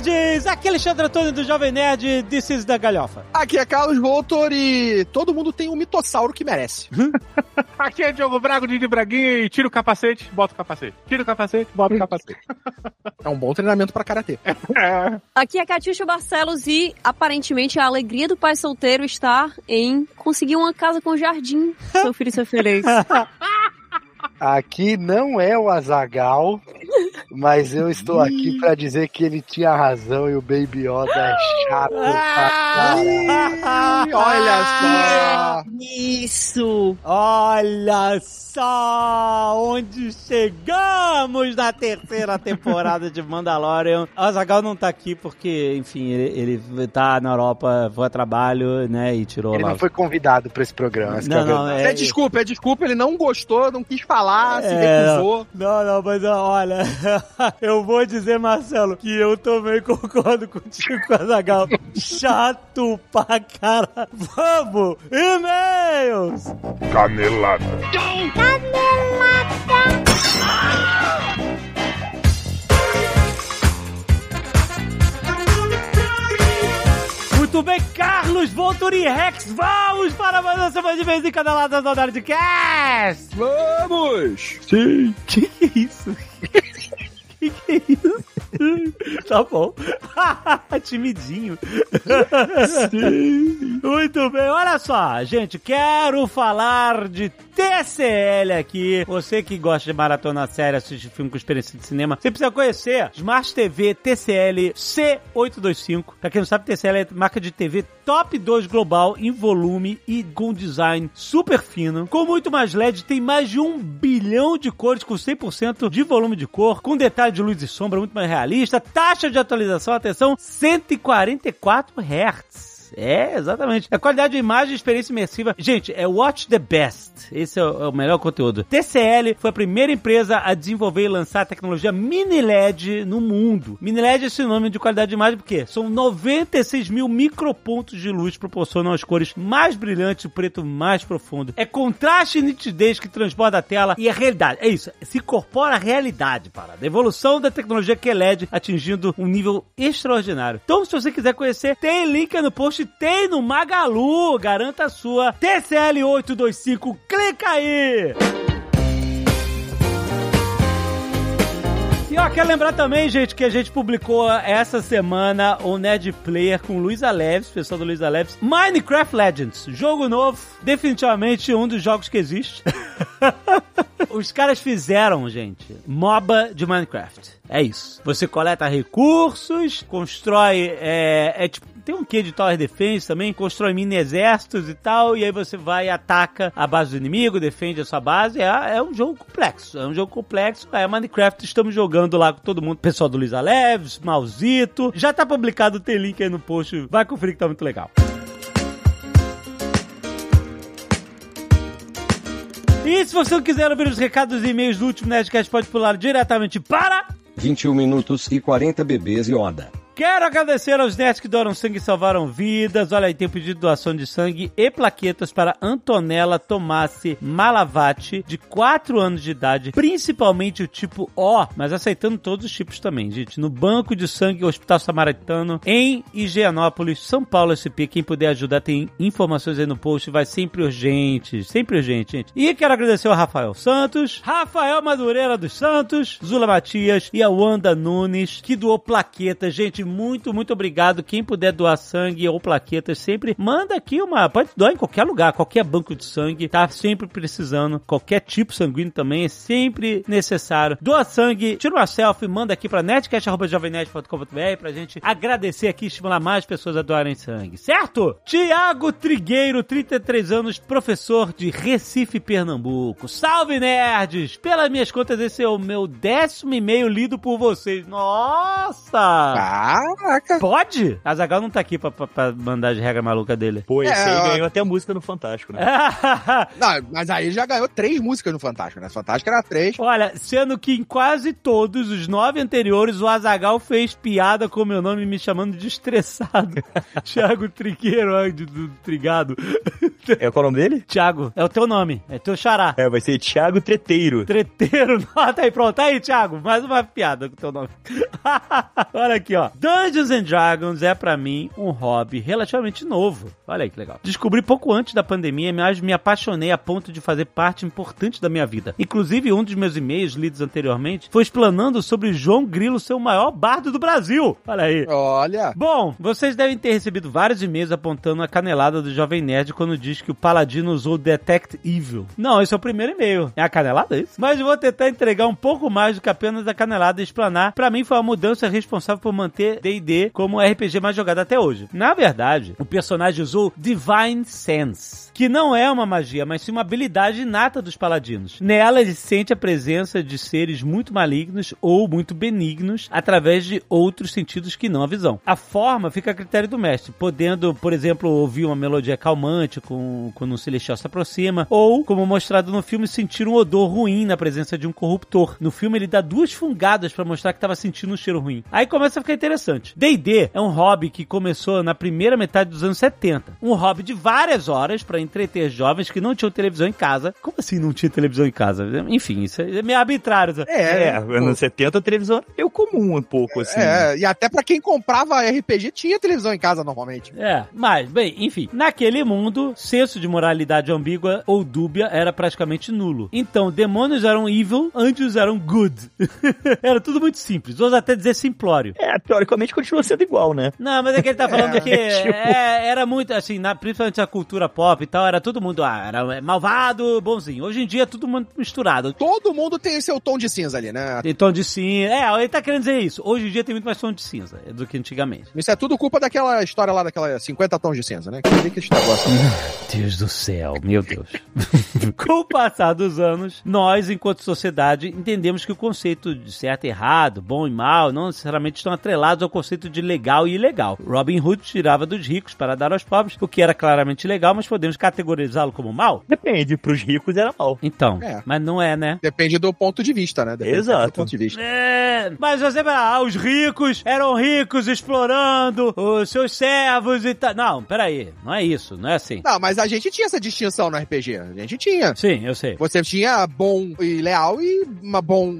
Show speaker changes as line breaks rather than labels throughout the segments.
Nerds! Aqui é Alexandre Antônio do Jovem Nerd, This is da Galhofa.
Aqui é Carlos Voltor e todo mundo tem um mitossauro que merece.
Aqui é Diogo Brago, Didi Braguinha e tira o capacete, bota o capacete. Tira o capacete, bota o capacete.
É um bom treinamento pra karatê.
É.
Aqui é Catiuxa Barcelos e aparentemente a alegria do pai solteiro está em conseguir uma casa com jardim. Seu filho ser feliz.
Aqui não é o Azagal, mas eu estou aqui pra dizer que ele tinha razão e o Baby Yoda é chato pra caralho.
Olha só!
Isso!
Olha só onde chegamos na terceira temporada de Mandalorian. O Azagal não tá aqui porque, enfim, ele, ele tá na Europa, foi a trabalho, né, e tirou
Ele
lá.
não foi convidado pra esse programa. é
Não, não,
verdade.
É, desculpa, é desculpa, ele não gostou, não quis falar, se
É,
recusou.
Não, não, mas olha, eu vou dizer, Marcelo, que eu também concordo contigo com a Zagal. Chato pra cara. Vamos! E-mails!
Canelada.
Muito bem, Carlos Volturi Rex, vamos para mais uma semana de vez em cada lado da Nerdcast!
Vamos!
Sim! Que que é isso? Que que é isso? Tá bom. Timidinho. Sim. Muito bem, olha só, gente, quero falar de TCL aqui. Você que gosta de maratona série, assistir filme com experiência de cinema, você precisa conhecer Smart TV TCL C825. Pra quem não sabe, TCL é marca de TV top 2 global em volume e com design super fino. Com muito mais LED, tem mais de um bilhão de cores com 100% de volume de cor, com detalhe de luz e sombra muito mais realista. Taxa de atualização, atenção, 144 Hz. É, exatamente. A qualidade de imagem e experiência imersiva. Gente, é Watch the Best. Esse é o, é melhor conteúdo. TCL foi a primeira empresa a desenvolver e lançar a tecnologia Mini LED no mundo. Mini LED é sinônimo de qualidade de imagem porque são 96 mil micropontos de luz que proporcionam as cores mais brilhantes e o preto mais profundo. É contraste e nitidez que transborda a tela e a realidade. É isso. Se incorpora a realidade, parada. A evolução da tecnologia QLED atingindo um nível extraordinário. Então, se você quiser conhecer, tem link no post, tem no Magalu. Garanta a sua TCL 825. Clica aí! E ó, quero lembrar também, gente, que a gente publicou essa semana o Nerd Player com Luiz Aleves, pessoal do Luiz Aleves, Minecraft Legends, jogo novo, definitivamente um dos jogos que existe. Os caras fizeram, gente, MOBA de Minecraft. É isso. Você coleta recursos, constrói. É, é tipo. Tem um quê de Tower Defense também, constrói mini exércitos e tal, e aí você vai e ataca a base do inimigo, defende a sua base. É, é um jogo complexo. É um jogo complexo. É Minecraft, estamos jogando lá com todo mundo. Pessoal do Luiza Leves, Malzito. Já tá publicado, tem link aí no post. Vai conferir que tá muito legal. E se você não quiser ouvir os recados e e-mails do último Nerdcast, pode pular diretamente para
21 minutos e 40 bebês Yoda.
Quero agradecer aos nerds que doaram sangue e salvaram vidas. Olha aí, tem pedido doação de sangue e plaquetas para Antonella Tomassi Malavati, de 4 anos de idade, principalmente o tipo O, mas aceitando todos os tipos também, gente. No Banco de Sangue Hospital Samaritano, em Higienópolis, São Paulo SP. Quem puder ajudar, tem informações aí no post. Vai sempre urgente, sempre urgente, gente. E quero agradecer ao Rafael Santos, Rafael Madureira dos Santos, Zula Matias e a Wanda Nunes, que doou plaquetas. Gente, muito, muito obrigado. Quem puder doar sangue ou plaquetas, sempre manda aqui uma. Pode doar em qualquer lugar, qualquer banco de sangue. Tá sempre precisando. Qualquer tipo sanguíneo também é sempre necessário. Doa sangue, tira uma selfie, manda aqui pra netcast.jovemnet.com.br pra gente agradecer aqui e estimular mais pessoas a doarem sangue, certo? Tiago Trigueiro, 33 anos, professor de Recife, Pernambuco. Salve, nerds! Pelas minhas contas, esse é o meu décimo e-mail lido por vocês. Nossa!
Caraca.
Pode? A Zagal não tá aqui pra, pra, pra mandar de regra maluca dele.
Pô, esse
É,
aí
ó.
ganhou até música no Fantástico, né?
Não, mas aí já ganhou três músicas no Fantástico, né? Fantástico era três.
Olha, sendo que em quase todos os nove anteriores o Azagal fez piada com meu nome me chamando de estressado. Thiago Triqueiro, ai, do, do Trigado.
É qual é o nome dele?
Thiago, é o teu nome, é teu xará.
É, vai ser Thiago Treteiro.
Treteiro, nota aí, pronto. Aí, Thiago, mais uma piada com teu nome. Olha aqui, ó. Dungeons and Dragons é pra mim um hobby relativamente novo. Olha aí que legal. Descobri pouco antes da pandemia, mas me apaixonei a ponto de fazer parte importante da minha vida. Inclusive, um dos meus e-mails lidos anteriormente foi explanando sobre João Grilo ser o maior bardo do Brasil. Olha aí.
Olha.
Bom, vocês devem ter recebido vários e-mails apontando a canelada do Jovem Nerd quando diz que o Paladino usou Detect Evil. Não, esse é o primeiro e-mail. É a canelada, é isso? Mas vou tentar entregar um pouco mais do que apenas a canelada e explanar. Pra mim foi uma mudança responsável por manter D&D como o RPG mais jogado até hoje. Na verdade, o personagem usou Divine Sense, que não é uma magia, mas sim uma habilidade inata dos paladinos. Nela ele sente a presença de seres muito malignos ou muito benignos através de outros sentidos que não a visão. A forma fica a critério do mestre, podendo, por exemplo, ouvir uma melodia calmante com, quando um celestial se aproxima, ou, como mostrado no filme, sentir um odor ruim na presença de um corruptor. No filme ele dá duas fungadas pra mostrar que estava sentindo um cheiro ruim. Aí começa a ficar interessante. D&D é um hobby que começou na primeira metade dos anos 70. Um hobby de várias horas pra entreter jovens que não tinham televisão em casa. Como assim não tinha televisão em casa? Enfim, isso é meio arbitrário. sabe?
É, anos 70 a televisão era meio comum um pouco, assim.
É, e até pra quem comprava RPG tinha televisão em casa normalmente.
É, mas, bem, enfim. Naquele mundo, senso de moralidade ambígua ou dúbia era praticamente nulo. Então, demônios eram evil, anjos eram good. era tudo muito simples. Ouso até dizer simplório.
É, teoricamente continua sendo igual, né?
Não, mas é que ele tá falando
É,
que
tipo-
é, era muito, assim, na, principalmente a cultura pop e tal, era todo mundo, ah, era malvado, bonzinho. Hoje em dia é tudo muito misturado.
Todo mundo tem seu tom de cinza ali, né?
Tem tom de cinza. É, ele tá querendo dizer isso. Hoje em dia tem muito mais tom de cinza do que antigamente.
Isso é tudo culpa daquela história lá, daquela 50 tons de cinza, né? Que que esse negócio.
Deus do céu, meu Deus. Com o passar dos anos, nós, enquanto sociedade, entendemos que o conceito de certo e errado, bom e mal, não necessariamente estão atrelados ao conceito de legal e ilegal. Robin Hood tirava dos ricos para dar aos pobres, o que era claramente legal, mas podemos categorizá-lo como mal?
Depende, pros ricos era mal.
Então,
É.
mas não é, né?
Depende do ponto de vista, né? Depende
Exato.
do ponto de vista.
É, mas você fala, ah, os ricos eram ricos explorando os seus servos e tal. Não, peraí, não é isso, não é assim.
Não, mas a gente tinha essa distinção no RPG. A gente tinha.
Sim, eu sei.
Você tinha bom e leal e uma bom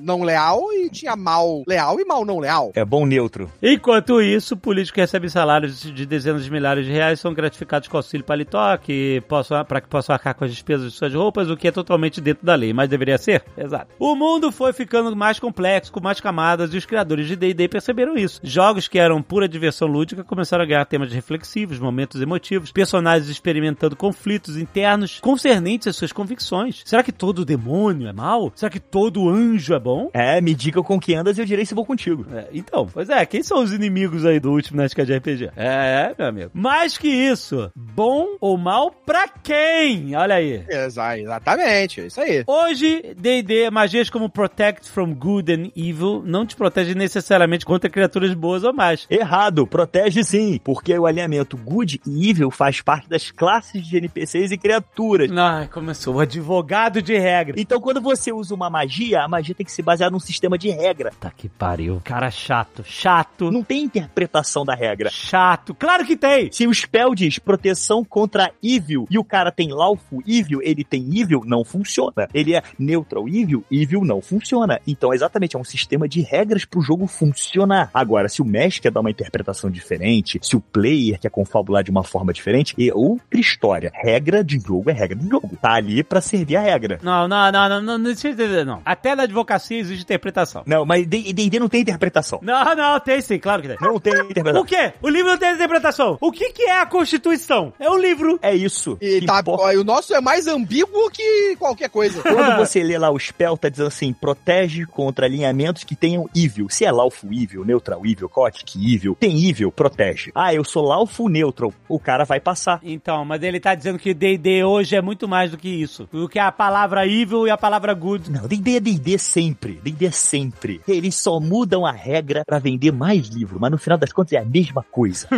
não leal e tinha mal leal e mal não leal.
É bom neutro.
Enquanto isso, políticos que recebem salários de dezenas de milhares de reais são gratificados com auxílio paletó, que possam, para que possam arcar com as despesas de suas roupas, o que é totalmente dentro da lei, mas deveria ser? Exato. O mundo foi ficando mais complexo, com mais camadas, e os criadores de D&D perceberam isso. Jogos que eram pura diversão lúdica começaram a ganhar temas reflexivos, momentos emotivos, personagens experimentando conflitos internos concernentes às suas convicções. Será que todo demônio é mal? Será que todo anjo é bom?
É, me diga com quem andas e eu direi se vou contigo.
É, então, pois é, quem são os inimigos aí do último Nerdcast de RPG? É, meu amigo. Mais que isso, bom ou mal pra quem? Olha aí.
Exa- exatamente, é isso aí.
Hoje, D&D, magias como Protect from Good and Evil não te protegem necessariamente contra criaturas boas ou más.
Errado, protege sim, porque o alinhamento good e evil faz parte das classes de NPCs e criaturas.
Ai, começou o advogado de regra.
Então, quando você usa uma magia, a magia tem que se basear num sistema de regra.
Tá que pariu. Cara chato, chato,
Não tem interpretação da regra.
chato. Claro que tem!
Se o spell diz proteção contra evil e o cara tem lawful evil, ele tem evil, não funciona. Ele é neutral evil, evil não funciona. Então, exatamente, é um sistema de regras pro jogo funcionar. Agora, se o mestre quer dar uma interpretação diferente, se o player quer confabular de uma forma diferente, é outra história. Regra de jogo é regra de jogo. Tá ali pra servir a regra.
Não, não, não, não, não, não, não, não. Até na advocacia existe interpretação.
Não, mas D&D não tem interpretação.
Não, não, tem sim, claro que tem.
Não tem interpretação.
O quê? O livro não tem interpretação. O que, que é a Constituição? É o livro.
É isso.
E tá,
importa.
o nosso é mais ambíguo que qualquer coisa.
Quando você lê lá o spell, tá dizendo assim, protege contra alinhamentos que tenham evil. Se é lawful evil, neutral evil, chaotic evil, tem evil, protege. Ah, eu sou lawful neutral, o cara vai passar.
Então, mas ele tá dizendo que D&D hoje é muito mais do que isso. Do que a palavra evil e a palavra good.
Não, D&D é D&D sempre. D&D é sempre. Eles só mudam a regra pra vender mais livro, mas no final das contas é a mesma coisa.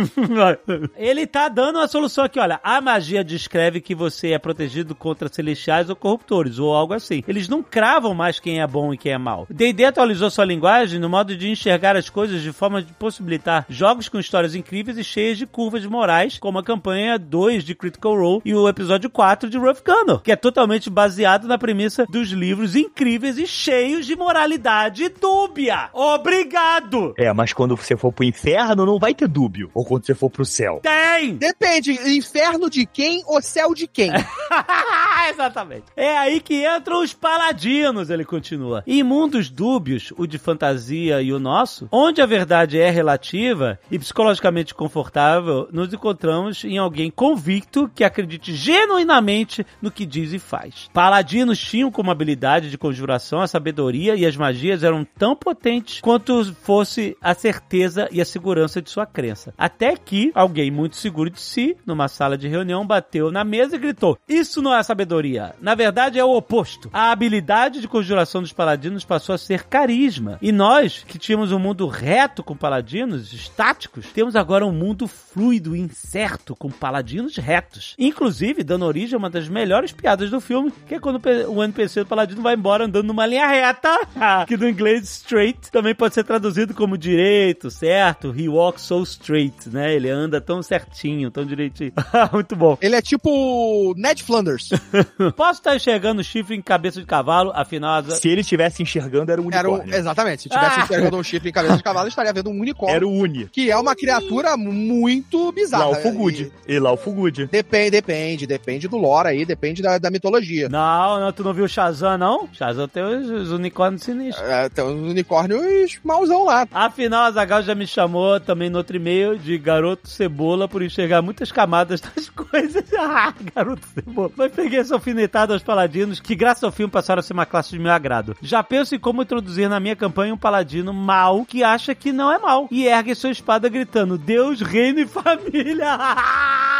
Ele tá dando uma solução aqui, olha. A magia descreve que você é protegido contra celestiais ou corruptores, ou algo assim. Eles não cravam mais quem é bom e quem é mal. D&D atualizou sua linguagem no modo de enxergar as coisas de forma de possibilitar jogos com histórias incríveis e cheias de curvas morais, como a campanha 2 de Critical Role e o episódio 4 de Rough Gunner, que é totalmente baseado na premissa dos livros incríveis e cheios de moralidade dúbia. Obrigado!
É, mas quando você for pro inferno, não vai ter dúbio. Ou quando você for pro céu.
Tem!
Depende, inferno de quem ou céu de quem?
Exatamente. É aí que entram os paladinos, ele continua. Em mundos dúbios, o de fantasia e o nosso, onde a verdade é relativa e psicologicamente confortável, nos encontramos em alguém convicto que acredite genuinamente no que diz e faz. Paladinos tinham como habilidade de conjuração a sabedoria e as magias eram tão potentes quanto fosse a certeza e a segurança de sua crença. Até que alguém muito seguro de si, numa sala de reunião, bateu na mesa e gritou: Isso não é sabedoria. Na verdade, é o oposto. A habilidade de conjuração dos paladinos passou a ser carisma. E nós, que tínhamos um mundo reto com paladinos, estáticos, temos agora um mundo fluido incerto com paladinos retos. Inclusive, dando origem a uma das melhores piadas do filme, que é quando o NPC do paladino vai embora andando numa linha reta, que do inglês straight também pode ser traduzido como direito, certo? He walks so straight, né? Ele anda tão certinho, tão direitinho. Muito bom.
Ele é tipo Ned Flanders.
Posso estar enxergando o chifre em cabeça de cavalo, afinal...
Se ele estivesse enxergando, era um
Era
unicórnio.
um, exatamente. Se tivesse
Ah.
enxergando um chifre em cabeça de cavalo, estaria vendo um unicórnio.
Era o Uni.
Que é uma criatura muito bizarra.
Lá o Fugud. E lá o Fugud.
Depende, depende, depende do lore aí, depende da, da mitologia.
Não, não, tu não viu o Shazam, não? Shazam tem os, os unicórnios sinistros.
É, tem os unicórnios mauzão lá.
Afinal, a Zagal já me chamou também no outro e-mail de garoto cebola por enxergar muitas camadas das coisas. Ah, garoto cebola. Mas peguei essa alfinetada aos paladinos que, graças ao filme, passaram a ser uma classe de meu agrado. Já penso em como introduzir na minha campanha um paladino mal que acha que não é mal e ergue sua espada gritando: Deus, reino e família.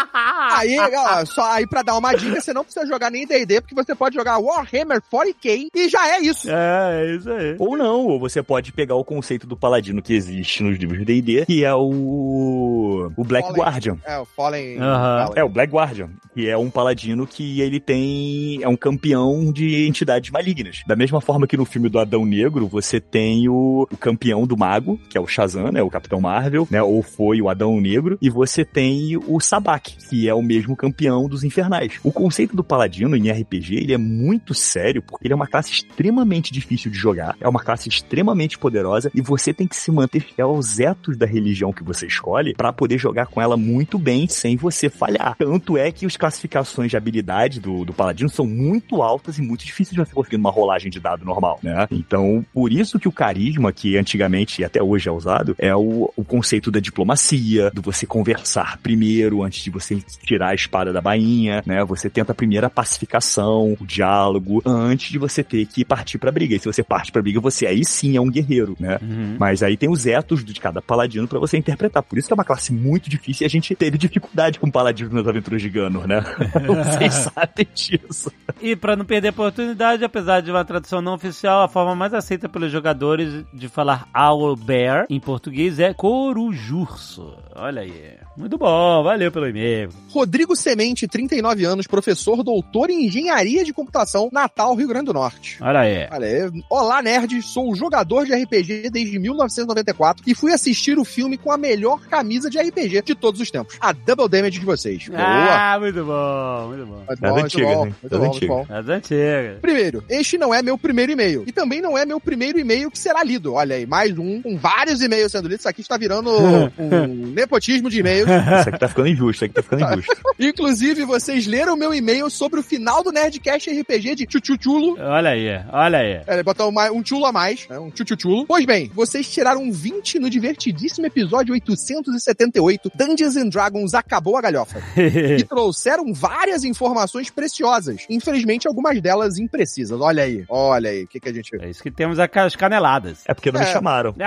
Aí, ó, só aí pra dar uma dica, você não precisa jogar nem D&D, porque você pode jogar Warhammer 40k e já é isso.
É, é isso aí.
Ou não, ou você pode pegar o conceito do paladino que existe nos livros de D&D, que é o o Black
Fallen.
Guardian.
É, o Fallen...
Aham.
É, o Black Guardian, que é um paladino que ele tem. é um campeão de entidades malignas. Da mesma forma que no filme do Adão Negro, você tem o, o campeão do mago, que é o Shazam, né? O Capitão Marvel, né? Ou foi o Adão Negro, e você tem o Sabak, que é o mesmo campeão dos infernais. O conceito do paladino em RPG, ele é muito sério, porque ele é uma classe extremamente difícil de jogar, é uma classe extremamente poderosa, e você tem que se manter fiel aos etos da religião que você escolhe para poder jogar com ela muito bem sem você falhar. Tanto é que as classificações de habilidade do, do paladino são muito altas e muito difíceis de você conseguir numa rolagem de dado normal, né? Então, por isso que o carisma, que antigamente e até hoje é usado, é o, o conceito da diplomacia, do você conversar primeiro antes de você tirar a espada da bainha, né? Você tenta primeiro a pacificação, o diálogo, antes de você ter que partir pra briga. E se você parte pra briga, você aí sim é um guerreiro, né?
Uhum.
Mas aí tem os etos de cada paladino pra você interpretar. Por isso que é uma classe muito difícil e a gente teve dificuldade com paladino nas aventuras de Ganor, né? Vocês sabem disso.
E pra não perder a oportunidade, apesar de uma tradução não oficial, a forma mais aceita pelos jogadores de falar owl bear em português é corujurso. Olha aí. Muito bom, valeu pelo e-mail.
Rodrigo Semente, 39 anos, professor, doutor em engenharia de computação, Natal, Rio Grande do Norte.
Olha aí.
Olha aí. Olá, nerd. Sou jogador de RPG desde 1994 e fui assistir o filme com a melhor camisa de RPG de todos os tempos. A Double Damage de vocês. Boa.
Ah, muito bom, muito bom.
Muito bom, muito
antigas,
bom,
hein?
muito bom, muito bom.
As antigas.
Primeiro, este não é meu primeiro e-mail. E também não é meu primeiro e-mail que será lido. Olha aí, mais um, com vários e-mails sendo lidos. Isso aqui está virando um nepotismo de
Isso aqui tá ficando injusto, isso aqui tá ficando injusto.
Inclusive, vocês leram meu e-mail sobre o final do Nerdcast RPG de Chuchuchulo.
Olha aí, olha aí.
É, botar uma- um chulo a mais, né? um chuchuchulo. Pois bem, vocês tiraram 20 no divertidíssimo episódio 878, Dungeons and Dragons Acabou a Galhofa. e trouxeram várias informações preciosas. Infelizmente, algumas delas imprecisas. Olha aí, olha aí, o que, que a gente...
É isso que temos aqui, as caneladas.
É porque não me
É.
chamaram.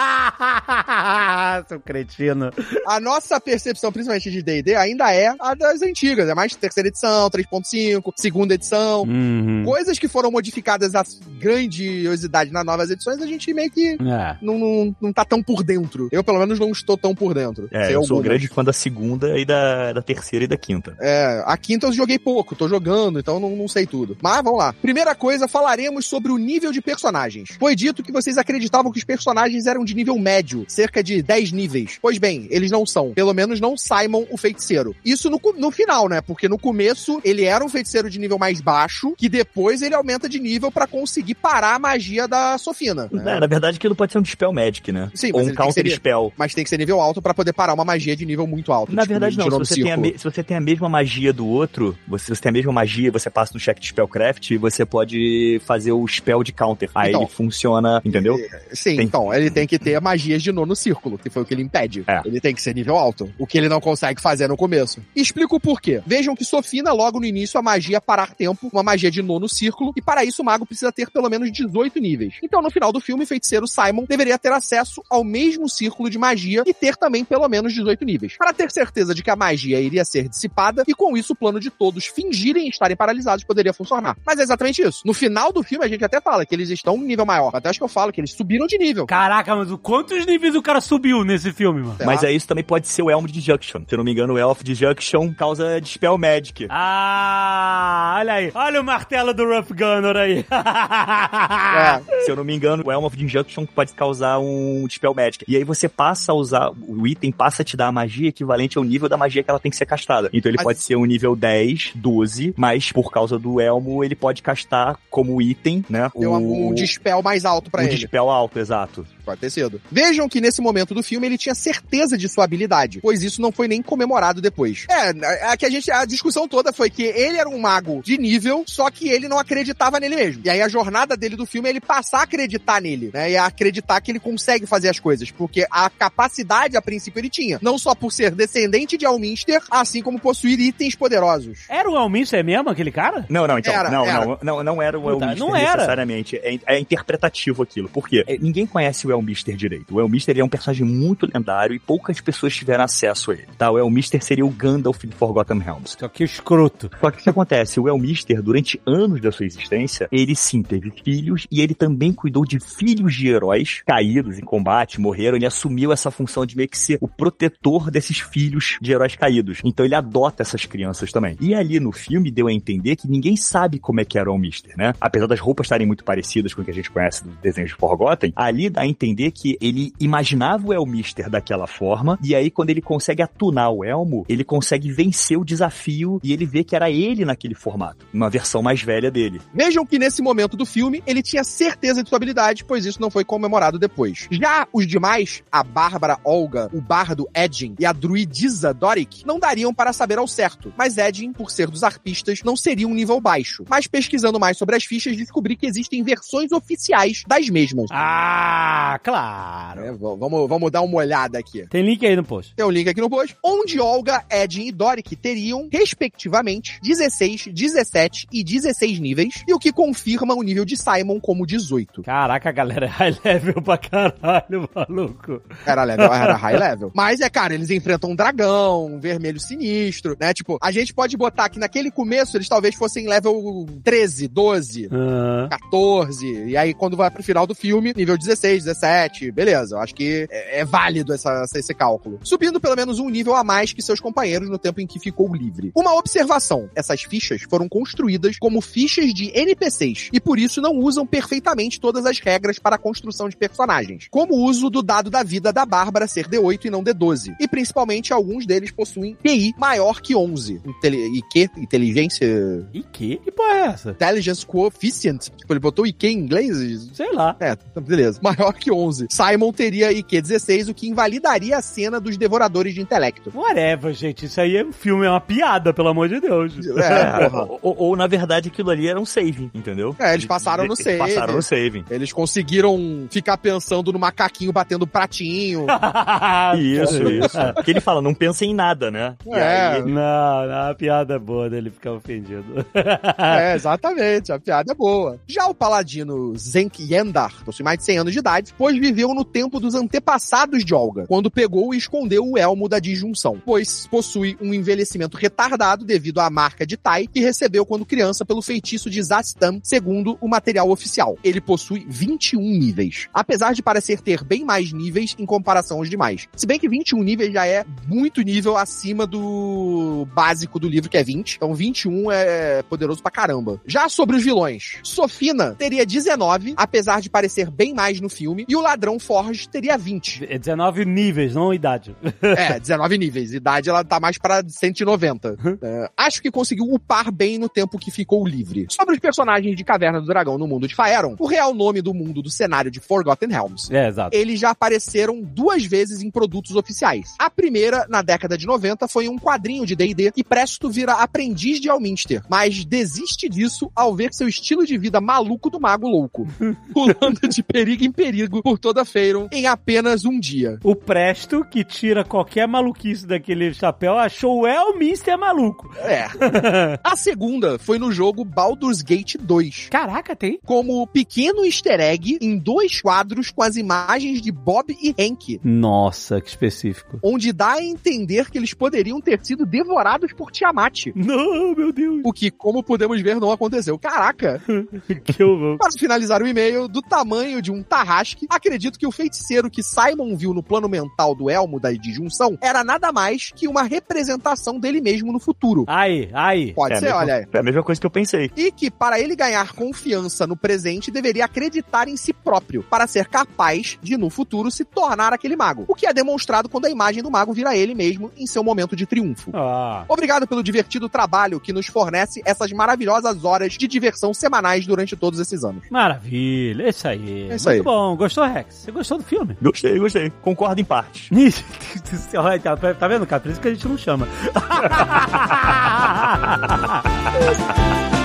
Ah! Seu cretino.
A nossa percepção, principalmente de D&D, ainda é a das antigas. É mais terceira edição, 3.5, segunda edição.
Uhum.
Coisas que foram modificadas a grandiosidade nas novas edições, a gente meio que
É.
não, não, não tá tão por dentro. Eu, pelo menos, não estou tão por dentro.
É, eu sou
algumas.
grande fã da segunda e da, da terceira e da quinta.
É, a quinta eu joguei pouco, tô jogando, então não, não sei tudo. Mas vamos lá. Primeira coisa, falaremos sobre o nível de personagens. Foi dito que vocês acreditavam que os personagens eram de nível médio, cerca de 10 níveis. Pois bem, eles não são. Pelo menos não Simon, o feiticeiro. Isso no, no final, né? Porque no começo ele era um feiticeiro de nível mais baixo, que depois ele aumenta de nível pra conseguir parar a magia da Sofina. né?
É, na verdade, aquilo pode ser um Dispel Magic, né?
Sim,
Ou um Counter
ser-
Spell.
Mas tem que ser nível alto pra poder parar uma magia de nível muito alto.
Na
tipo,
verdade, não. Se você, tem a se você tem a mesma magia do outro, você, se você tem a mesma magia, você passa no check de Spellcraft, você pode fazer o spell de counter. Aí
Então.
ele funciona, entendeu?
Sim,
Tem-
então, ele tem que ter magias de nono círculo, que foi o que ele impede.
É.
Ele tem que ser nível alto, o que ele não consegue fazer no começo. Explico o porquê. Vejam que Sofina, logo no início, a magia parar tempo, uma magia de nono círculo, e para isso o mago precisa ter pelo menos 18 níveis. Então, no final do filme, o feiticeiro Simon deveria ter acesso ao mesmo círculo de magia e ter também pelo menos 18 níveis. Para ter certeza de que a magia iria ser dissipada, e com isso o plano de todos fingirem estarem paralisados poderia funcionar. Mas é exatamente isso. No final do filme, a gente até fala que eles estão em nível maior. Até acho que eu falo que eles subiram de nível.
Caraca, mas o quantos níveis o cara subiu nesse filme, mano?
Sei
Mas
lá.
é isso também pode ser o Elmo de Junction. Se eu não me engano, o Elf de Junction causa Dispel Magic.
Ah, olha aí. Olha o martelo do Rough Gunner aí.
É.
Se eu não me engano, o Elm of Injunction pode causar um Dispel Magic. E aí você passa a usar, o item passa a te dar a magia equivalente ao nível da magia que ela tem que ser castada. Então ele
Mas-
pode ser um nível 10, 12, mas por causa do Elmo, ele pode castar como item, né?
Deu um dispel mais alto pra
um
ele.
Dispel alto, exato.
Pode ter sido. Vejam que nesse momento do filme ele tinha certeza de sua habilidade, pois isso não foi nem comemorado depois. É, a, que a gente a discussão toda foi que ele era um mago de nível, só que ele não acreditava nele mesmo. E aí a jornada dele do filme é ele passar a acreditar nele, né? E a acreditar que ele consegue fazer as coisas, porque a capacidade a princípio ele tinha, não só por ser descendente de Alminster, assim como possuir itens poderosos.
Era o Alminster mesmo, aquele cara?
Não, não, então.
Era,
não,
era.
não, não, não era o Elmister
não era.
necessariamente. É, é interpretativo aquilo. Por quê? É, ninguém conhece o Elmister direito. O Elmister ele é um personagem muito lendário e poucas pessoas tiveram acesso a ele. Tá? O Elmister seria o Gandalf de Forgotten Realms.
Só que escroto.
Só que o que acontece? O Elmister, durante anos da sua existência, ele sim teve filhos e ele também cuidou de filhos de heróis caídos em combate, morreram. Ele assumiu essa função de meio que ser o protetor desses filhos de heróis caídos. Então ele adota essas crianças também. E ali no filme deu a entender que ninguém sabe como é que era o Elmister, né? Apesar das roupas estarem muito parecidas com o que a gente conhece dos desenhos de Forgotten, ali dá a entender que ele imaginava o Elmister daquela forma e aí quando ele consegue atunar o Elmo, ele consegue vencer o desafio e ele vê que era ele naquele formato, uma versão mais velha dele.
Vejam que nesse momento do filme ele tinha certeza de sua habilidade, pois isso não foi comemorado depois. Já os demais, a Bárbara Olga, o bardo Edin e a druidisa Doric, não dariam para saber ao certo, mas Edin, por ser dos arpistas, não seria um nível baixo. Mas pesquisando mais sobre as fichas, descobri que existem versões oficiais das mesmas.
Ah, claro.
É, vamos, vamos dar uma olhada aqui.
Tem link aí no post.
Tem um link aqui no post, onde Olga, Edin e Doric teriam, respectivamente, 16, 17 e 16 níveis, e o que confirma o nível de Simon como 18.
Caraca, a galera é high level pra caralho, maluco.
Era level, era high level. Mas é, cara, eles enfrentam um dragão, um vermelho sinistro, né? Tipo, a gente pode botar que naquele começo eles talvez fossem level 13, 12,
Ah,
14. E aí, quando vai pro final do filme, nível 16, 17, beleza. Eu acho que é, é válido essa, essa- esse cálculo. Subindo pelo menos um nível a mais que seus companheiros no tempo em que ficou livre. Uma observação: essas fichas foram construídas como fichas de NPCs e por isso não usam perfeitamente todas as regras para a construção de personagens, como o uso do dado da vida da Bárbara ser D8 e não D12. E principalmente alguns deles possuem QI maior que 11. Inteli IQ, inteligência
e que? Porra é essa?
Intelligence Coefficient. Tipo, ele botou IQ em inglês?
Sei lá.
É, tá, beleza. Maior que 11. Simon teria IQ 16, o que invalidaria a cena dos devoradores de intelecto.
Whatever, gente. Isso aí é um filme, é uma piada, pelo amor de Deus.
É, porra.
ou, ou, na verdade aquilo ali era um save, entendeu?
É, eles passaram no
Eles
save.
Passaram no save.
Eles conseguiram ficar pensando no macaquinho batendo pratinho.
Isso, isso. Porque ele fala, não pensa em nada, né?
É.
aí,
Não, não, a piada é boa dele ficar ofendido.
é, exatamente. A piada é boa. Já o paladino Zenk Yendar possui mais de 100 anos de idade depois viveu no tempo dos antepassados de Olga, quando pegou e escondeu o elmo da disjunção, pois possui um envelhecimento retardado devido à marca de Tai que recebeu quando criança pelo feitiço de Zastam, segundo o material oficial. Ele possui 21 níveis, apesar de parecer ter bem mais níveis em comparação aos demais. Se bem que 21 níveis já é muito nível acima do básico do livro, que é 20. Então 21 é poderoso pra caramba. Já sobre os vilões, Sofina teria 19, apesar de parecer bem mais no filme, e o ladrão Forge teria 20.
É 19 níveis, não idade.
É, 19 níveis. Idade ela tá mais pra 190. É, acho que conseguiu upar bem no tempo que ficou livre. Sobre os personagens de Caverna do Dragão no mundo de Faeron, o real nome do mundo do cenário de Forgotten Realms.
É, exato.
Eles já apareceram duas vezes em produtos oficiais. A primeira, na década de 90, foi em um quadrinho de D&D e Presto vira aprendiz de Alminster, mas desiste disso ao ver seu estilo de vida maluco do mago louco, pulando de perigo em perigo por toda Faeron em apenas um dia.
O Presto, que tira qualquer maluquice daquele chapéu, achou o Elminster maluco.
É. A segunda foi no jogo Baldur's Gate 2.
Caraca, tem?
Como pequeno easter egg em dois quadros com as imagens de Bob e Hank,
Nossa, que específico.
onde dá a entender que eles poderiam ter sido devorados por Tiamat.
Não, meu Deus.
O que, como podemos ver, não aconteceu. Caraca!
Que horror.
Para finalizar o e-mail, do tamanho de um tarrasque, acredito que o feiticeiro que Simon viu no plano mental do elmo da disjunção era nada mais que uma representação dele mesmo no futuro.
Aí, aí.
Pode
É a
ser,
mesma-
olha aí.
É a mesma coisa que eu pensei.
E que, para ele ganhar confiança no presente, deveria acreditar em si próprio, para ser capaz de, no futuro, se tornar aquele mago. O que é demonstrado quando a imagem do mago vira ele mesmo em seu momento de triunfo.
Ah.
Obrigado pelo divertido trabalho que nos fornece essas maravilhosas horas de diversão semanais durante todos esses anos.
Maravilha, é isso aí.
É isso
Muito
aí.
bom. Gostou, Rex? Você gostou do filme?
Gostei, gostei. Concordo em parte.
Olha, tá, tá vendo, cara? Por isso que a gente não chama.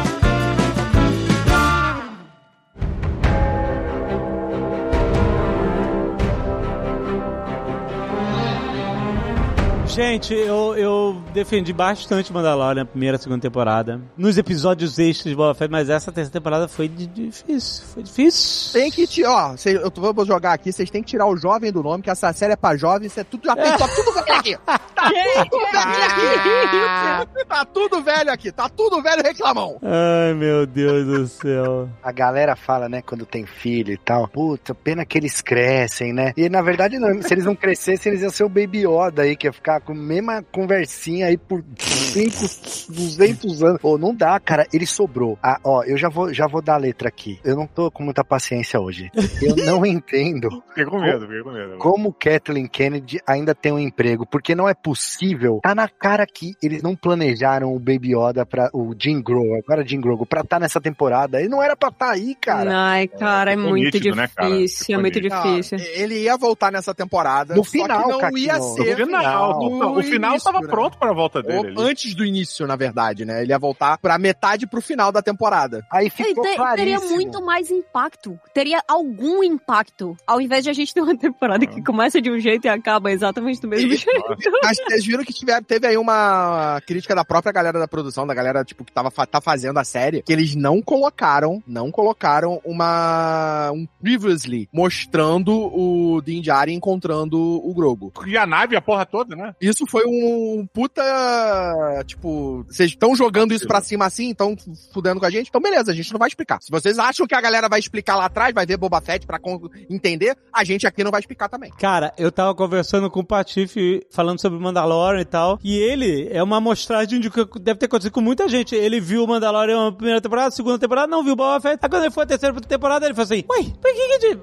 Gente, eu, eu defendi bastante Mandalorian na primeira e segunda temporada. Nos episódios extras de Boba Fett, mas essa terceira temporada foi di- difícil. Foi difícil.
Tem que tirar, ó, cê- eu tô- vou jogar aqui, vocês têm que tirar o jovem do nome, que essa série é pra jovem, isso é tudo, já pensou, tudo velho aqui. Tá tudo velho aqui. Tá tudo velho aqui, tá tudo velho reclamão.
Ai, meu Deus do céu.
A galera fala, né, quando tem filho e tal, puta, pena que eles crescem, né? E na verdade, não, se eles não crescessem, eles iam ser o Baby Yoda aí, que ia ficar com a mesma conversinha aí por 5, 200 anos. Pô, não dá, cara, ele sobrou. Ah, ó, eu já vou, já vou dar a letra aqui. Eu não tô com muita paciência hoje. Eu não entendo
Fiquei com medo, fiquei com medo.
como Kathleen Kennedy ainda tem um emprego, porque não é possível. Tá na cara que eles não planejaram o Baby Yoda para o Jim Grogu, agora Jim Grogu, pra estar nessa temporada. Ele não era pra estar aí, cara.
Ai, cara, é
ficou
muito
nítido, né,
difícil.
Ficou
é muito difícil.
Não, ele ia voltar nessa temporada,
No
só
final,
que não
Caquinho.
ia
No
ser
O final,
no
o, o final
início,
tava
né?
pronto pra volta
Ou
dele. ali.
antes do início, na verdade, né? Ele ia voltar pra metade pro final da temporada.
Aí
Ele
ficou
te- teria muito mais impacto. Teria algum impacto. Ao invés de a gente ter uma temporada que começa de um jeito e acaba exatamente do mesmo jeito.
Mas vocês viram que tiver, teve aí uma crítica da própria galera da produção, da galera, tipo, que tava, tá fazendo a série, que eles não colocaram, não colocaram uma, um previously mostrando o Din Djarin encontrando o Grogu.
E a nave, a porra toda, né?
Isso foi um puta, tipo, vocês estão jogando isso pra cima assim, estão fudendo com a gente? Então beleza, a gente não vai explicar. Se vocês acham que a galera vai explicar lá atrás, vai ver Boba Fett pra entender, a gente aqui não vai explicar também.
Cara, eu tava conversando com o Patife falando sobre Mandalorian e tal, e ele é uma amostragem de que deve ter acontecido com muita gente. Ele viu o Mandalorian na primeira temporada, segunda temporada, não viu o Boba Fett. Aí quando ele foi a terceira temporada, ele falou assim, ué, por que que a gente,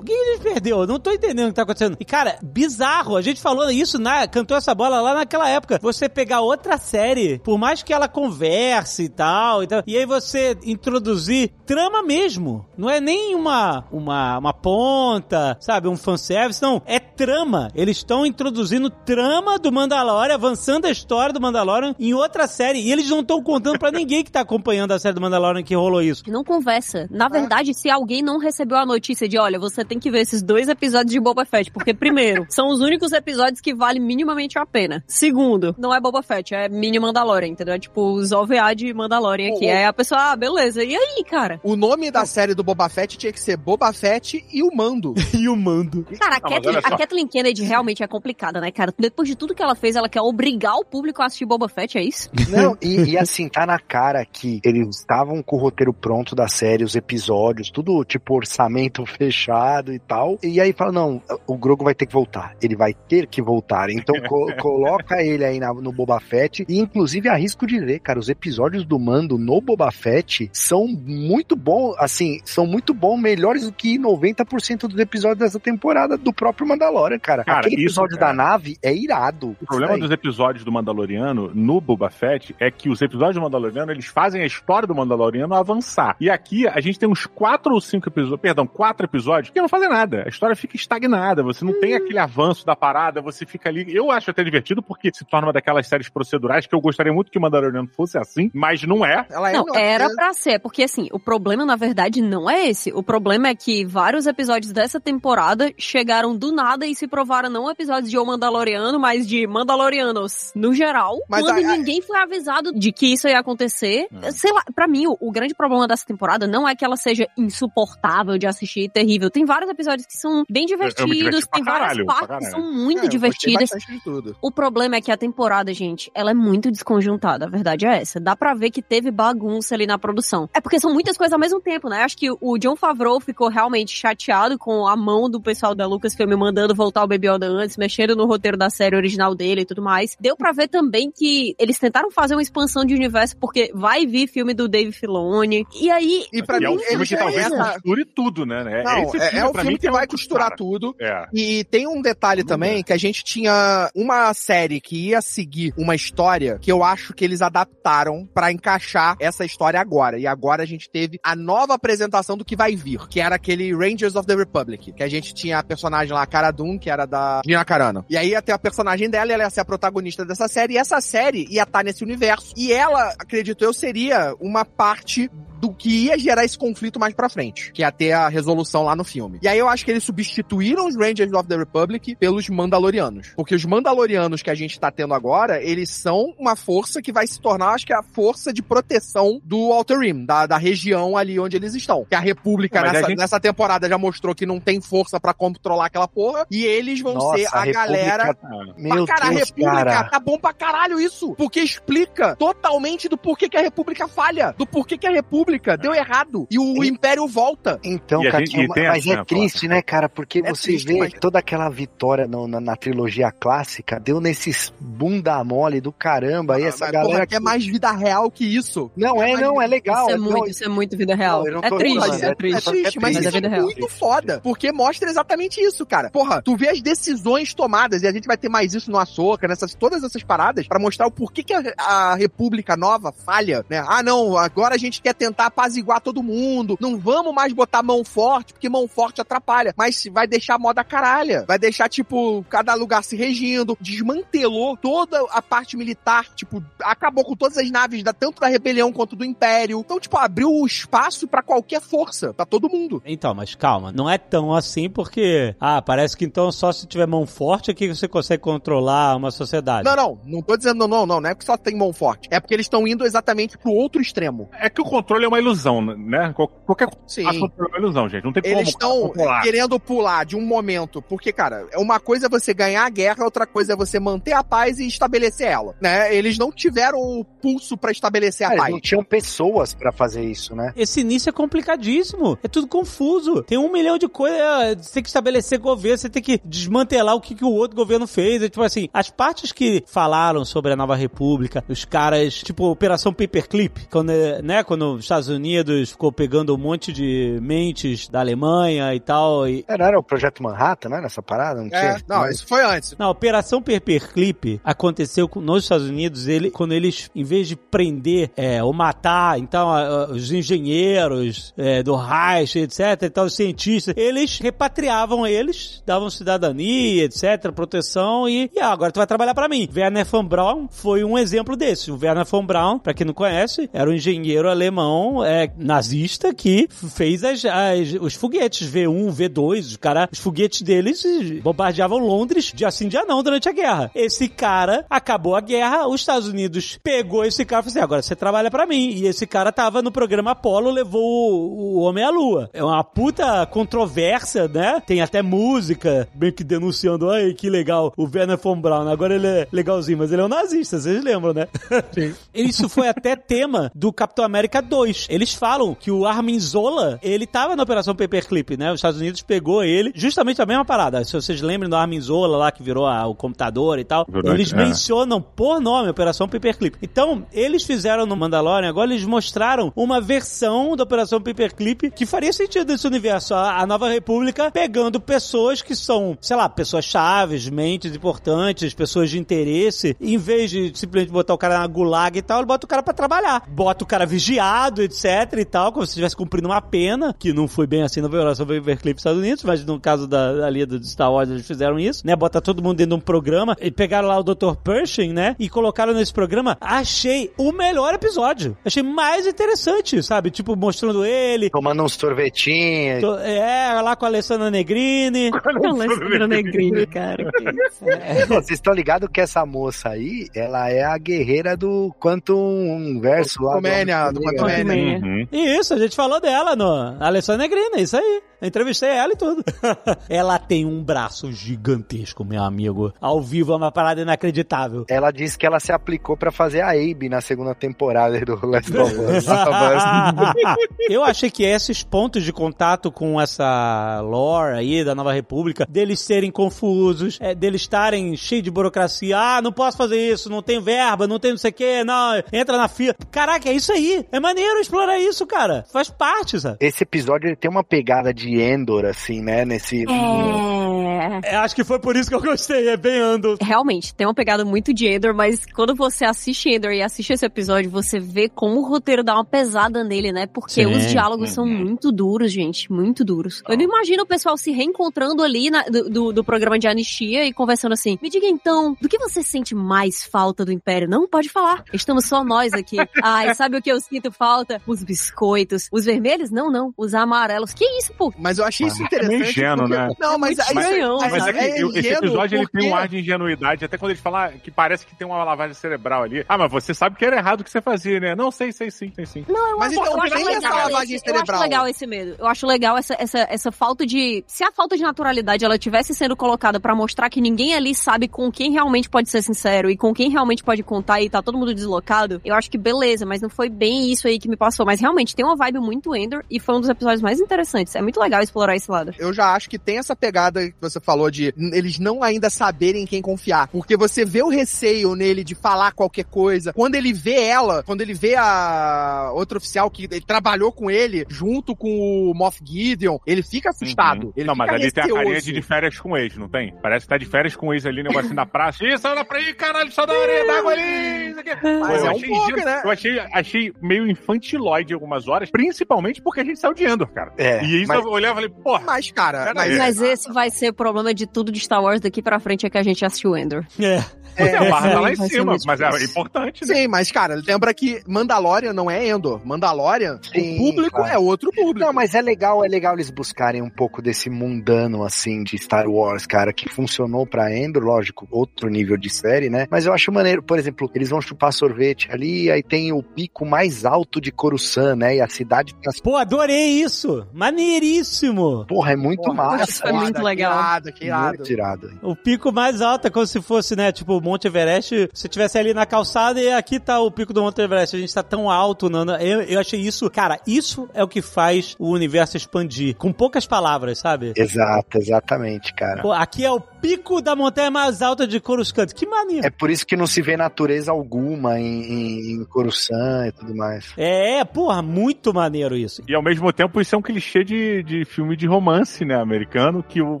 que que a gente perdeu? Eu Não tô entendendo o que tá acontecendo. E cara, bizarro, a gente falou isso, na, cantou essa bola lá naquela época. Você pegar outra série, por mais que ela converse e tal, e tal, e aí você introduzir trama mesmo. Não é nem uma, uma, uma ponta, sabe, um fanservice, não. É trama. Eles estão introduzindo trama do Mandalorian, avançando a história do Mandalorian em outra série. E eles não estão contando pra ninguém que tá acompanhando a série do Mandalorian que rolou isso.
Não conversa. Na verdade, se alguém não recebeu a notícia de, olha, você tem que ver esses dois episódios de Boba Fett, porque, primeiro, são os únicos episódios que vale minimamente a pena. Segundo, não é Boba Fett, é mini Mandalorian, entendeu? É tipo os OVA de Mandalorian aqui.
O-
Aí a pessoa, ah, beleza. E aí, cara?
O nome da série do Boba Fett tinha que ser Boba Fett e o Mando.
e o mando.
Cara, a,
Não,
Kathleen, a Kathleen Kennedy realmente é complicada, né, cara? Depois de tudo que ela fez, ela quer obrigar o público a assistir Boba Fett, é isso?
Não, e, e assim, tá na cara que eles estavam com o roteiro pronto da série, os episódios, tudo tipo orçamento fechado e tal. E aí fala: não, o Grogo vai ter que voltar. Ele vai ter que voltar. Então co- coloca ele aí na- no Boba Fett. E inclusive arrisco dizer, cara, os episódios do Mando no Boba Fett são muito bons, assim, são muito bons, melhores do que 90% dos episódios dessa temporada do próprio Mandalorian, cara.
Cara,
Aquele
isso,
episódio
cara.
da nave é irado.
O problema dos episódios do Mandaloriano no Boba Fett é que os episódios do Mandaloriano eles fazem a história do Mandaloriano avançar. E aqui a gente tem uns quatro ou cinco episódios, perdão, quatro episódios que não fazem nada. A história fica estagnada. Você não tem aquele avanço da parada, você fica ali. Eu acho até divertido porque se torna uma daquelas séries procedurais que eu gostaria muito que o Mandaloriano fosse assim, mas não é.
Ela é
Não,
não,
era
é-
pra ser, porque assim, o problema na verdade não é esse. O problema é que vários episódios dessa temporada chegaram do nada e se provaram não episódios de O Mandaloriano, mas de Mandalorianos no geral,
Mas
quando
a- a-
ninguém foi avisado de que isso ia acontecer. Sei lá, pra mim, o, o grande problema dessa temporada não é que ela seja insuportável de assistir, terrível. Tem vários episódios que são bem
diverti
divertidos, tem várias
caralho,
partes que são muito
É,
divertidas.
Tudo.
O problema é que a temporada, gente, ela é muito desconjuntada. A verdade é essa. Dá pra ver que teve bagunça ali na produção. É porque são muitas coisas ao mesmo tempo, né? Acho que o John Favreau ficou realmente chateado com a mão do pessoal da Lucasfilm mandando voltar o Baby Yoda antes, mexendo no roteiro da série original dele e tudo mais. Deu pra ver também que eles tentaram fazer uma expansão de universo porque vai vir filme do Dave Filoni. E aí,
E pra
e é
mim,
um filme que talvez
essa-
costure tudo, né? É-
Não,
esse
é, é um filme
mim,
que
é
vai costurar
cara,
tudo.
É.
E tem um detalhe também, que a gente tinha uma série que ia seguir uma história que eu acho que eles adaptaram pra encaixar essa história agora. E agora a gente teve a nova apresentação do que vai vir, que era aquele Rangers of the Republic, que a gente tinha a personagem lá, a Cara Dune, que era da Gina Carano. E aí ia ter a personagem dela, ela ia ser a protagonista dessa série, e essa série ia estar nesse universo. E ela, acredito eu, seria uma parte do que ia gerar esse conflito mais pra frente, que ia ter a resolução lá no filme. E aí eu acho que eles substituíram os Rangers of the Republic pelos Mandalorianos. Porque os Mandalorianos que a gente tá tendo agora, eles são uma força que vai se tornar, acho que a força de proteção do Outer Rim, da, da região ali onde eles estão. Que a República
Mas a
nessa,
gente-
nessa temporada já mostrou que não tem força pra controlar aquela porra, e eles vão
Nossa,
ser a,
República-
galera
Meu
pra caralho, a
Deus,
República,
cara.
tá bom pra caralho isso. Porque explica totalmente do porquê que a República falha, do porquê que a República deu errado e o
E-
Império volta.
Então,
E
cara,
gente- e tem
mas
assim,
é triste, né, cara? Porque
É
você
triste,
vê
mas-
toda aquela vitória no- na, na trilogia clássica, deu nesses bunda mole do caramba, aí essa
Mas,
galera...
porra, quer mais vida real que isso.
Não, é, não, é legal.
isso é
não,
muito, isso é muito vida real.
Não, não
é
tô
triste,
falando,
é
é-
triste.
É triste, mas
Mas é vida
é
real.
muito foda, porque mostra exatamente isso, cara. Porra, tu vê as decisões tomadas, e a gente vai ter mais isso no Açoka, nessas, todas essas paradas, pra mostrar o porquê que a, a República Nova falha, né? Ah, não, agora a gente quer tentar apaziguar todo mundo, não vamos mais botar mão forte, porque mão forte atrapalha, mas vai deixar a moda caralha, vai deixar, tipo, cada lugar se regindo, desmantelou toda a parte militar, tipo, acabou com todas as naves, da, tanto da rebelião quanto do Império, então, tipo, abriu o espaço pra qualquer força, pra todo mundo.
Então, mas calma, não é tão assim porque, ah, parece que então só se tiver mão forte é que você consegue controlar uma sociedade.
Não, não, não tô dizendo não, não, não, não é que só tem mão forte. É porque eles estão indo exatamente pro outro extremo.
É que o controle é uma ilusão, né? Qual- Qualquer
Sim.
controle é uma ilusão, gente. Não tem
Eles
como
estão querendo pular de um momento, porque, cara, uma coisa é você ganhar a guerra, outra coisa é você manter a paz e estabelecer ela, né? Eles não tiveram o pulso pra estabelecer a
Cara,
paz.
não tinham pessoas pra fazer isso, né?
Esse início é complicadíssimo. É tudo confuso. Tem um milhão de coisas. é, Você tem que estabelecer governo, você tem que desmantelar o que, que o outro governo fez. É, tipo assim, as partes que falaram sobre a nova república, os caras, tipo, Operação Paperclip, quando, né, quando os Estados Unidos ficou pegando um monte de mentes da Alemanha e tal. E...
É, Não era o Projeto Manhattan, né? Nessa parada? Não
É,
tinha?
não, isso foi antes.
Na Operação Paperclip aconteceu nos Estados Unidos, ele, quando eles, em vez de prender é, ou matar, então, a- a- os engenheiros é, do Reich, etc, então, os cientistas, eles repatriavam eles, davam cidadania, etc, proteção e, e ah, agora tu vai trabalhar pra mim. Werner von Braun foi um exemplo desse. O Werner von Braun, pra quem não conhece, era um engenheiro alemão é, nazista que fez as, as- os foguetes V1, V2, os, cara, os foguetes deles bombardeavam Londres dia sim, dia não durante a guerra. Esse cara acabou a guerra, os Estados Unidos pegou esse cara e falou assim: agora você trabalha pra mim. E esse cara tava no programa Apollo, levou o, o Homem à Lua. É uma puta controvérsia, né? Tem até música, bem que denunciando, ai, que legal, o Werner von Braun. Agora ele é legalzinho, mas ele é um nazista, vocês lembram, né?
Sim.
Isso foi até tema do Capitão América 2. Eles falam que o Armin Zola, ele tava na Operação Paperclip, né? Os Estados Unidos pegou ele, justamente a mesma parada. Se vocês lembram do Armin Zola lá, que virou a- o computador e tal, eles
é.
mencionam por nome Operação Paperclip. Então, eles fizeram no Mandalorian, agora eles mostraram uma versão da Operação Paperclip que faria sentido nesse universo. A, a Nova República pegando pessoas que são, sei lá, pessoas chaves, mentes importantes, pessoas de interesse, em vez de simplesmente botar o cara na gulag e tal, ele bota o cara pra trabalhar. Bota o cara vigiado, etc e tal, como se estivesse cumprindo uma pena, que não foi bem assim na Operação Paperclip dos Estados Unidos, mas no caso da, ali do Star Wars eles fizeram isso, né? Botar todo mundo dentro de um programa e pegaram lá o Dr. Pershing, né? E colocaram nesse programa. Achei o melhor episódio. Achei mais interessante, sabe? Tipo, mostrando ele.
Tomando uns sorvetinhos.
to- É, lá com a Alessandra Negrini.
Alessandra Negrini, cara. que isso.
É.
Pô, Vocês estão ligados que essa moça aí, ela é a guerreira do Quantum Verso lá.
Quantumania, do
Homem-Formiga.
Quantumania.
Uhum.
Isso, a gente falou dela no Alessandra Negrini, é isso aí. Eu entrevistei ela e tudo. ela tem um braço gigantesco, meu amigo. Ao vivo é uma parada inacreditável.
Ela disse que ela se aplicou pra fazer a Abe na segunda temporada do Last of Us.
Eu achei que esses pontos de contato com essa lore aí da Nova República, deles serem confusos, é, deles estarem cheios de burocracia, ah, não posso fazer isso, não tenho verba, não tenho não sei o que, não, entra na fila. Caraca, é isso aí. É maneiro explorar isso, cara. Faz parte, sabe?
Esse episódio ele tem uma pegada de Endor, assim, né? Nesse.
É.
É, acho que foi por isso que eu gostei, é bem ando.
Realmente, tem uma pegada muito de Endor, mas quando você assiste Endor e assiste esse episódio, você vê como o roteiro dá uma pesada nele, né? Porque
Sim.
os diálogos são muito duros, gente, muito duros. Eu não imagino o pessoal se reencontrando ali na- do, do, programa de anistia e conversando assim, me diga então, do que você sente mais falta do Império? Não, pode falar, estamos só nós aqui. Ai, sabe o que eu sinto falta? Os biscoitos. Os vermelhos? Não, não, os amarelos. Que isso, pô?
Mas eu achei isso
É
interessante.
meio ingênuo,
porque-
né?
Não, mas
muito
aí- aí-
Mas é que
é
eu- esse episódio ele tem um ar de ingenuidade, até quando ele fala que parece que tem uma lavagem cerebral ali. Ah, mas você sabe que era errado o que você fazia, né? Não, sei, sei sim, sei sim.
Não, eu
Mas
acho,
então
eu acho
tem essa
legal
lavagem
esse,
cerebral.
Eu acho legal esse medo. Eu acho legal essa, essa, essa falta de. Se a falta de naturalidade ela tivesse sendo colocada pra mostrar que ninguém ali sabe com quem realmente pode ser sincero e com quem realmente pode contar e tá todo mundo deslocado, eu acho que beleza, mas não foi bem isso aí que me passou. Mas realmente tem uma vibe muito Ender e foi um dos episódios mais interessantes. É muito legal explorar esse lado.
Eu já acho que tem essa pegada que você falou de eles não ainda saberem em quem confiar. Porque você vê o receio nele de falar qualquer coisa. Quando ele vê ela, quando ele vê a outra oficial que ele trabalhou com ele, junto com o Moff Gideon, ele fica assustado.
Uhum.
Ele
não,
fica
mas ali tem a carinha de, de férias com o ex, não tem? Parece que tá de férias com o ex ali, negocinho da praça. Ih, saiu da praia, Ih, caralho, só da areia d'água ali. isso aqui.
Mas
eu
é um
achei
pouco, né?
Eu achei, achei meio infantiloide algumas horas, principalmente porque a gente saiu de Endor, cara.
É,
e isso
mas-
eu olhava e falei, porra,
Mas, cara, mas,
aí.
Mas esse vai ser o problema de tudo de Star Wars daqui pra frente é que a gente assistiu Ender.
É.
Mas a barra tá lá em cima, mas é importante, né?
Sim, mas, cara, lembra que Mandalorian não é Endor. Mandalorian,
Sim,
o público
claro.
é outro público.
Não, mas é legal, é legal eles buscarem um pouco desse mundano, assim, de Star Wars, cara, que funcionou pra Endor, lógico, outro nível de série, né? Mas eu acho maneiro, por exemplo, eles vão chupar sorvete ali, aí tem o pico mais alto de Coruscant, né? E a cidade.
Pô, adorei isso. Maneiríssimo.
Porra, é muito
Porra,
massa.
isso foi muito legal.
Irado, que irado.
Muito irado.
O pico mais alto é como se fosse, né, tipo, o Monte Everest. Se tivesse ali na calçada e aqui tá o pico do Monte Everest. A gente tá tão alto, não, não- eu, eu achei isso, cara, isso é o que faz o universo expandir. Com poucas palavras, sabe?
Exato, exatamente, cara.
Pô, aqui é o pico da montanha mais alta de Coruscant. Que maneiro.
É por isso que não se vê natureza alguma em, em, em Coruscant e tudo mais.
É, porra, muito maneiro isso.
E ao mesmo tempo, isso é um clichê de, de filme de romance, né, americano, que o,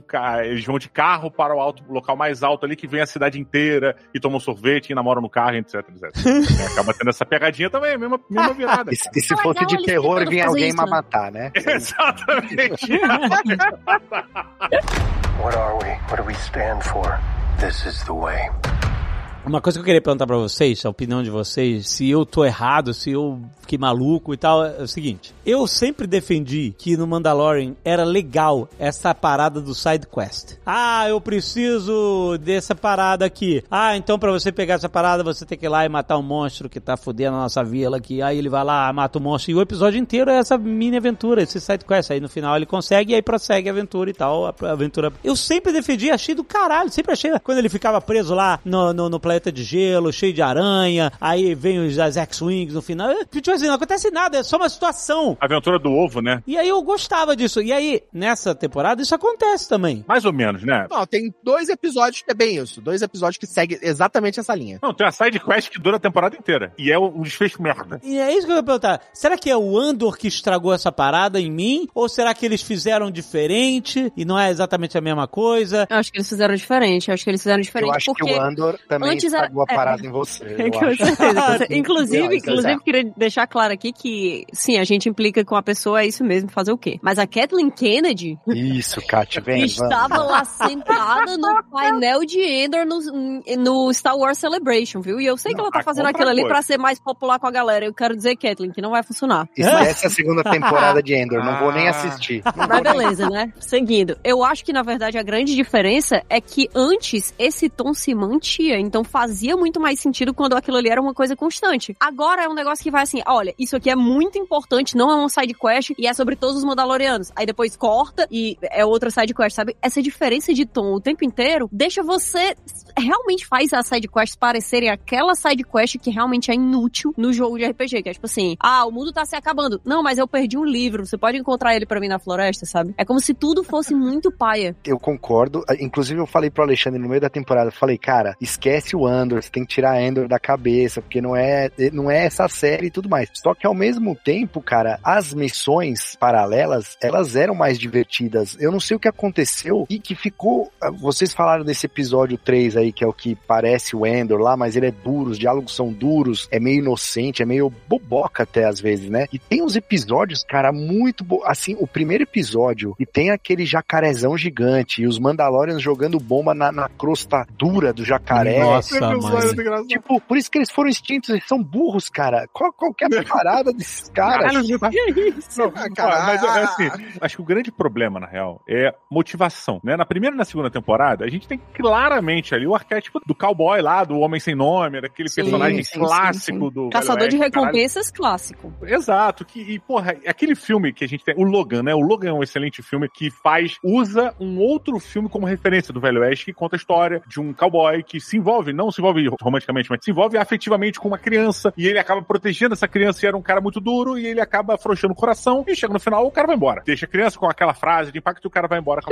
ca- eles vão de carro para o alto, o local mais alto ali, que vem a cidade inteira e tomam sorvete e namoram no carro, etc, etc. E acaba tendo essa pegadinha também, a mesma, mesma virada.
E, se- e se fosse de terror, vinha alguém
isso,
pra
né?
matar, né?
Exatamente.
What are we? What do we stand for? This is the way.
Uma coisa que eu queria perguntar pra vocês, a opinião de vocês, se eu tô errado, se eu fiquei maluco e tal, é o seguinte. Eu sempre defendi que no Mandalorian era legal essa parada do side quest. Ah, eu preciso dessa parada aqui. Ah, então pra você pegar essa parada, você tem que ir lá e matar um monstro que tá fudendo a nossa vila aqui. Aí ele vai lá, mata o monstro. E o episódio inteiro é essa mini aventura, esse side quest. Aí no final ele consegue e aí prossegue a aventura e tal. A aventura. Eu sempre defendi, achei do caralho. Sempre achei. Quando ele ficava preso lá no, no, no planeta de gelo, cheio de aranha. Aí vem os as X-Wings no final. Tipo assim, não acontece nada, é só uma situação.
Aventura do ovo, né?
E aí eu gostava disso. E aí, nessa temporada, isso acontece também.
Mais ou menos, né?
Não, tem dois episódios que é bem isso. Dois episódios que seguem exatamente essa linha.
Não, tem uma side quest que dura a temporada inteira. E é um desfecho merda.
E é isso que eu ia perguntar. Será que é o Andor que estragou essa parada em mim? Ou será que eles fizeram diferente e não é exatamente a mesma coisa?
Eu acho que eles fizeram diferente. Eu acho que eles fizeram diferente
Eu acho
porque.
que o Andor também
antes era-
estragou a
é.
parada em você. eu
Com
acho.
certeza, com certeza. Inclusive,
é
inclusive queria deixar claro aqui que, sim, a gente implica com a pessoa, é isso mesmo, fazer o quê? Mas a Kathleen Kennedy
Isso, Kátia, vem. vamos.
estava lá sentada no painel de Endor no, no Star Wars Celebration, viu? E eu sei que
Não,
ela tá
a
fazendo aquilo ali pra ser mais popular com a galera. Eu quero dizer, Kathleen, que não vai funcionar.
Esquece a segunda temporada de Endor, não vou nem
Ah.
assistir.
Mas beleza, né? Seguindo. Eu acho que, na verdade, a grande diferença é que antes esse tom se mantia. Então fazia muito mais sentido quando aquilo ali era uma coisa constante. Agora é um negócio que vai assim: olha, isso aqui é muito importante, não é uma side quest e é sobre todos os Mandalorianos. Aí depois corta e é outra side quest, sabe? Essa diferença de tom o tempo inteiro deixa você. Realmente faz as side quests parecerem aquela side quest que realmente é inútil no jogo de RPG. Que é tipo assim: ah, o mundo tá se acabando. Não, mas eu perdi um livro. Você pode encontrar ele pra mim na floresta, sabe? É como se tudo fosse muito paia.
Eu concordo. Inclusive, eu falei pro Alexandre no meio da temporada, falei, cara, esquece o Andor, você tem que tirar Andor da cabeça, porque não é, não é essa série e tudo mais. Só que ao mesmo tempo, cara, as missões paralelas, elas eram mais divertidas. Eu não sei o que aconteceu e que ficou. Vocês falaram desse episódio 3 aí, que é o que parece o Endor lá, mas ele é duro, os diálogos são duros, é meio inocente, é meio boboca até às vezes, né? E tem uns episódios, cara, muito bo... assim, o primeiro episódio e tem aquele jacarezão gigante e os Mandalorians jogando bomba na, na crosta dura do jacaré.
Nossa,
É.
Tipo, por isso que eles foram extintos, eles são burros, cara. Qual, qual que é a parada desses caras?
Caralho, você tá- Não,
Ah,
ó,
cara,
mas é
ah,
assim, acho que o grande problema, na real, é motivação, né? Na primeira e na segunda temporada, a gente tem claramente ali o arquétipo do cowboy lá, do homem sem nome, daquele
Sim,
personagem
sim,
clássico
sim, sim.
do Velho
Caçador de
Oeste, caralho.
recompensas clássico.
Exato, que, e porra, aquele filme que a gente tem, o Logan, né? O Logan é um excelente filme que faz, usa um outro filme como referência do Velho Oeste, que conta a história de um cowboy que se envolve, não se envolve romanticamente, mas se envolve afetivamente com uma criança, e ele acaba protegendo essa criança e era um cara muito duro, e ele acaba afrouxando o coração, e chega no final, o cara vai embora. Deixa a criança com aquela frase de impacto e o cara vai embora.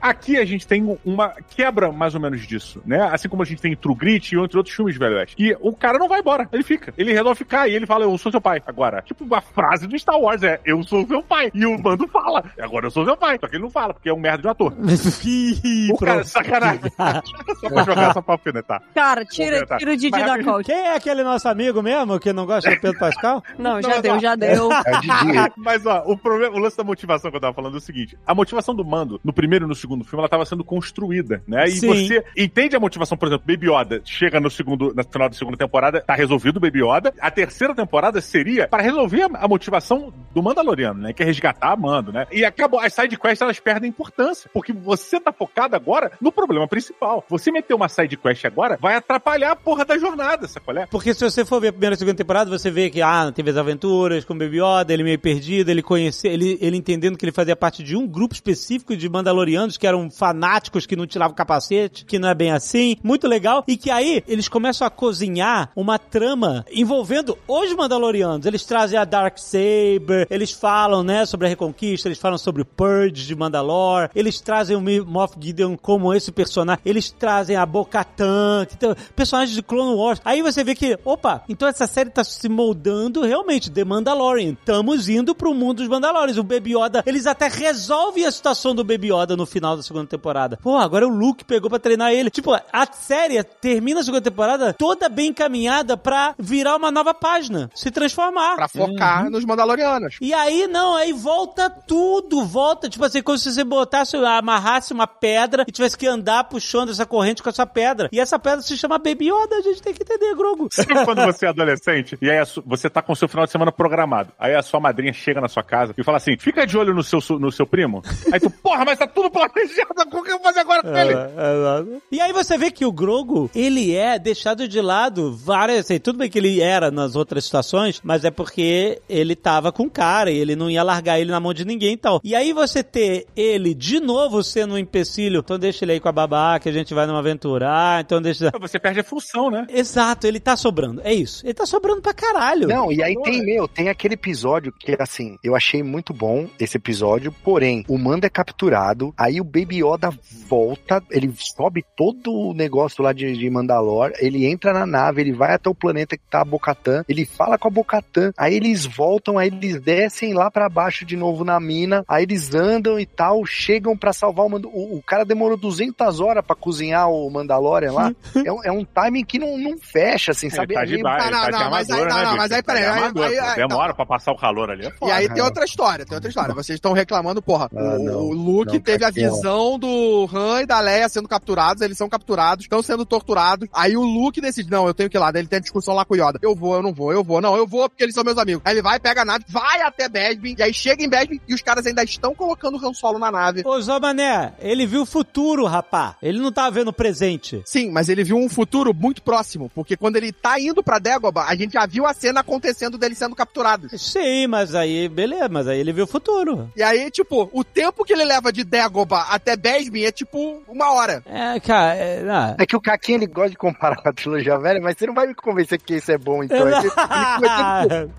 Aqui a gente tem uma quebra mais ou menos disso, né? Assim como a gente tem True Grit e entre outros filmes de Velho Oeste. E o cara não vai embora, ele fica. Ele resolve ficar e ele fala, eu sou seu pai. Agora, tipo, a frase do Star Wars é, eu sou seu pai. E o bando fala, agora eu sou seu pai. Só que ele não fala, porque é um merda de um ator. O cara,
pronto.
sacanagem. só pra jogar, só pra alfinetar.
Cara, tira, tira o Didi
Mas
da coach.
Quem é aquele nosso amigo mesmo que não gosta do Pedro Pascal?
Não,
Não,
já
mas
deu,
ó,
já deu.
É o Didi.
Mas, ó, o problema, o lance da motivação que eu tava falando é o seguinte: a motivação do Mando, no primeiro e no segundo filme, ela tava sendo construída, né? E
Sim.
você entende a motivação, por exemplo, Baby Yoda chega no segundo, no final da segunda temporada, tá resolvido o Baby Yoda. A terceira temporada seria para resolver a, a motivação do Mandaloriano, né? Que é resgatar a Mando, né? E acabou, as side quests elas perdem importância, porque você tá focado agora no problema principal. Você meter uma side quest agora vai atrapalhar a porra da jornada, sacolé?
Porque se você for ver a primeira e segunda temporada, você vê que, ah, teve as aventuras com o Baby Yoda, ele meio perdido, ele conhecia, ele, ele entendendo que ele fazia parte de um grupo específico de Mandalorianos que eram fanáticos, que não tiravam capacete, que não é bem assim. Muito legal. E que aí eles começam a cozinhar uma trama envolvendo os Mandalorianos. Eles trazem a Dark Saber, eles falam, né, sobre a Reconquista, eles falam sobre o Purge de Mandalore, eles trazem o Moff Gideon como esse personagem, eles trazem a Bo-Katan, tem personagens de Clone Wars. Aí você vê que, opa, então essa série tá se moldando realmente, The Mandalorian. Estamos indo pro mundo dos Mandalorians. O Baby Yoda, eles até resolvem a situação do Baby Yoda no final da segunda temporada. Pô, agora o Luke pegou pra treinar ele. Tipo, a série termina a segunda temporada toda bem encaminhada pra virar uma nova página, se transformar.
Pra focar nos Mandalorianos.
E aí, não, aí volta tudo, volta, tipo assim, como se você botasse, amarrasse uma pedra e tivesse que andar puxando essa corrente com essa pedra. E essa pedra se chama Baby Yoda, a gente tem que entender, Grogu.
Sabe quando você é adolescente e aí você tá com o seu final de semana programado? Aí a sua madrinha chega na sua casa e fala assim: fica de olho no seu, no seu primo. Aí tu, porra, mas tá tudo planejado, o que eu vou fazer agora com ele?
É, E aí você vê que o Grogu, ele é deixado de lado várias, assim, tudo bem que ele era nas outras situações, mas é porque ele tava com cara e ele não ia largar ele na mão de ninguém e tal. E aí você ter ele de novo sendo um empecilho, então deixa ele aí com a babá que a gente vai numa aventura. Ah, então deixa...
Você perde a função, né?
Exato, ele tá sobrando, é isso. Ele tá sobrando pra caralho.
Não, e aí tem, meu, tem aquele episódio que, assim, eu achei muito bom esse episódio, porém, o Mando é capturado, aí o Baby Yoda volta, ele sobe todo o negócio lá de, de Mandalor, ele entra na nave, ele vai até o planeta que tá a Bocatã, ele fala com a Bocatã, aí eles voltam, aí eles descem lá pra baixo de novo na mina, aí eles andam e tal, chegam pra salvar o Mando. O, o cara demorou 200 horas pra cozinhar o Mandalorian lá, é, um- é um timing que não, não fecha, assim, sabe?
Ele tá de tá
não,
de
não, mas aí- não,
né,
mas aí,
Tá
peraí,
Demora pra passar o calor ali, é
E aí tem outra história, tem outra história. Vocês estão reclamando, porra,
Ah,
o,
não.
o Luke
Não,
teve a visão do Han e da Leia sendo capturados, eles são capturados, estão sendo torturados. Aí o Luke decide, não, eu tenho que ir lá. Daí ele tem a discussão lá com o Yoda. Eu vou, eu não vou, eu vou. Não, eu vou porque eles são meus amigos. Aí ele vai, pega a nave, vai até Bespin, e aí chega em Bespin e os caras ainda estão colocando o Han Solo na nave.
Ô, Mané, ele viu o futuro, rapá. Ele não tá vendo o presente.
Sim, mas ele viu um futuro muito próximo, porque quando ele tá indo pra Dagobah, a gente já viu a cena acontecendo dele sendo capturado.
Sim, mas aí, beleza, mas aí ele viu o futuro.
E aí, tipo, o tempo que ele leva de Dagobah até Bespin é tipo uma hora.
É, cara, é, não.
É que o Caquinha ele gosta de comparar com a trilogia velha, mas você não vai me convencer que isso é bom, então. Ele- ele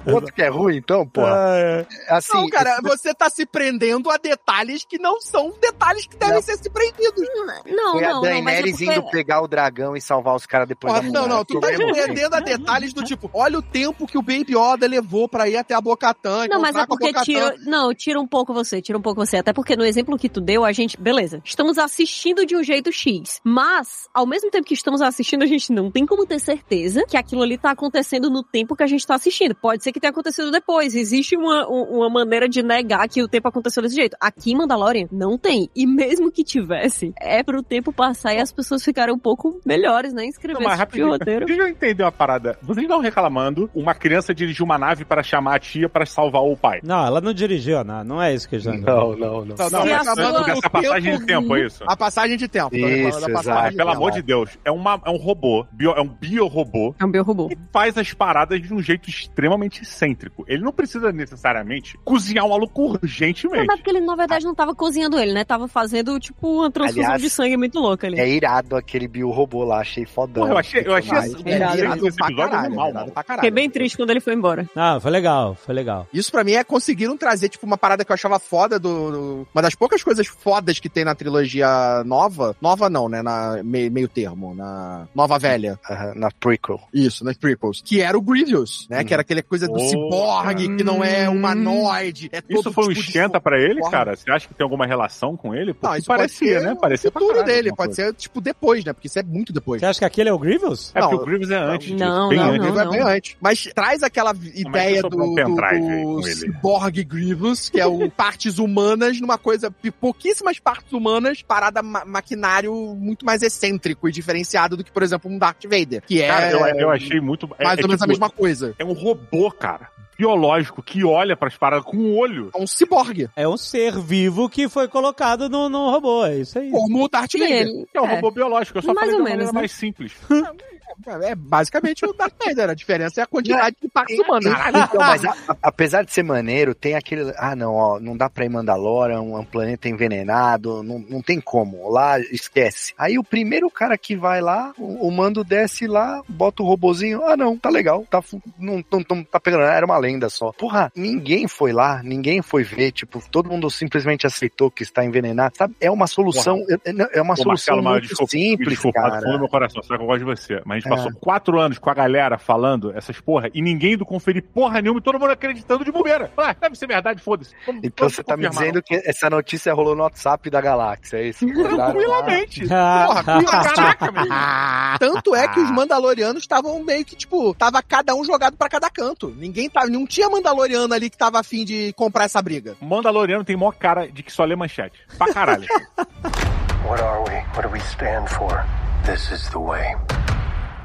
que o outro que é ruim, então, porra.
É,
Assim,
não, cara, você tá se prendendo a detalhes que não são detalhes que devem
Não.
ser se prendidos.
Não,
foi a
não, não, mas é
Daenerys
porque...
indo pegar o dragão e salvar os caras depois
Porra,
da
não, não, tu tá
não
entendendo a detalhes do tipo, olha o tempo que o Baby Yoda levou pra ir até a Bocatã.
Não, mas é porque tira, não, tira um pouco você, tira um pouco você. Até porque no exemplo que tu deu, a gente, beleza, estamos assistindo de um jeito X. Mas, ao mesmo tempo que estamos assistindo, a gente não tem como ter certeza que aquilo ali tá acontecendo no tempo que a gente tá assistindo. Pode ser que tenha acontecido depois. Existe uma, um- uma maneira de negar que o tempo aconteceu desse jeito. Aqui em Mandalorian, não tem. E mesmo que tivesse, é pro tempo passar e as pessoas ficarem um pouco melhores, né? Escrever
Não, mas
esse tipo roteiro.
Deixa eu entender uma parada. Vocês estão reclamando uma criança dirigir uma nave para chamar a tia para salvar o pai.
Não, ela não dirigiu, não, não é isso que já.
Não, não, não.
Não,
Não,
Se a
mas
sua-
o
passagem de
tempo-
é isso?
A passagem de tempo.
Isso,
da
exato.
passagem
pelo
tempo.
amor de Deus, é, uma, é um robô, bio- é um biorobô
É um biorobô.
que faz as paradas de um jeito extremamente excêntrico. Ele não precisa necessariamente cozinhar o maluco
Não,
urgentemente.
mas porque ele, na verdade, não tava cozinhando ele, né? Tava fazendo, tipo, uma transfusão
Aliás,
de sangue muito louca ali.
É irado aquele biorobô lá, achei fodão.
Porra, eu achei, eu achei esse,
É irado
esse
pra
episódio
caralho,
animal, mano.
caralho.
Fiquei bem triste quando ele foi embora.
Não, foi legal, foi legal.
Isso pra mim é conseguiram trazer, tipo, uma parada que eu achava foda do. do- uma das poucas coisas fodas que tem na trilogia nova. Nova não, né? Na meio, meio termo, na nova velha.
Na prequel.
Isso, nas prequels. Que era o Grievous, né?
Hum.
Que era aquela coisa do
Oh.
ciborgue, que não é humanoide. É todo
Isso foi um
tipo de
esquenta pra ele, cara? Você acha que tem alguma relação com ele? Porque
Não, isso
parecia,
pode ser
né? Parecia
o
pra
futuro
caralho
dele. Pode
coisa.
ser, tipo, depois, né? Porque isso é muito depois.
Você acha que aquele é o Grievous?
É porque
Não,
o Grievous é antes disso,
não,
bem
não,
O
antes.
Grievous é bem antes. Mas traz aquela ideia do,
um
do, do? Cyborg Grievous, que é o partes humanas numa coisa, pouquíssimas partes humanas, parada ma- maquinário muito mais excêntrico e diferenciado do que, por exemplo, um Darth Vader. Que é
Cara, eu, eu achei muito. é-
mais
é
ou menos a
tipo-
mesma coisa.
É um robô, cara. Biológico, que olha pras paradas com o olho.
É um ciborgue,
É um ser vivo que foi colocado no, no robô, é isso aí.
como o Darth Vader.
ele-
É um
é.
robô biológico, eu só
Mais
falei
ou
de uma
menos,
maneira
né?
mais simples.
É basicamente o Darth Vader. A diferença é a quantidade de partes humanas.
Então, mas a- a- apesar de ser maneiro, tem aquele. Ah, não, ó, não dá pra ir Mandalorian, um, um planeta envenenado, não, não tem como. Lá, esquece. Aí o primeiro cara que vai lá, o, o mando desce lá, bota o robozinho. Ah, não, tá legal, tá, não, não, não tá pegando, era uma lenda só. Porra, ninguém foi lá, ninguém foi ver, tipo, todo mundo simplesmente aceitou que está envenenado, sabe? É uma solução, é, é uma
Pô,
solução
Marcelo,
muito
desculpa,
simples,
desculpa,
cara.
do meu coração, sabe que eu gosto de você. Mas a gente
É.
passou quatro anos com a galera falando essas porra e ninguém do conferir porra nenhuma e todo mundo acreditando de bobeira. Ah, deve ser verdade, foda-se.
Então você tá me dizendo que essa notícia rolou no WhatsApp da galáxia, é isso?
Tranquilamente.
Porra,
Caraca, meu.
Tanto é que os Mandalorianos estavam meio que, tipo, tava cada um jogado pra cada canto. Ninguém tava, não tinha Mandaloriano ali que tava afim de comprar essa briga.
Mandaloriano tem maior cara de que só lê manchete. Pra caralho.
What are we? What do we stand for? This is the way.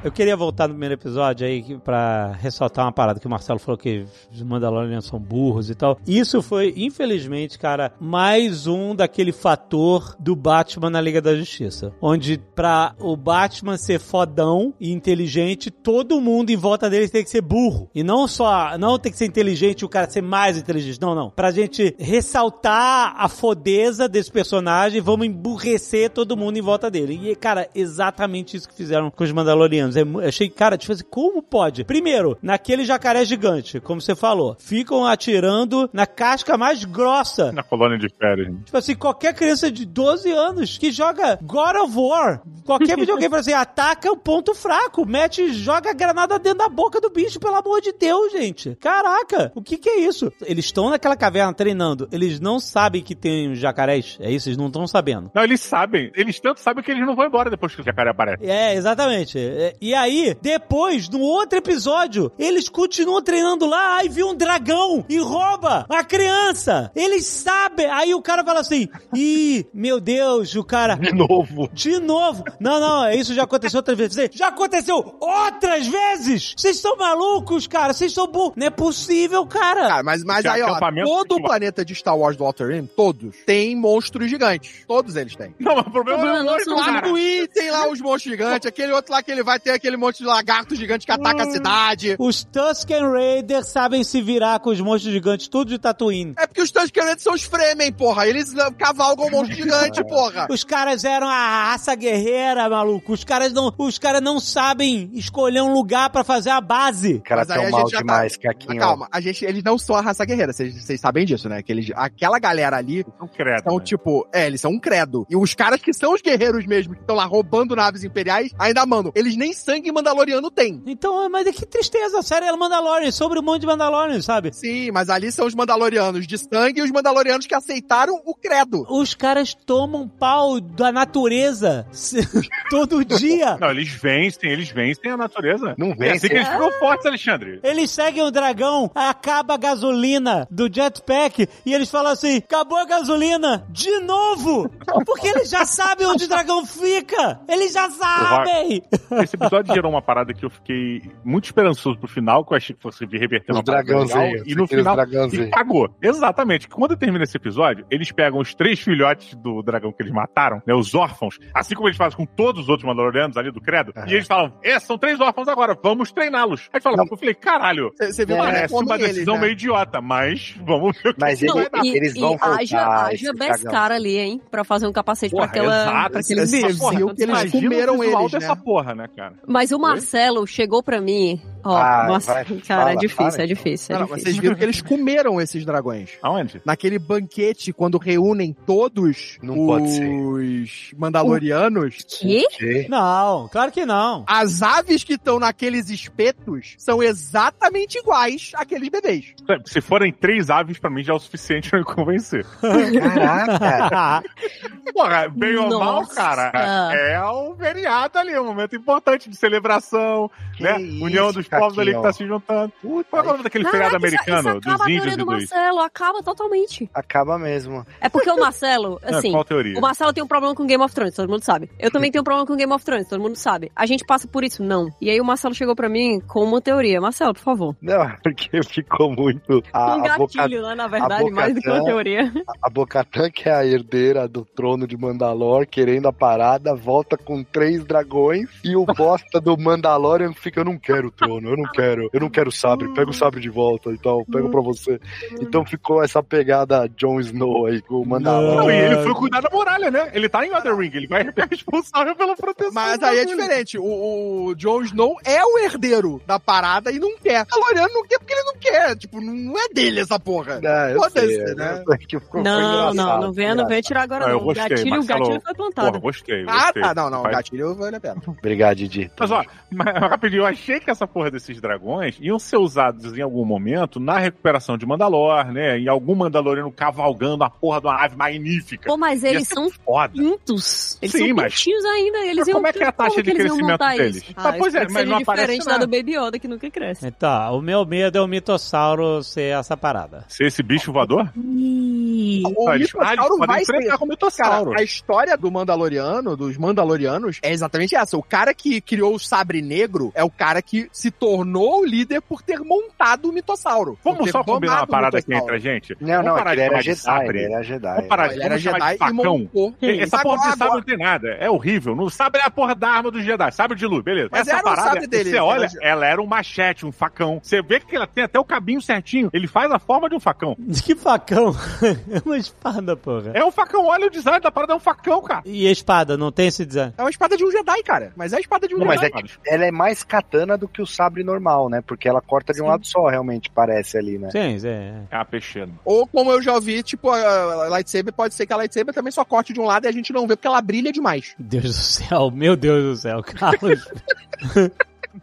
Eu queria voltar no primeiro episódio aí pra ressaltar uma parada que o Marcelo falou que os Mandalorianos são burros e tal. Isso foi, infelizmente, cara, mais um daquele fator do Batman na Liga da Justiça. Onde pra o Batman ser fodão e inteligente, todo mundo em volta dele tem que ser burro. E não só, não tem que ser inteligente o cara ser mais inteligente. Não, não. Pra gente ressaltar a fodeza desse personagem, vamos emburrecer todo mundo em volta dele. E, cara, exatamente isso que fizeram com os Mandalorianos. É achei, cara, tipo assim, como pode? Primeiro, naquele jacaré gigante, como você falou, ficam atirando na casca mais grossa.
Na colônia de férias.
Tipo assim, qualquer criança de 12 anos que joga God of War, qualquer videogame, fala assim, ataca o ponto fraco, mete, joga a granada dentro da boca do bicho, pelo amor de Deus, gente. Caraca, o que que é isso? Eles estão naquela caverna treinando, eles não sabem que tem jacarés, é isso? Eles não estão sabendo.
Não, eles sabem. Eles tanto sabem que eles não vão embora depois que o jacaré aparece.
É, exatamente. É, E aí, depois, no outro episódio, eles continuam treinando lá, aí vê um dragão e rouba a criança. Eles sabem. Aí o cara fala assim: Ih, meu Deus, o cara.
De novo.
De novo. Não, não, isso já aconteceu outras vezes. Já aconteceu outras vezes! Vocês estão malucos, cara? Vocês estão burros. Não é possível, cara.
Cara, mas, mas aí, ó, todo o planeta de Star Wars do Walter Rim, todos, tem monstros gigantes. Todos eles têm.
Não, mas o problema é
são
o
os
Lá
cara.
no Wii tem lá os monstros gigantes, aquele outro lá que ele vai ter aquele monte de lagarto gigante que ataca a cidade.
Os Tusken Raiders sabem se virar com os monstros gigantes, tudo de Tatooine.
É porque os Tusken são os Fremen, porra. Eles ah, cavalgam o monstro gigante, porra.
Os caras eram a raça guerreira, maluco. Os caras não, os caras não sabem escolher um lugar pra fazer a base.
O cara
Mas aí
tão mal
tá-
demais,
Mas
Caquinho.
calma, a gente, eles não são a raça guerreira, vocês sabem disso, né? Que eles, aquela galera ali
Não credo.
são
né?
tipo, é, eles são um credo. E os caras que são os guerreiros mesmo, que estão lá roubando naves imperiais, ainda, mano, eles nem sangue mandaloriano têm.
Então, mas que tristeza, a série é Mandalorian, sobre um monte de Mandalorian, sabe?
Sim, mas ali são os mandalorianos de sangue e os mandalorianos que aceitaram o credo.
Os caras tomam pau da natureza todo dia.
Não, eles vencem, eles vencem a natureza.
Não
É assim que eles ficam fortes, Alexandre.
Eles seguem o dragão, acaba a gasolina do jetpack e eles falam assim: acabou a gasolina de novo! Porque eles já sabem onde o dragão fica! Eles já sabem!
Esse episódio gerou uma parada que eu fiquei muito esperançoso pro final, que eu achei que fosse reverter
Os
uma parada legal,
dragãozinhos.
E no final. E cagou. Exatamente. Quando termina esse episódio, eles pegam os três filhotes do dragão que eles mataram, né? Os órfãos, assim como eles fazem com todos os outros Mandalorianos ali do Credo,
Aham.
e eles falam: É, são três órfãos agora, vamos treiná-los. Aí fala, eu falei, caralho.
Você viu
É,
Parece
comem
uma
eles,
decisão
né?
meio idiota, mas vamos ver o que
Mas ele-
vai dar.
e,
eles vão
e haja,
voltar,
haja
esse
Beskar ali, hein? Pra fazer um capacete
Porra,
pra aquela.
exato.
pra aquele
que eles comeram eles,
dessa
né?
porra, né, cara?
Mas o Marcelo chegou pra mim. Ó,
Vai,
nossa,
vai,
cara,
fala,
é difícil,
fala,
é difícil, é
mas
difícil.
vocês viram que eles comeram esses dragões.
Aonde?
Naquele banquete, quando reúnem todos
Não pode ser.
os mandalorianos,
Que?
Que?
Não, claro que não.
as aves que estão naqueles espetos são exatamente iguais àqueles bebês.
Se forem três aves, pra mim já é o suficiente pra me convencer.
Caraca.
Porra, bem ou mal,
Nossa.
cara, é o feriado ali, um momento importante de celebração,
Que
né?
isso,
União dos povos ali que tá se juntando. Qual é o nome daquele feriado
Caraca, isso-
americano?
isso acaba
dos
a
índios
teoria
e
do. Marcelo, acaba totalmente.
Acaba mesmo.
É porque o Marcelo,
Não,
assim,
qual a teoria?
o Marcelo tem um problema com Game of Thrones, todo mundo sabe. Eu também tenho um problema com Game of Thrones, todo mundo sabe. A gente passa por isso? Não. E aí o Marcelo chegou pra mim com uma teoria. Marcelo, por favor.
Não, porque ficou muito. A,
um
a Boca-
gatilho, né, na verdade,
a
mais do que uma teoria.
A Bocatã, que é a herdeira do trono de Mandalor, querendo a parada, volta com três dragões e o bosta do Mandalorian fica, eu não quero o trono, eu não quero, eu não quero o sabre, pega o sabre de volta e tal, pega pra você. Então ficou essa pegada Jon Snow aí com o Mandalorian.
Não, e ele foi cuidar da muralha, né? Ele tá em Other Ring, ele vai ser responsável pela proteção.
Mas
do
aí é diferente. O, o Jon Snow é o herdeiro da parada e não quer. Mandaloriano não quer porque ele não quer. Tipo, não é dele essa porra.
É, eu
Foda-se,
sei,
né?
eu sei que ficou- foi
Não, não, não venha, não venha tirar agora
Ah, eu
não. O
gostei,
gatilho, o
Marcelo.
gatilho foi plantado.
Porra, gostei,
Ah,
gostei.
tá. Não, não. O gatilho vale a pena.
Obrigado, Didi.
Mas ó, mas, rapidinho, eu achei que essa porra porra desses dragões iam ser usados em algum momento na recuperação de Mandalor, né? Em algum Mandaloriano cavalgando a porra de uma ave magnífica.
Pô, mas eles são
foda.
pintos. Eles
Sim,
são
mas-
pintinhos ainda. Eles
Mas
iam,
como é que é a taxa de crescimento deles?
Isso?
Mas,
Ah,
pois é, mas não aparece
diferente da
nada.
do Baby Yoda, que nunca cresce.
Então, o meu medo é o mitossauro ser essa parada.
Ser esse bicho voador?
Ih,
O
Ah, ah,
mitossauro vai
enfrentar
ser...
com o mitossauro.
Cara, a história do Mandaloriano, dos Mandalorianos, é exatamente essa. O cara que criou o sabre negro é o cara que se tornou o líder por ter montado o mitossauro.
Vamos só combinar uma parada aqui entre a gente?
Não,
Vamos
não,
parar
ele era Jedi, ele era Jedi.
Vamos parar
Ele era Jedi e
facão.
montou.
Essa porra de sabre não tem nada. É horrível. No sabre é a porra da arma do Jedi. Sabre de luz, beleza.
Mas
Essa parada,
dele,
você olha, ela era um machete, um facão. Você vê que ela tem até o cabinho certinho. Ele faz a forma de um facão.
Que facão? É uma espada, porra.
É um facão. Olha o design da parada, é um facão, cara.
E a espada, não tem esse design?
É uma espada de um Jedi, cara. Mas é a espada de um
Não, mas
Jedi.
é que ela é mais katana do que o sabre normal, né? Porque ela corta de um lado só, realmente, parece ali, né?
Sim, sim. é.
É uma peixeira.
Ou como eu já ouvi, tipo, a a lightsaber pode ser que a lightsaber também só corte de um lado e a gente não vê porque ela brilha demais.
Deus do céu, meu Deus do céu, Carlos.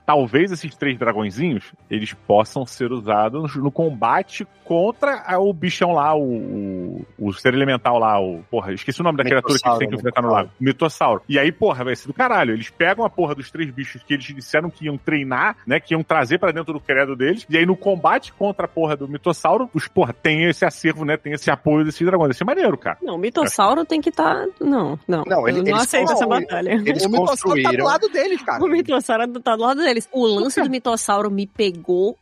Talvez esses três dragõezinhos, eles possam ser usados no combate contra a- o bichão lá, o, o, o ser elemental lá, o... Porra, esqueci o nome da criatura que eles têm que enfrentar no lago. Mitossauro. E aí, porra, vai ser do caralho. Eles pegam a porra dos três bichos que eles disseram que iam treinar, né, que iam trazer pra dentro do credo deles, e aí no combate contra a porra do mitossauro, os, porra, tem esse acervo, né, tem esse apoio desses dragões. Vai ser maneiro, cara.
Não, o mitossauro tem que estar. Não, não.
Não, ele-
não
são-
essa batalha.
Eles
o mitossauro tá do
construíram.
lado deles, cara.
O mitossauro tá do lado deles. O lance do mitossauro me pegou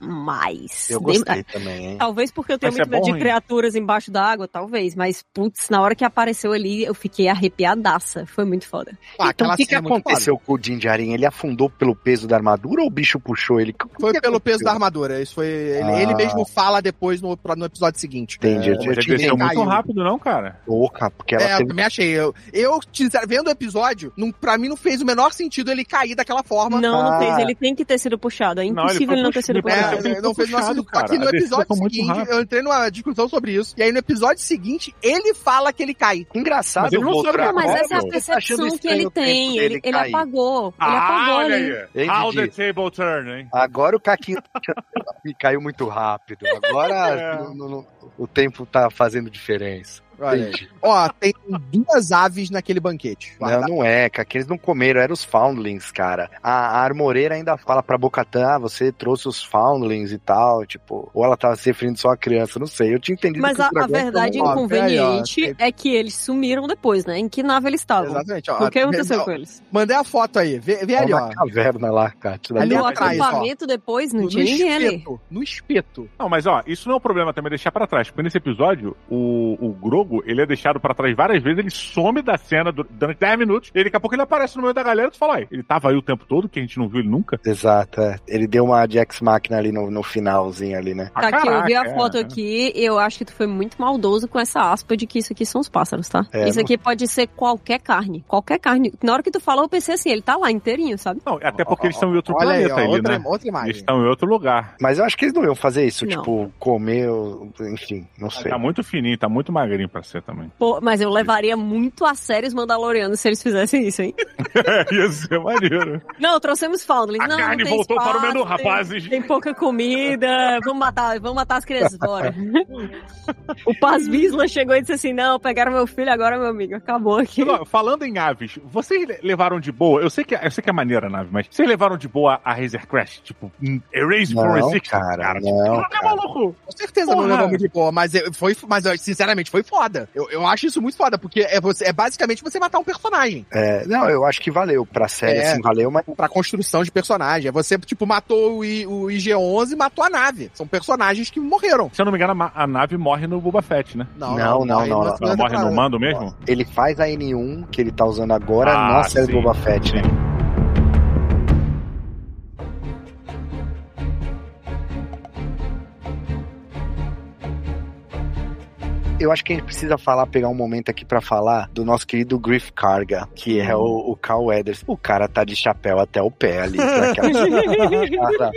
demais.
Eu
Dem-
gostei também, hein?
Talvez porque eu tenho
Mas é
muito medo
bom,
de criaturas embaixo d'água, talvez. Mas, putz, na hora que apareceu ali, eu fiquei arrepiadaça. Foi muito foda.
Ah,
Então,
aquela
o que, que
cena é muito
aconteceu com o Din Djarin? Ele afundou pelo peso da armadura ou o bicho puxou ele?
foda. Foi pelo peso da
aconteceu?
armadura. Isso foi. Ele,
Ah.
ele mesmo fala depois no, no episódio seguinte.
Entendi.
É,
eu
ele desceu muito
caiu.
rápido, não, cara?
louca, porque ela
É, eu
teve
também achei. Eu, eu vendo o episódio, não, pra mim não fez o menor sentido ele cair daquela forma.
Não, não
Ah.
fez. Ele tem que ter sido puxado. É
Não, ele
impossível ele não ter sido puxado.
É, não fez
puxado, cara.
no
A decisão
episódio seguinte, eu entrei numa discussão sobre isso. E aí no episódio seguinte, ele fala que ele cai.
engraçado.
Mas ele não sabe
Não, mas
agora,
essa é a
eu achando
percepção que ele tem. Ele, ele apagou. Ele
Ah,
apagou
olha
ali.
How the table turn, hein?
Agora o Caquinho me caiu muito rápido. Agora
É.
no- no- no- o tempo tá fazendo diferença.
Olha aí. Ó, tem duas aves naquele banquete.
Não, não é, cara, que eles não comeram, eram os foundlings, cara. A, a armoreira ainda fala pra Bocatan, ah, você trouxe os foundlings e tal, tipo, ou ela tava se referindo só a criança, não sei. Eu tinha entendido
Mas
que
a, a verdade inconveniente
peraí, ó,
é que eles sumiram depois, né? Em que nave eles estavam?
Exatamente, ó.
O que aconteceu
Ó,
com eles?
Mandei a foto aí. Vê, vê ali, ó.
na caverna lá, Kátia.
Ali
no
ó.
acampamento depois não
No,
tinha
no
ninguém ali.
espeto. No espeto.
Não, mas ó, isso não é um problema também deixar pra trás, porque nesse episódio, o, o Grogo, ele é deixado pra trás várias vezes, ele some da cena du- durante 10 minutos, e daqui a pouco ele aparece no meio da galera e tu fala, "Ué, ele tava aí o tempo todo, que a gente não viu ele nunca?
Exato, é. Ele deu uma de Ex-Máquina ali no, no finalzinho ali, né?
Ah,
Tá aqui, eu vi a foto
é.
aqui, eu acho que tu foi muito maldoso com essa aspa de que isso aqui são os pássaros, tá?
É,
isso
não-
aqui pode ser qualquer carne, qualquer carne. Na hora que tu falou, eu pensei assim, ele tá lá inteirinho, sabe?
Não, até porque eles estão em outro
Olha aí,
planeta
ó.
ali,
Outra,
né?
outra
Eles
imagem.
estão em outro lugar.
Mas eu acho que eles não iam fazer isso,
Não.
tipo, comer, enfim, não sei.
Tá muito fininho, tá muito magrinho pra ser também.
Pô, mas eu levaria muito a sério os Mandalorianos se eles fizessem isso, hein?
Ia ser maneiro.
Não, trouxemos Foundlings.
A
não,
carne
não tem
voltou para o
espaço,
menu,
tem-
rapazes.
Tem pouca comida, vamos matar, vamos matar as crianças, bora. o Paz Visla chegou e disse assim, não, pegaram meu filho agora, meu amigo, acabou aqui.
Falando em aves, vocês le- levaram de boa? Eu sei que, eu sei que é maneira a nave, mas vocês levaram de boa a Razor Crest? Tipo, um Erase
Não,
for Resistance?
cara,
tipo,
não,
tá
cara.
maluco?
Com certeza
Porra.
não levamos de boa, mas é- foi, mas sinceramente foi foda. Eu, eu acho isso muito foda, porque é, você, é basicamente você matar um personagem.
É, não, eu acho que valeu. Pra série,
É.
assim, valeu, mas
Pra construção de personagem. É Você, tipo, matou o, I- o IG-11 e matou a nave. São personagens que morreram.
Se eu não me engano, a, a nave morre no Boba Fett, né?
Não, não, não, não.
na segunda
Ela morre no mando mesmo?
ele faz a N1 que ele tá usando agora
Ah,
na série
sim,
do Boba Fett, né? Eu acho que a gente precisa falar, pegar um momento aqui pra falar do nosso querido Griff Carga, que é o, o Carl Weathers. O cara tá de chapéu até o pé ali. aquela-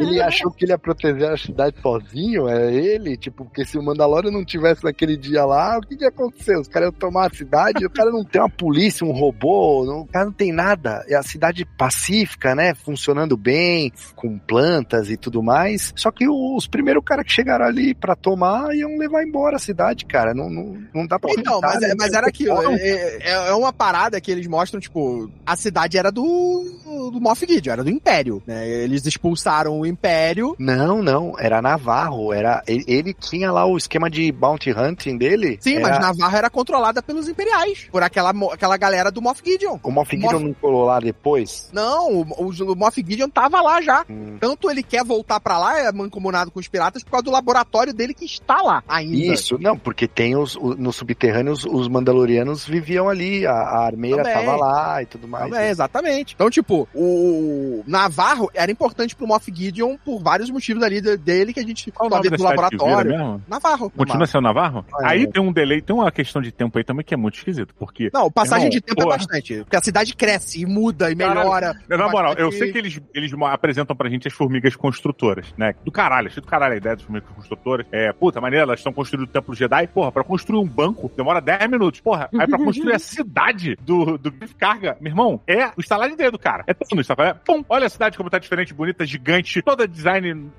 ele achou que ele ia proteger a cidade sozinho, é ele? Tipo, porque se o Mandalorian não tivesse naquele dia lá, o que que ia acontecer? Os caras iam tomar a cidade, o cara não tem uma polícia, um robô, não- o cara não tem nada. É a cidade pacífica, né? Funcionando bem, com plantas e tudo mais. Só que os primeiros caras que chegaram ali pra tomar iam levar embora a cidade, cara. Não, não, não dá pra
Então, mas, é-
né?
mas era aquilo. É, é- é uma parada que eles mostram, tipo, a cidade era do, do Moff Gideon, era do Império, né? Eles expulsaram o Império.
Não, não, era Navarro, era ele, ele tinha lá o esquema de bounty hunting dele.
Sim,
era-
mas Navarra era controlada pelos Imperiais, por aquela, aquela galera do Moff Gideon.
O Moff Gideon
Moff-
não colou lá depois?
Não, o, o, o Moff Gideon tava lá já.
Hum.
Tanto ele quer voltar pra lá, é mancomunado com os piratas, por causa do laboratório dele que está lá ainda.
Isso, não, porque tem os, o- no subterrâneo os, os Mandalorianos viviam ali, a, a armeira
Também.
tava lá e tudo mais.
É, exatamente. Então, tipo, o Navarro era importante pro Moff Gideon por vários motivos ali de- dele que a gente
Qual o
só
nome
vê
da
do laboratório.
mesmo?
Navarro.
Continua
Navarro.
sendo Navarro?
Ah,
Aí
é.
tem um delay, tem uma questão de tempo aí também que é muito esquisito, porque...
Não, passagem
Irmão,
de tempo
porra.
é bastante. Porque a cidade cresce e muda e
Caralho.
melhora.
Na moral, eu sei que eles, eles apresentam pra gente as formigas construtoras, né? Do caralho, achei do caralho a ideia das formigas construtoras. É, puta, maneira, elas estão construindo o Templo Jedi. Porra, pra construir um banco demora 10 minutos. Porra, aí pra construir a cidade do, do Griff Carga, meu irmão, é o estalar de dedo, cara. É tudo isso, sabe? É, pum, olha a cidade como tá diferente, bonita, gigante, toda design.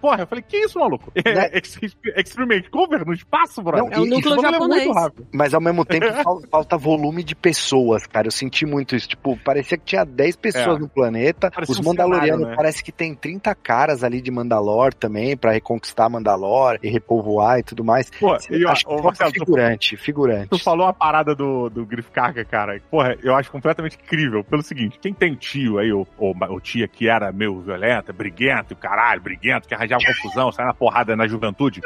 Porra, eu falei, que isso, maluco? É,
Né?
ex- Experiment Cover no espaço, brother.
Não,
É o
e-
núcleo
é
japonês.
muito rápido.
Mas ao mesmo tempo fal- falta volume de pessoas, cara. Eu senti muito isso. Tipo, parecia que tinha 10 pessoas
É.
no planeta.
Parecia
Os
um
Mandalorianos
cenário, né?
parece que tem 30 caras ali de Mandalor também, pra reconquistar Mandalor e repovoar e tudo mais.
Pô, e, ó,
Acho
Marcelo, tu
figurante, figurante.
Tu falou a parada do, do Griff Carga, cara. Porra, eu acho completamente incrível. Pelo seguinte, quem tem tio aí, ou, ou, ou tia que era meio violenta, briguento, caralho, briguento, que arranjava confusão, sai na porrada na juventude.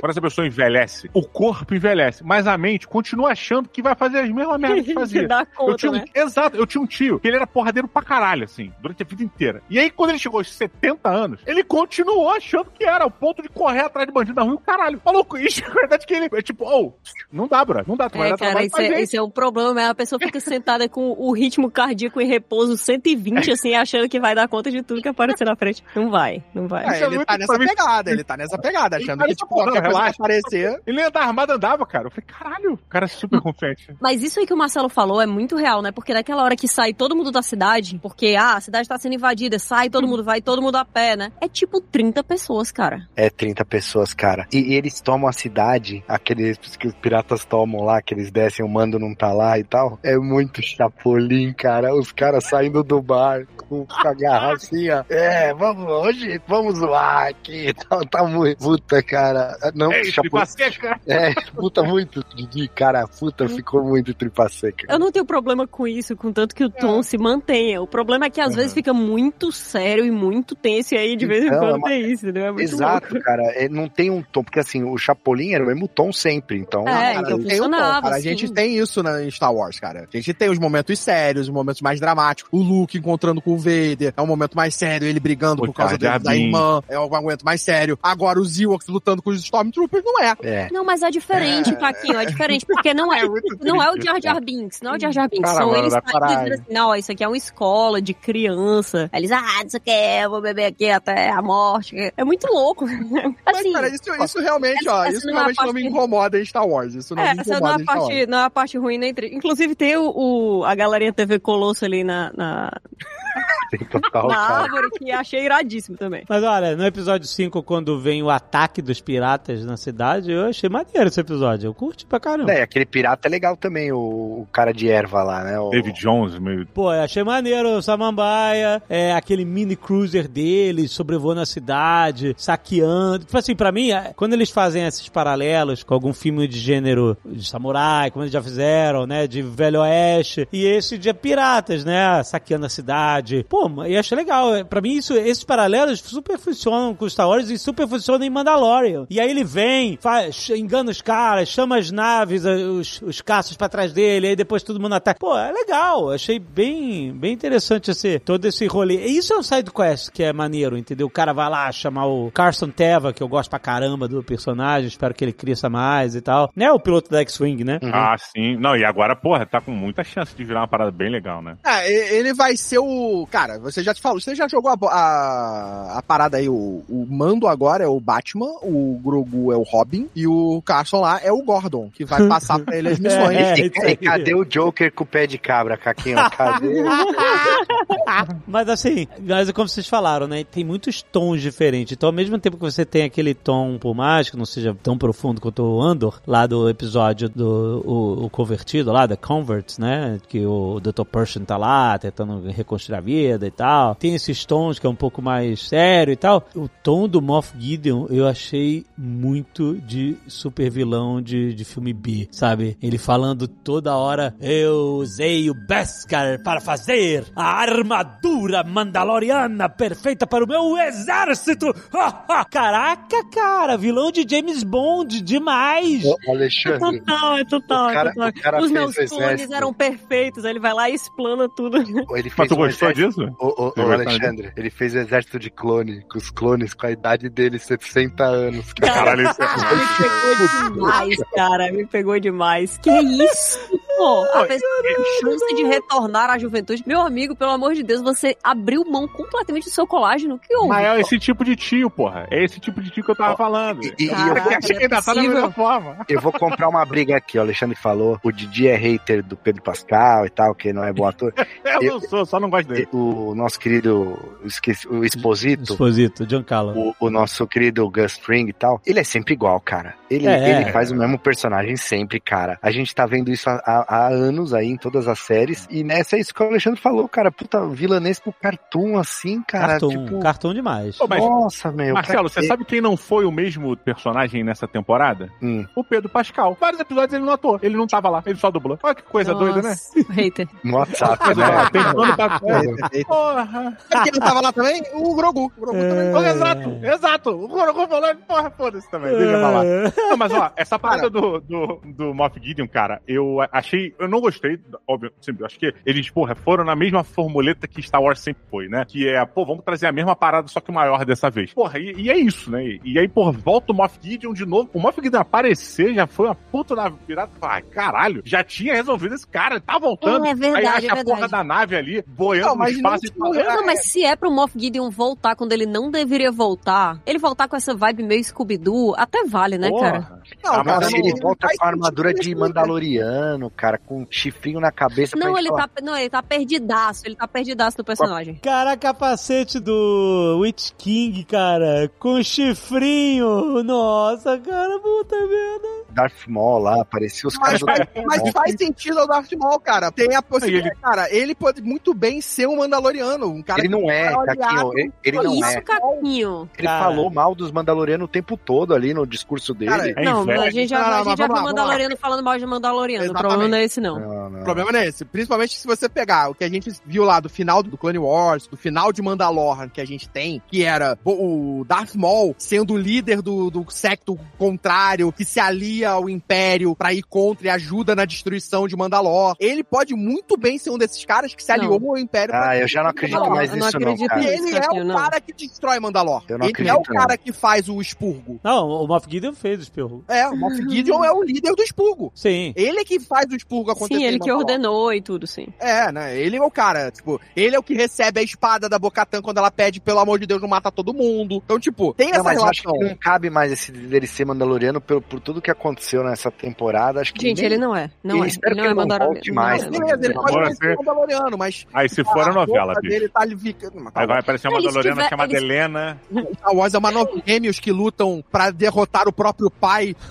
Quando essa pessoa envelhece, o corpo envelhece, mas a mente continua achando que vai fazer as mesmas merdas que fazia.
Dá
Eu
conta,
tinha um,
né?
Exato, eu tinha um tio que ele era porradeiro pra caralho, assim, durante a vida inteira. E aí, quando ele chegou aos 70 anos, ele continuou achando que era, ao ponto de correr atrás de bandido na rua, e o caralho. Maluco, isso é verdade que ele é tipo, oh, não dá, bro, não dá, tu vai
É,
dar
cara,
pra
é, esse é o problema. é A pessoa fica sentada com o ritmo cardíaco em repouso 120, assim, achando que vai dar conta de tudo que aparecer na frente. Não vai, não vai.
É,
Isso é
ele
muito
tá nessa pegada, ele tá nessa pegada,
Ele
achando
tá
que, tipo, qualquer coisa
relaxa.
aparecer.
Ele ia dar armada andava, cara. Eu falei, caralho, o cara é super confiante.
Mas isso aí que o Marcelo falou é muito real, né? Porque naquela hora que sai todo mundo da cidade, porque ah, a cidade tá sendo invadida, sai, todo mundo vai, todo mundo a pé, né? É tipo 30 pessoas, cara.
É 30 pessoas, cara. E, e eles tomam a cidade, aqueles que os piratas tomam lá, que eles descem, o mando não tá lá e tal. É muito chapolim, cara. Os caras saindo do bar com a garrafinha. É, vamos, hoje vamos zoar aqui. Tá, tá muito. Puta, cara. Não,
Ei,
chapolim.
tripa seca.
É, puta muito, Didi, cara. Puta, ficou muito tripa seca.
Eu não tenho problema com isso, contanto que o tom se mantenha. O problema é que às
Uhum.
vezes fica muito sério e muito tenso, e aí de vez em
Então, é
quando tem isso, entendeu? É muito
Exato,
louco.
cara. É, não tem um tom, porque assim, o Chapolin era o mesmo tom sempre, então.
É,
Cara,
então
tem um tom,
funcionava,
cara. A
sim.
gente tem isso na, em Star Wars, cara. A gente tem os momentos sérios, os momentos mais dramáticos. O Luke encontrando com o Vader é um momento mais sério, ele brigando
O
por causa da, irmã é um momento mais sério. Agora os Ewoks lutando com os Stormtroopers não é.
É.
Não, mas é diferente, Taquinho, é diferente, porque não é,
É
não é o Jar Jar Binks, não é o Jar Jar Binks,
Cara,
são eles dizendo assim, não, isso aqui é uma escola de criança. Aí eles, ah, não sei o que, eu vou beber aqui até a morte. É muito louco. Assim,
Mas, cara, isso, isso realmente, ó,
essa
isso
não é a
realmente não me
parte-
incomoda em Star Wars. Isso não
é,
me
essa não é
incomoda em Star Wars.
parte, não é a parte ruim nem triste. Inclusive tem o, o- a galerinha TV Colosso ali na, na,
Tem total,
na
cara.
árvore que achei iradíssimo também.
Mas olha, no episódio 5, quando vem o ataque dos piratas na cidade, eu achei maneiro esse episódio. Eu curti pra caramba.
É, aquele pirata é legal também, o, o cara de erva lá, né? O...
David Jones, meio.
Pô, eu achei maneiro o Samambaia, é, aquele mini cruiser dele sobrevoando a cidade, saqueando. Tipo assim, pra mim, é, quando eles fazem esses paralelos com algum filme de gênero de samurai, como eles já fizeram, né, de Velho Oeste, e esse de piratas, né, saqueando a cidade. Pô, pô, e achei legal. É, Pra mim, isso, esses paralelos super funcionam com Star Wars e super funcionam em Mandalorian. E aí ele vem, faz, engana os caras, chama as naves, os, os caças pra trás dele, aí depois todo mundo ataca. Pô, é legal. Achei bem, bem interessante esse, todo esse rolê. E isso é um side quest que é maneiro, entendeu? O cara vai lá chamar o Carson Teva, que eu gosto pra caramba do personagem, espero que ele mais e tal. Né? O piloto da X-Wing, né?
Ah, sim. Não, e agora, porra, tá com muita chance de virar uma parada bem legal, né?
Ah, ele vai ser o. Cara, você já te falou, você já jogou a, a, a parada aí, o, o mando agora é o Batman, o Grogu é o Robin e o Carson lá é o Gordon, que vai passar pra ele as missões.
É, aí.
e cadê o Joker com o pé de cabra, Caquinho? Cadê?
Mas assim, mas é como vocês falaram, né? Tem muitos tons diferentes. Então, ao mesmo tempo que você tem aquele tom, por mais que não seja tão profundo quanto o Andor, lá do episódio do o, o convertido lá, da Converts, né? Que o Dr. Pershing tá lá tentando reconstruir a vida e tal. Tem esses tons que é um pouco mais sério e tal. O tom do Moff Gideon eu achei muito de super vilão de, de filme B, sabe? Ele falando toda hora, eu usei o Beskar para fazer a armadura mandaloriana perfeita para o meu exército. Caraca, cara, vilão de James Bond demais.
Ô, Alexandre,
Total, é total,
O cara-
é total.
o cara
Os meus
o
clones
exército.
eram perfeitos, aí ele vai lá e explana tudo.
ele fez
Mas tu
um
gostou
exército-
disso?
Ô, ô,
gostou
Alexandre, ele fez o exército de clone, com os clones com a idade dele, 60 anos. cara.
Caralho, isso é...
Me pegou demais, cara. Me pegou demais. Que isso? Pô, a pessoa tem chance de retornar à juventude. Meu amigo, pelo amor de Deus, você abriu mão completamente do seu colágeno. Que houve?
Mas é esse tipo de tio, porra. É esse tipo de tio que eu tava falando.
e- e-
Eu
Caraca,
achei que ainda tá da
possível.
mesma forma.
Eu vou comprar uma briga aqui, o Alexandre falou. O Didi é hater do Pedro Pascal e tal, que não é bom ator.
Eu
Eu-
não sou, só não gosto dele.
O nosso querido, esqueci, o Exposito,
Exposito, Giancarlo.
o, o nosso querido Gus Fring e tal, ele é sempre igual, cara. Ele,
É.
ele faz o mesmo personagem sempre, cara. A gente tá vendo isso há, há- anos aí em todas as séries. E nessa é isso que o Alexandre falou, cara. Puta, vilanesco cartoon assim, cara.
Cartoon,
tipo,
cartoon demais.
Pô, mas,
nossa, meu.
Marcelo, você sabe quem não foi o mesmo personagem nessa temporada?
Hum,
O Pedro Pascal. Vários episódios ele não atuou. Ele não tava lá. Ele só dublou. Olha que coisa doida, né?
Nossa, Hater.
no WhatsApp, né?
é, tem pano pra
É, perfeito.
Porra.
Sabe quem não tava lá também? O Grogu. O Grogu também.
Pô, Exato, exato. O Gorogô falou, porra, foda-se também. Deixa eu falar. Não, mas ó, essa parada do, do, do Moff Gideon, cara, eu achei. Eu não gostei, óbvio, sempre. Acho que eles, porra, foram na mesma formuleta que Star Wars sempre foi, né? Que é, pô, vamos trazer a mesma parada, só que maior dessa vez. Porra, e, e é isso, né? E, e aí, porra, volta o Moff Gideon de novo. O Moff Gideon aparecer já foi uma puta nave pirata. Ai, caralho, já tinha resolvido esse cara, tá voltando.
É verdade,
aí acha
é
a porra da nave ali, boiando
Não,
no
mas
espaço
não
e fala,
Não, mas se é pro Moff Gideon voltar quando ele não deveria voltar, ele voltar com essa vibe meio Scooby-Doo, até vale, né,
porra.
cara?
Não,
Ah, mas
cara,
se ele
não
volta com a armadura de
isso,
Mandaloriano, cara, com um chifrinho na cabeça.
Não, ele
falar,
tá, não, ele tá perdidaço, ele tá perdidaço do personagem.
Cara, capacete do Witch King, cara, com chifrinho. Nossa, cara, puta merda.
Darth Maul lá, aparecia os
Mas,
caras
faz, mas
Maul.
faz sentido ao Darth Maul, cara. Tem a possibilidade,
Ele-
cara. Ele pode muito bem ser um Mandaloriano. Um cara
Ele não é,
cara
Caquinho, ele, ele não
isso,
é.
Caquinho.
Ele
Cara.
falou mal dos Mandalorianos o tempo todo ali no discurso dele.
Cara,
É
não,
inveja.
a gente já,
Não, não,
a gente já viu
lá,
Mandaloriano falando mal de Mandaloriano. O
Exatamente.
problema não é esse, não.
Não, não.
O problema não é esse. Principalmente se você pegar o que a gente viu lá do final do Clone Wars, do final de Mandalorian que a gente tem, que era o Darth Maul sendo o líder do, do secto contrário, que se alia ao Império pra ir contra e ajuda na destruição de Mandalor. Ele pode muito bem ser um desses caras que se
Não.
aliou ao Império
Ah, eu já não acredito
Não,
mais
não
nisso não,
acredito
cara.
E ele é o
não.
cara que destrói Mandalor.
Eu não
ele é
acredito,
o cara
não.
que faz o expurgo.
Não, o Moff Gideon fez o espirro.
É, o Moff Gideon é o líder do expurgo.
Sim.
Ele é que faz o expurgo acontecer.
Sim, ele que ordenou e tudo, sim.
É, né? Ele é o cara, tipo, ele é o que recebe a espada da Bocatan quando ela pede, pelo amor de Deus, não mata todo mundo. Então, tipo, tem
Não,
essa
mas eu acho
relação.
que não cabe mais esse dele ser Mandaloriano por, por tudo que aconteceu nessa temporada. Acho que
Gente,
nem-
ele não é. Não
E
é.
espero
Ele
que
não é
ele não
Mandaloriano.
volte mais,
Não,
né?
Beleza, ele
não.
pode ser
você-
Mandaloriano, mas
Aí se for a novela, bicho.
dele tá ali ficando...
Aí vai aparecer uma Mandaloriana chamada Helena.
Star Wars é uma nova gêmeos que lutam pra derrotar o próprio pai.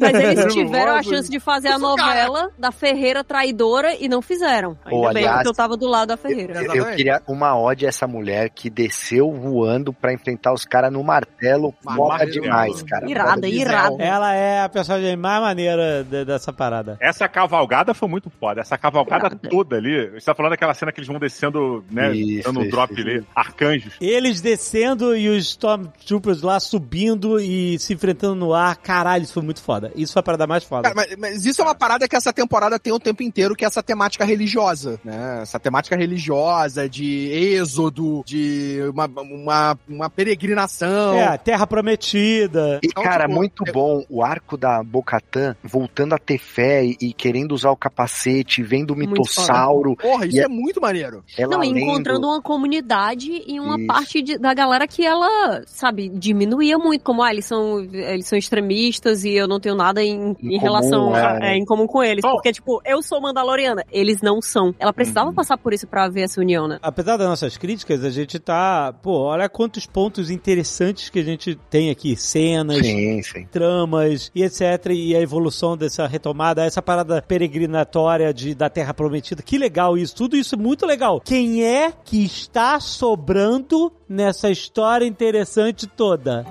Mas eles tiveram a chance de fazer a
Isso, cara.
novela da Ferreira traidora e não fizeram. Ainda
Pô,
bem
aliás,
que eu tava do lado da Ferreira.
Eu, eu queria uma ode a essa mulher que desceu voando pra enfrentar os caras no martelo. Foda demais, cara.
Irada, irada.
Ela é a personagem mais maneira de- dessa parada.
Essa cavalgada foi muito foda. Essa cavalgada
Irada.
toda ali. Você tá falando daquela cena que eles vão descendo, né?
Isso,
dando um
isso,
drop
isso.
ali. Arcanjos.
Eles descendo e os Stormtroopers lá subindo e se enfrentando no ar. Caralho, isso foi muito foda. Isso foi a parada mais foda.
Cara, mas, mas isso é uma parada que essa temporada tem o tempo inteiro, que é essa temática religiosa, né? Essa temática religiosa, de êxodo, de uma, uma, uma peregrinação.
É, Terra Prometida.
E,
Então,
cara,
tipo,
muito
eu-
bom o arco da Bocatã voltando a ter fé e, e querendo usar o capacete, vendo o
Muito
mitossauro.
Porra, isso
E
é,
é-
muito maneiro.
Ela
Não, e
lendo-
encontrando uma comunidade e uma
Isso.
parte de- da galera que ela, sabe, diminuía muito, como, ah, eles são, eles são extremistas e eu não tenho nada em,
Em
em
comum,
relação a,
é.
é, em comum com eles.
Bom.
Porque, tipo, eu sou mandaloriana, eles não são. Ela precisava
Uhum.
passar por isso pra ver essa união, né?
Apesar das nossas críticas, a gente tá. Pô, olha quantos pontos interessantes que a gente tem aqui. Cenas,
Sim, sim.
tramas e etc. E a evolução dessa retomada, essa parada peregrinatória de, da Terra Prometida. Que legal isso. Tudo isso é muito legal. Quem é que está sobrando nessa história interessante toda?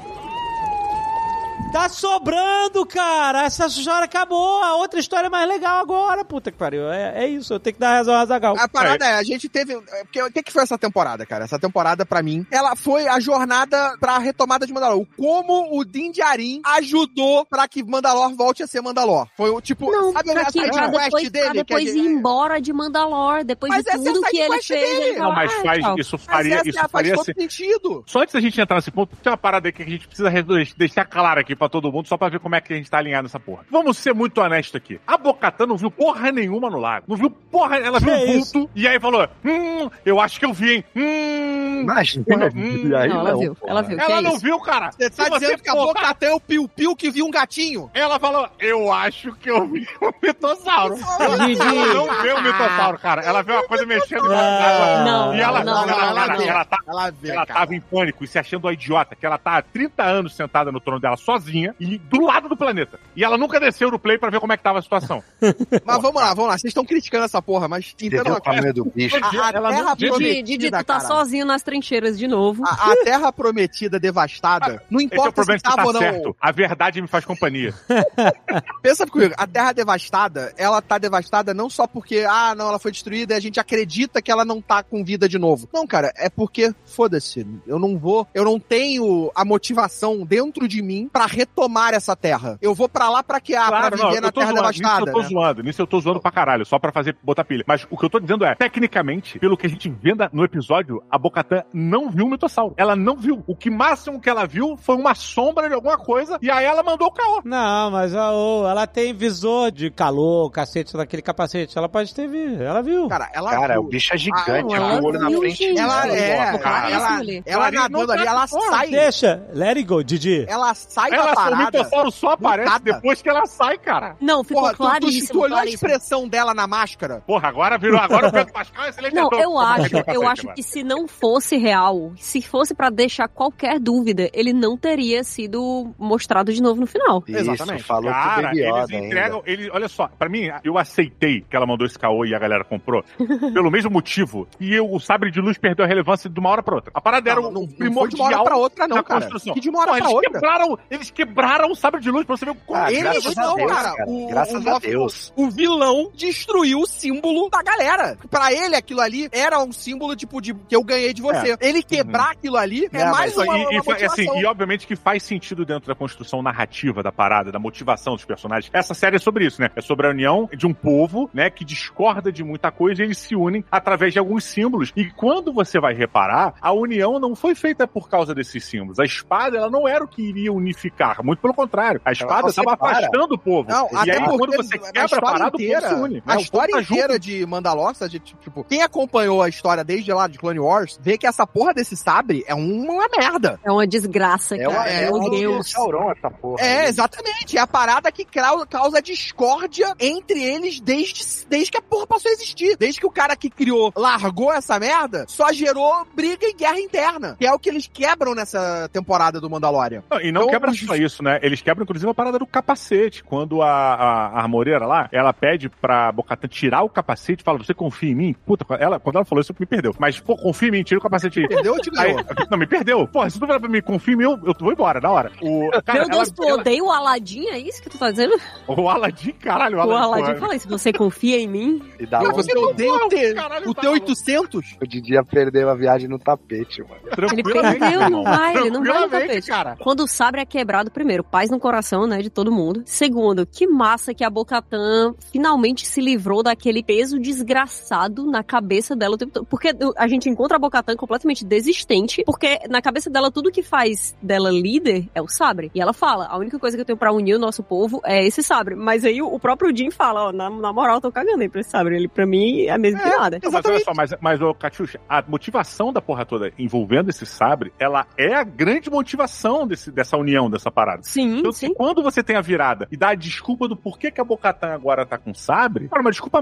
Tá sobrando, cara! Essa história acabou! A outra história é mais legal agora, puta que pariu. É, é isso, eu tenho que dar razão ao Azagal.
A parada é, a gente teve. é, Porque, o que, que foi essa temporada, cara? Essa temporada, pra mim, ela foi a jornada pra retomada de Mandalor. O Como o Din Djarin ajudou pra que Mandalor volte a ser Mandalor. Foi o tipo.
Não,
sabe
pra,
a
que,
side
pra
quest
depois,
dele? que é
depois
de-
ir embora de Mandalor, depois
Mas
de
é
tudo que ele fez.
dele.
ele
Não, mas
"Ah,
faz,
tchau."
isso
Mas
faria,
essa
isso
faz
faria
todo
ser-
sentido.
Só antes da gente entrar nesse ponto, tem uma parada aí que a gente precisa re- deixar claro aqui pra todo mundo, só pra ver como é que a gente tá alinhado nessa porra. Vamos ser muito honestos aqui. A Bocatã não viu porra nenhuma no lago. Não viu porra, ela viu um vulto e aí falou: Hum, eu acho que eu vi, hein? Hum.
Imagina.
Hum.
Aí
Não, ela
não,
viu,
porra.
ela viu.
Ela
é
não
isso?
viu, cara.
Você tá
você
dizendo que a Bocatã é o piu-piu que viu um gatinho?
Ela falou, eu acho que eu vi um mitossauro. Ela, não vê o mitossauro, cara. Ela vê uma coisa mexendo na
Ah.
Não,
E ela,
não,
ela,
não,
ela, ela tá
Ela vê,
ela
cara.
tava em pânico e se achando uma idiota, que ela tá há 30 anos sentada no trono dela sozinha e do lado do planeta. E ela nunca desceu no play pra ver como é que tava a situação.
Mas vamos lá, vamos lá. Vocês estão criticando essa porra, mas entenda uma coisa.
do bicho?
A, a
Ela não-
Terra
Didi,
Prometida,
Didi, tu tá
cara.
sozinho nas trincheiras de novo.
A, a Terra Prometida devastada, não
Esse é o
importa
problema
se tava
tá
ou não.
certo. A verdade me faz companhia.
Pensa comigo, a Terra devastada, ela tá devastada não só porque, ah, não, ela foi destruída e a gente acredita que ela não tá com vida de novo. Não, cara, é porque, foda-se, eu não vou, eu não tenho a motivação dentro de mim pra retomar essa Terra. Eu vou pra lá pra que ah, pra viver
eu
na Terra
zoando, Nisso
devastada.
eu tô
né?
zoando, nisso eu tô zoando pra caralho, só pra fazer, botar pilha. Mas o que eu tô dizendo é, tecnicamente, pelo que a gente vê na- no episódio, a Bocatã não viu o mitossauro. Ela não viu. O que máximo que ela viu foi uma sombra de alguma coisa, e aí ela mandou o caô.
Não, mas ô, ela tem visor de calor, cacete daquele capacete. Ela pode ter visto. Ela viu.
Cara, ela
Cara,
viu.
o bicho é
Ah,
gigante,
ela
com o olho na
viu,
frente.
gente.
Ela é,
ó,
cara, ela,
ali.
ela
Claríssimo,
nadando
não
ali, ela sai,
Deixa, let it go, Didi.
ela sai
Ela, o
parada.
só aparece
Mutada.
depois que ela sai, cara.
Não, ficou
Porra, tu, tu,
claríssimo.
tu olhou a
claríssimo.
expressão dela na máscara?
Porra, agora virou, agora o Pedro Pascal é excelente
Não, eu
Pra
acho,
o
eu
capacete
acho que se não fosse real, se fosse pra deixar qualquer dúvida, ele não teria sido mostrado de novo no final.
Isso,
Exatamente.
falou
Cara,
Baby
eles
Yoda
entregam.
ainda.
Eles, olha só, pra mim, eu aceitei que ela mandou esse caô e a galera comprou. pelo mesmo motivo. E eu, o sabre de luz perdeu a relevância de uma hora pra outra. A parada era
Não,
o
não, não foi de
primordial.
uma hora pra outra, não, cara.
construção.
Que de uma hora
Pô,
pra
eles
outra.
quebraram, eles quebraram o sabre de luz pra você ver como
Ah,
Eles
graças a
não,
Deus,
cara.
cara.
O,
Graças
o,
a Deus.
O vilão destruiu o símbolo da galera. Pra ele, aquilo ali era um símbolo, tipo, de que eu ganhei de você. Ele quebrar aquilo ali é
É,
mais uma,
e,
uma
e,
motivação.
assim, e obviamente que faz sentido dentro da construção narrativa da parada, da motivação dos personagens. Essa série é sobre isso, né? É sobre a união de um povo, né, que discorda de muita coisa e eles se unem através de alguns símbolos. E quando você vai reparar, a união não foi feita por causa desses símbolos. A espada, ela não era o que iria unificar, muito pelo contrário. A espada estava afastando o povo.
Não,
e
até
aí, quando você quebra a parada,
inteira,
o povo se une. né?
A
povo
história
tá junto.
inteira de Mandalor, a gente, tipo, quem acompanhou a história desde lá de Clone Wars, vê que essa porra desse sabre é uma merda.
É uma desgraça,
É,
cara.
uma, é,
Meu
um
Deus.
Sauron essa porra.
É, exatamente. É a parada que causa discórdia entre eles desde, desde que a porra passou a existir. Desde que o cara que criou largou essa merda, só gerou briga e guerra interna. Que é o que eles quebram nessa temporada do Mandalorian.
Não, E não
Então,
quebra só só isso, né? Eles quebram, inclusive, a parada do capacete. Quando a, a, a armoreira lá, ela pede pra Bocatan tirar o capacete, fala, você confia em mim? Puta, ela, quando ela falou isso, me perdeu. Mas, pô, confia em mim, tira o capacete aí.
Perdeu ou te
Aí, não, me perdeu. Porra, se tu falar pra mim, confia em mim, eu, eu vou embora, na hora. O, cara,
Meu Deus,
ela-
tu odeia o Aladim, é isso que tu tá dizendo?
O Aladim, caralho, o
O
Aladim.
Aladim
porra.
fala isso, você confia em mim?
E dá
Mas
um-
você odeia o, T,
Caralho,
o
tá
T800?
o Didi perdeu a viagem no tapete, mano.
Ele perdeu, não vai, ele não vai no tapete.
cara.
Quando o sabre é quebrado, primeiro, paz no coração, né, de todo mundo. Segundo, que massa que a Bocatan finalmente se livrou daquele peso desgraçado na cabeça dela o tempo todo. Porque a gente encontra a Bocatan completamente desistente, porque na cabeça dela tudo que faz dela líder é o sabre. E ela fala, a única coisa que eu tenho pra unir o nosso povo é esse sabre. Mas aí o próprio Jim fala, ó, na, na moral, eu tô cagando aí pra esse sabre. Ele, pra mim, é mesmo que nada.
Mas olha só, mas, mas ô, Catiuxa, a motivação da porra toda envolvendo esse sabre, ela é a grande motivação desse, dessa união, dessa parada.
Sim,
Então,
sim.
quando você tem a virada e dá a desculpa do porquê que a Bocatan agora tá com sabre, cara, uma desculpa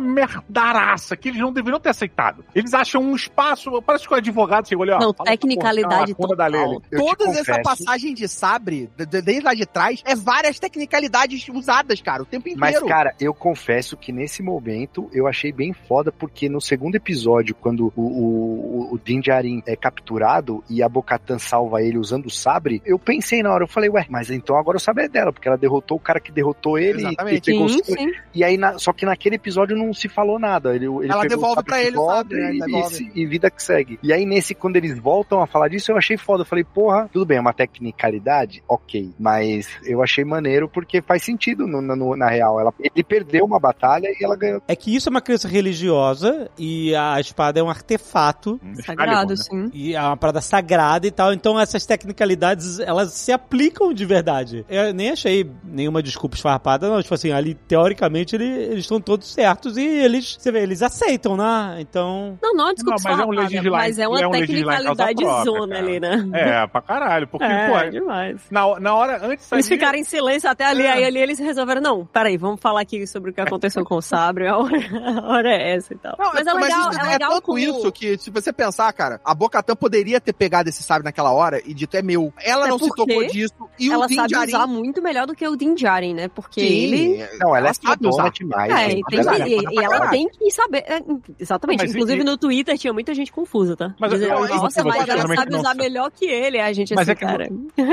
merdaraça que eles não deveriam ter aceitado. Eles acham um espaço, parece que o advogado chegou ali, ó.
Não,
essa
tecnicalidade
porra, lei
total.
Te
Todas essa passagem de sabre, de- de- desde lá de trás, é várias tecnicalidades usadas, cara, o tempo inteiro.
Mas, cara, eu confesso que nesse momento eu achei bem foda, porque no segundo episódio, quando o, o, o Din Djarin é capturado e a Bocatan salva ele usando o sabre, eu pensei na hora, eu falei, ué, mas então agora o sabre é dela, porque ela derrotou o cara que derrotou ele
Exatamente.
e pegou
Sim, sim.
E aí, na- só que naquele episódio não se falou nada. Ele, ele
Ela
pegou
devolve pra ele o
volta
sabre, né?
e, e- e vida que segue. E aí, nesse, quando eles voltam a falar disso, eu achei foda. Eu falei, porra, tudo bem, é uma tecnicalidade, ok. Mas eu achei maneiro porque faz sentido no- no- na real. Ela, ele perdeu uma batalha e ela ganhou.
É que isso é uma crença religiosa e a espada é um artefato
Um
Sagrado,
né?
sim.
e é uma parada sagrada e tal. Então essas tecnicalidades, elas se aplicam de verdade. Eu nem achei nenhuma desculpa esfarrapada, não. Tipo assim, ali, teoricamente, ele- eles estão todos certos e eles, você vê, eles aceitam, né? Então...
Não, não, desculpa,
Não, mas é um legislar-
mas é uma
é um
tecnicalidade
própria,
zona
cara.
ali, né?
É, pra caralho, porque,
É,
pô,
demais.
na, na hora, antes
Eles
ali-
ficaram em silêncio até ali,
É.
aí ali eles resolveram, não, peraí, vamos falar aqui sobre o que aconteceu com o Sabre, a hora, a hora é essa e tal.
Não,
mas é legal,
isso
é legal
tanto
como...
isso que, se você pensar, cara, a Bocatan poderia ter pegado esse sabre naquela hora e dito é meu. Ela
É
não se tocou disso. E
ela
o Din
sabe
Djarin-
usar muito melhor do que o Din Djarin, né? Porque ele...
Não, ela, é
sabe
fodona
usar.
demais.
É, e, tem que-
é
e- e ela tem que saber. é, exatamente.
Mas e-
Inclusive
e-
no Twitter tinha muita gente confusa, tá?
Mas
Dizendo,
eu- eu-
nossa,
eu-
mas ela sabe
não
usar melhor que ele. A gente
Mas
assim,
é que
cara.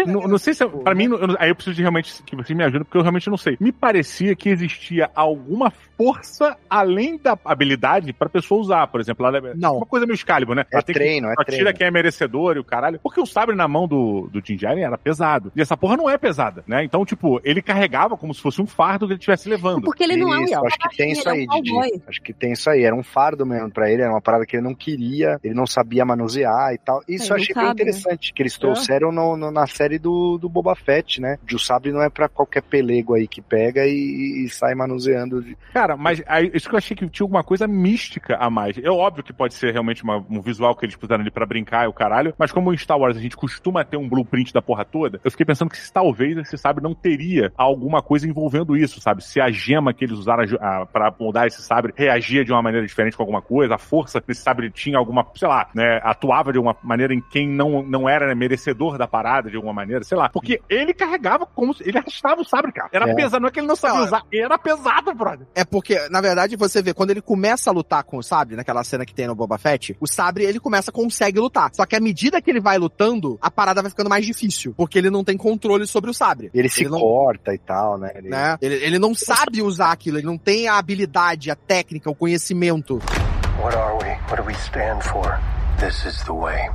não, não sei se. Pra mim, eu, aí eu preciso de realmente que você me ajude, porque eu realmente não sei. Me parecia que existia alguma força além da habilidade pra pessoa usar, por exemplo. Ela,
Não.
Uma coisa meio Excalibur, né?
É
Ela tem que-
treino, é
ela
treino.
tira quem é merecedor e o caralho. Porque o sabre na mão do, do Djarin era pesado. E essa porra não é pesada, né? Então, tipo, ele carregava como se fosse um fardo que ele estivesse levando.
Porque ele não é um
acho que tem isso aí,
é um
Didi. Acho que tem isso aí. Era um fardo mesmo pra ele, era uma parada que ele não queria, ele não sabia manusear e tal. Isso
Ele
eu achei bem interessante, que eles trouxeram no- no- na série do, do Boba Fett, né? De o sabre não é pra qualquer pelego aí que pega e, e sai manuseando. de-
Cara, mas aí, isso que eu achei que tinha alguma coisa mística a mais. É óbvio que pode ser realmente uma- um visual que eles puseram ali pra brincar e o caralho, mas como em Star Wars a gente costuma ter um blueprint da porra toda, eu fiquei pensando que se talvez esse sabre não teria alguma coisa envolvendo isso, sabe? Se a gema que eles usaram a- pra moldar esse sabre reagia de uma maneira diferente com alguma coisa, a força desse sabre tinha alguma, sei lá, né, atuava de alguma maneira em quem não, não era né, merecedor da parada de alguma maneira, sei lá. Porque ele carregava como se ele arrastava o sabre, cara. Era
É.
pesado, não é que ele não sabia usar, era pesado, brother.
É porque, na verdade, você vê, quando ele começa a lutar com o sabre, naquela cena que tem no Boba Fett, o sabre, ele começa, consegue lutar. Só que à medida que ele vai lutando, a parada vai ficando mais difícil. Porque ele não tem controle sobre o sabre.
Ele se
não,
corta e tal, né? Ele-
né? Ele, ele não sabe usar aquilo, ele não tem a habilidade, a técnica, o conhecimento.
What are we? What do we stand for? This is the way.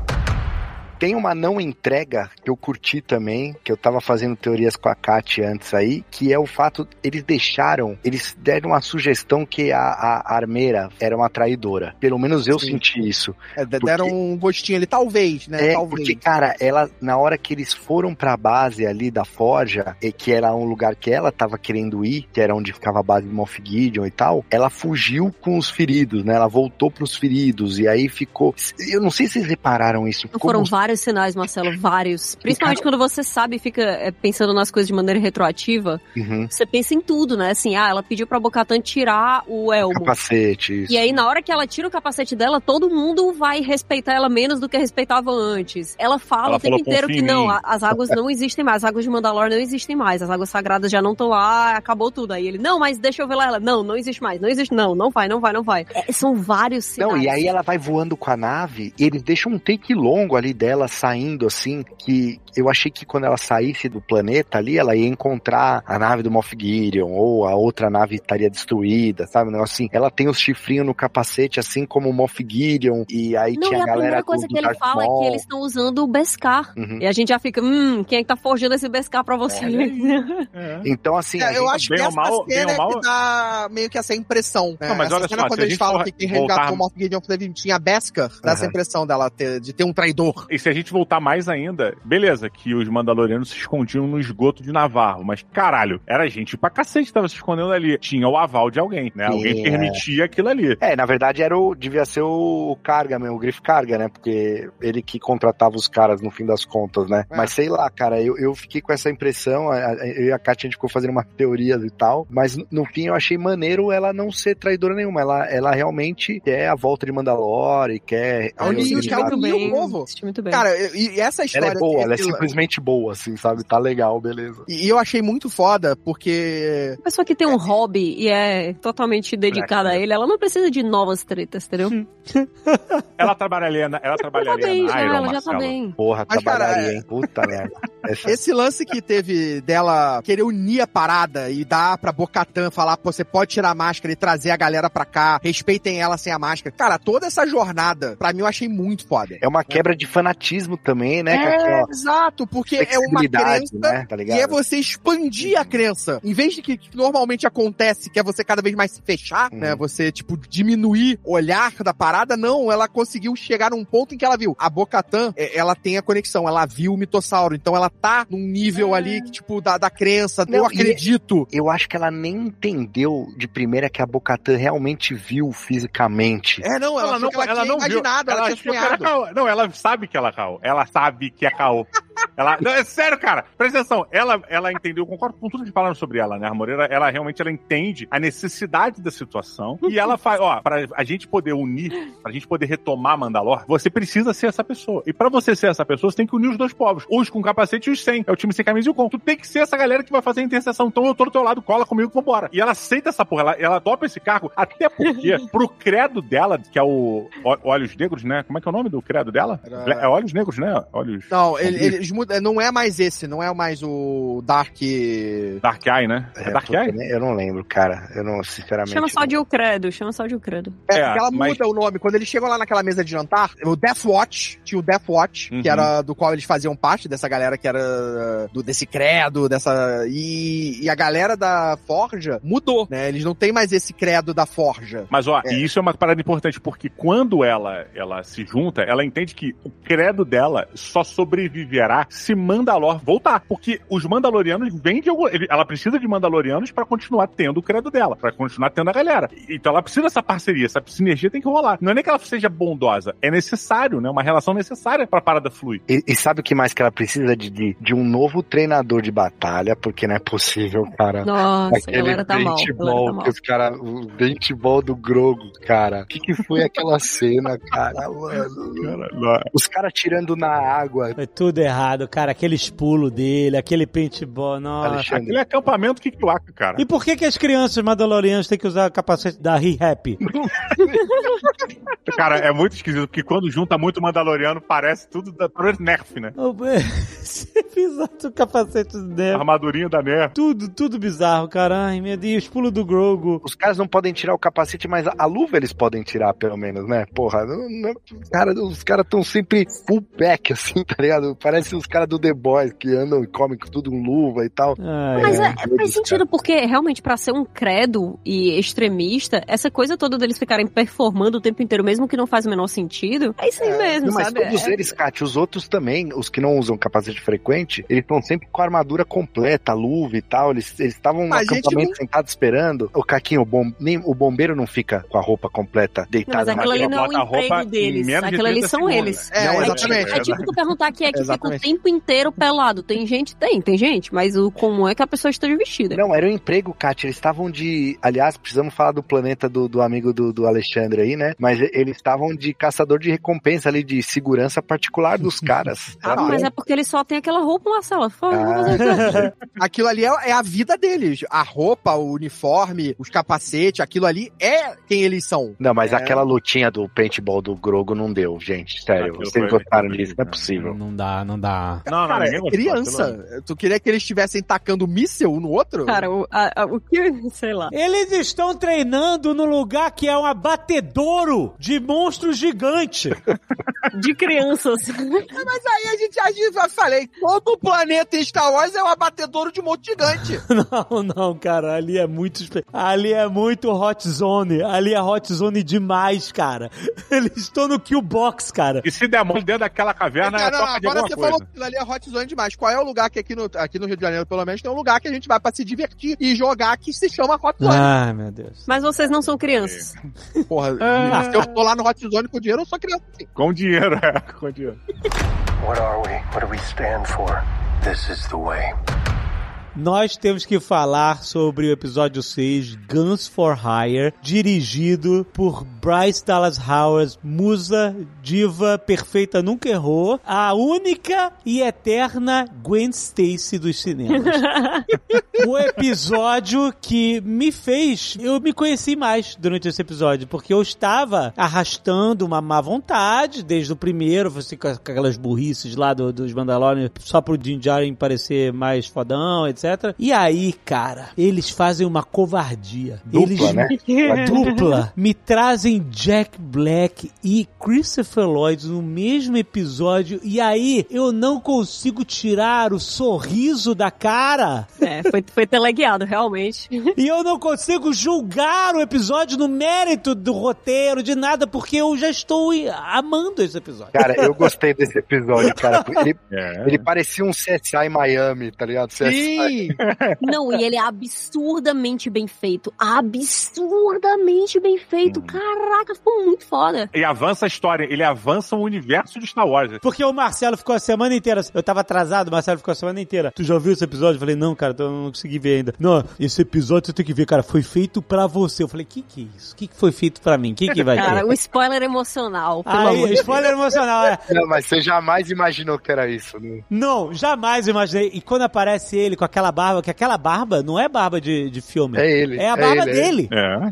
Tem uma não entrega que eu curti também, que eu tava fazendo teorias com a Kat antes aí, que é o fato, eles deixaram, eles deram a sugestão que a, a armeira era uma traidora. Pelo menos eu
Sim.
senti isso.
É, de- deram um gostinho ali, talvez, né?
É,
talvez.
porque, cara, ela, na hora que eles foram pra base ali da Forja, e que era um lugar que ela tava querendo ir, que era onde ficava a base de Moff Gideon e tal, ela fugiu com os feridos, né? Ela voltou pros feridos, e aí ficou. Eu não sei se vocês repararam isso.
Não foram vários sinais, Marcelo, vários. Principalmente quando você sabe e fica é, pensando nas coisas de maneira retroativa,
Uhum.
você pensa em tudo, né? Assim, ah, ela pediu pra Bocatan tirar o elmo.
Capacete, isso.
E aí, na hora que ela tira o capacete dela, todo mundo vai respeitar ela menos do que respeitava antes. Ela fala
Ela
o tempo inteiro
"Confia
que não,
mim."
a- as águas não existem mais, as águas de Mandalor não existem mais, as águas sagradas já não estão lá, acabou tudo. Aí ele, não, mas deixa eu ver lá. Ela, não, não existe mais, não existe, não, não vai, não vai, não vai. É, são vários sinais.
Não, e aí ela vai voando com a nave e eles deixam um take longo ali dela saindo assim, que eu achei que quando ela saísse do planeta ali, ela ia encontrar a nave do Moff Gideon ou a outra nave estaria destruída, sabe? Um negócio assim. Ela tem os chifrinhos no capacete, assim como o Moff Gideon, e aí
Não,
tinha
e
a
a
galera
primeira
do,
coisa
do
que ele
Darth
fala é
Maul.
que eles estão usando o Beskar.
Uhum.
E a gente já fica, hum, quem é que tá forjando esse Beskar pra você?
É.
Então, assim, a
É, eu
gente-
acho
bem
que essa
mal-
cena
ou mal-
é que dá meio que essa impressão. né?
Não, mas
essa
olha
cena,
só,
quando
a
eles
gente
falam
for
que quem resgatou
voltar-
o Moff Gideon teve- tinha Beskar, dá essa
Aham.
impressão dela ter- de ter um traidor.
E se a gente voltar mais ainda, beleza, que os Mandalorianos se escondiam no esgoto de Navarro, mas caralho, era gente pra cacete que tava se escondendo ali. Tinha o aval de alguém, né?
Sim,
alguém
é.
permitia aquilo ali.
É, na verdade era o, devia ser o Carga mesmo, o Griff Carga, né? Porque ele que contratava os caras no fim das contas, né?
É.
Mas sei lá, cara, eu, eu fiquei com essa impressão, a- a- eu e a Kátia a gente ficou fazendo uma teorias e tal, mas no- fim eu achei maneiro ela não ser traidora nenhuma, ela, ela realmente quer a volta de Mandalore e quer...
É o Neo,
realmente-
que é o
muito
Neo
bem,
Cara, e, essa
ela
história...
é boa, ela é simplesmente boa, assim, sabe? Tá legal, beleza.
E eu achei muito foda, porque...
Uma pessoa que tem um hobby e é totalmente dedicada a ele, ela não precisa de novas tretas, entendeu?
Ela trabalharia na, ela
Ela tá
trabalharia
bem,
na
já,
Iron,
ela já tá bem.
Porra,
Mas, cara,
trabalharia,
é-
hein? Puta merda. Essa-
Esse lance que teve dela querer unir a parada e dar pra Bocatan falar, pô, você pode tirar a máscara e trazer a galera pra cá, respeitem ela sem a máscara. Cara, toda essa jornada, pra mim, eu achei muito foda.
É uma quebra de fanatismo também, né? com aquela
É, exato, porque é uma crença
né? Tá ligado?
e é você expandir a crença. Em vez de que, que normalmente acontece, que é você cada vez mais se fechar,
Uhum.
né? Você, tipo, diminuir o olhar da parada, não, ela conseguiu chegar num ponto em que ela viu. A Bocatan, é, ela tem a conexão, ela viu o mitossauro, então ela tá num nível ali, que, tipo, da, da crença,
Não,
eu acredito.
Eu acho que ela nem entendeu de primeira que a Bocatan realmente viu fisicamente.
É, não, ela, ela, tinha imaginado, ela, tinha
achou que era
sonhado.
caô. Não, ela sabe que ela Ela sabe que é caô. Ela, não, é sério, cara. Presta atenção. Ela, ela entendeu, eu concordo com tudo que falaram sobre ela, né? A Moreira, ela realmente ela entende a necessidade da situação. E ela faz, ó, pra a gente poder unir, pra gente poder retomar Mandalor, você precisa ser essa pessoa. E pra você ser essa pessoa, você tem que unir os dois povos. Os com capacete e os sem. É o time sem camisa e o com. Tu tem que ser essa galera que vai fazer a interseção. Então eu tô do teu lado, cola comigo, vambora. E ela aceita essa porra, ela, ela topa esse cargo, até porque, pro credo dela, que é o Olhos Negros, né? Como é que é o nome do credo dela?
Era-
É Olhos Negros, né? Olhos.
Não, ele- eles mudam, não é mais esse, não é mais o Dark...
Dark Eye, né? É, Dark
puta,
Eye?
Eu não lembro, cara. Eu não, sinceramente.
Chama só de o credo, chama só de o credo.
É,
É,
porque ela
mas-
muda o nome. Quando eles chegam lá naquela mesa de jantar, o Death Watch, tinha o Death Watch,
Uhum.
que era do qual eles faziam parte, dessa galera que era do, desse credo, dessa. E, e a galera da Forja mudou, né? Eles não tem mais esse credo da Forja.
Mas ó,
É.
e isso é uma parada importante, porque quando ela, ela se junta, ela entende que o credo dela só sobreviverá se Mandalor voltar. Porque os Mandalorianos vêm de algum. Ela precisa de Mandalorianos pra continuar tendo o credo dela, pra continuar tendo a galera. Então ela precisa dessa parceria, essa sinergia tem que rolar. Não é nem que ela seja bondosa, é necessário, né? Uma relação necessária pra parada fluir.
E, e sabe o que mais que ela precisa de, de, de um novo treinador de batalha, porque não é possível, cara.
Nossa, a galera tá
paintball
tá mal.
os cara, o paintball do Grogo, cara. O que, que foi aquela cena, cara? Mano? Os caras tirando na água.
Foi tudo errado, cara. Aqueles pulos dele, aquele paintball, nossa.
Alexandre.
Aquele é acampamento Kikiwaka, cara.
E por que que as crianças mandalorianas têm que usar capacete da Re-Rap?
Cara, é muito esquisito, porque quando junta muito Mandaloriano, parece tudo da parece Nerf, né?
Você pisar o capacete
A
dela.
armadurinha da Nerf.
Tudo, tudo bizarro, cara. Ai, meu Deus, pulo do Grogo.
Os caras não podem tirar o capacete, mas a luva eles podem tirar, pelo menos, né? Porra, não- não- cara, os caras tão sempre full pack, assim, tá ligado? Parece os caras do The Boys que andam e comem tudo com luva e tal.
Ai,
Mas
ai.
é- faz sentido, porque realmente, pra ser um credo e extremista, essa coisa toda deles ficarem performando o tempo inteiro, mesmo que não faz o menor sentido, é isso aí mesmo,
Não, mas
sabe?
todos
É-
eles, Kátia, os outros também, os que não usam capacete frequente, eles estão sempre com a armadura completa, luva e tal. Eles estavam no
Mas
acampamento
não-
sentados esperando. O Caquinho, o, bom, nem, o bombeiro não fica com a roupa completa,
Não, mas
deitado
aquilo
na
ali não é o
bota a roupa
emprego
em
deles. Aquilo ali
30
são
segundos.
eles.
É,
Não,
exatamente.
É tipo tu perguntar quem é que fica o
Exatamente.
tempo inteiro pelado. Tem gente? Tem, tem gente. Mas o comum é que a pessoa esteja vestida.
Não, era um emprego, Kátia. Eles estavam de. Aliás, precisamos falar do planeta do, do amigo do, do Alexandre aí, né? Mas eles estavam de caçador de recompensa ali, de segurança particular dos caras.
Ah, mas é porque ele só tem aquela roupa, Marcela. Fala,
Ah.
vou fazer o quê?
Aquilo ali é, é a vida deles. A roupa, o uniforme, os capacetes, aquilo ali é quem eles são.
Não, mas
É.
aquela lutinha do paintball do Grogo não deu, gente. Sério.
Aquilo
Vocês gostaram disso? Não é
horrível,
possível.
Não dá, não dá.
Não, não,
Cara,
ninguém gostou,
criança. Tu queria que eles estivessem tacando míssel um no outro?
Cara, o, a- a- o que. Sei lá.
Eles estão treinando no lugar que é um abatedouro de monstros gigantes.
De crianças.
Mas aí a gente, a gente já falei, todo o planeta em Star Wars é um abatedouro de monte gigante.
Não, não, cara, ali é muito. Ali é muito hot zone. Ali é hot zone demais, cara. Eles estão no kill box, cara.
E se der mole dentro daquela caverna,
Não, não,
toca de
agora você
coisa.
falou que aquilo ali é hot zone demais. Qual é o lugar que aqui no, aqui no Rio de Janeiro, pelo menos, tem um lugar que a gente vai pra se divertir e jogar que se chama hot zone.
Ai, meu Deus.
Mas vocês não são crianças.
Porra,
Ah.
se eu tô lá no hot zone com dinheiro, eu sou criança. sim.
Com dinheiro, é. Com dinheiro.
What are we? What do we stand for? This is the way.
Nós temos que falar sobre o episódio 6, Guns for Hire, dirigido por Bryce Dallas Howard, musa, diva, perfeita, nunca errou, a única e eterna Gwen Stacy dos cinemas. o episódio que me fez, eu me conheci mais durante esse episódio, porque eu estava arrastando uma má vontade desde o primeiro, assim, com aquelas burrices lá do- dos Mandalorian, só pro Din Djarin parecer mais fodão, etc. E aí, cara, eles fazem uma covardia.
Dupla,
eles
né?
dupla me trazem Jack Black e Christopher Lloyd no mesmo episódio e aí eu não consigo tirar o sorriso da cara
É, foi, foi teleguiado, realmente.
e eu não consigo julgar o episódio no mérito do roteiro, de nada, porque eu já estou amando esse episódio.
Cara, eu gostei desse episódio, cara. Ele,
É.
ele parecia um CSI Miami, tá ligado? CSI.
Sim!
Não, e ele é absurdamente bem feito. Absurdamente bem feito. Caraca, ficou muito foda.
E avança a história, ele avança o universo de Star Wars.
Porque o Marcelo ficou a semana inteira. Eu tava atrasado, o Marcelo ficou a semana inteira. Tu já ouviu esse episódio? Eu falei, não, cara, eu não consegui ver ainda. Não, esse episódio você tem que ver, cara. Foi feito pra você. Eu falei, que que é isso? Que que foi feito pra mim? Que que vai
Cara,
ter?
o spoiler emocional,
Aí, spoiler emocional, é.
Não, mas você jamais imaginou que era isso, né?
Não, jamais imaginei. E quando aparece ele com aquela barba, que aquela barba não é barba de, de filme.
É ele,
É a
é
barba
ele, é
dele.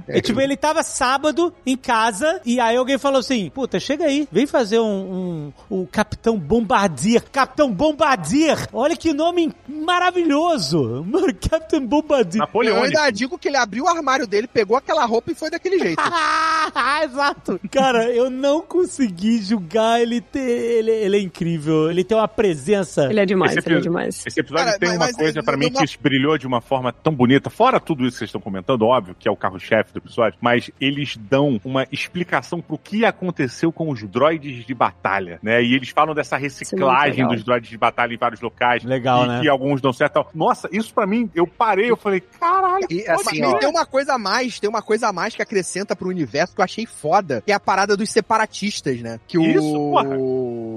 É.
É tipo, ele tava sábado em casa e aí alguém falou assim: Puta, chega aí, vem fazer um, um, o Capitão Bombardier. Capitão Bombardier! Olha que nome maravilhoso! Mano, Capitão Bombardier.
Eu
Napoleônico.
ainda digo que ele abriu o armário dele, pegou aquela roupa e foi daquele jeito.
Exato. Cara, eu não consegui julgar ele ter. Ele, ele é incrível. Ele tem uma presença.
Ele é demais,
Esse
ele é demais.
Esse episódio
Cara,
tem
mas-
uma
mas,
coisa
é,
mim
numa-
que brilhou de uma forma tão bonita, fora tudo isso que vocês estão comentando, óbvio, que é o carro-chefe do episódio, mas eles dão uma explicação pro que aconteceu com os droids de batalha, né? E eles falam dessa reciclagem
legal.
dos droids de batalha em vários locais.
Legal,
e
né?
que alguns dão certo. e tal. Nossa, isso pra mim, eu parei, eu falei, caralho.
E
Mas
assim, ó.
tem uma coisa a mais, tem uma coisa a mais que acrescenta pro universo que eu achei foda, que é a parada dos separatistas, né? Que
Isso,
o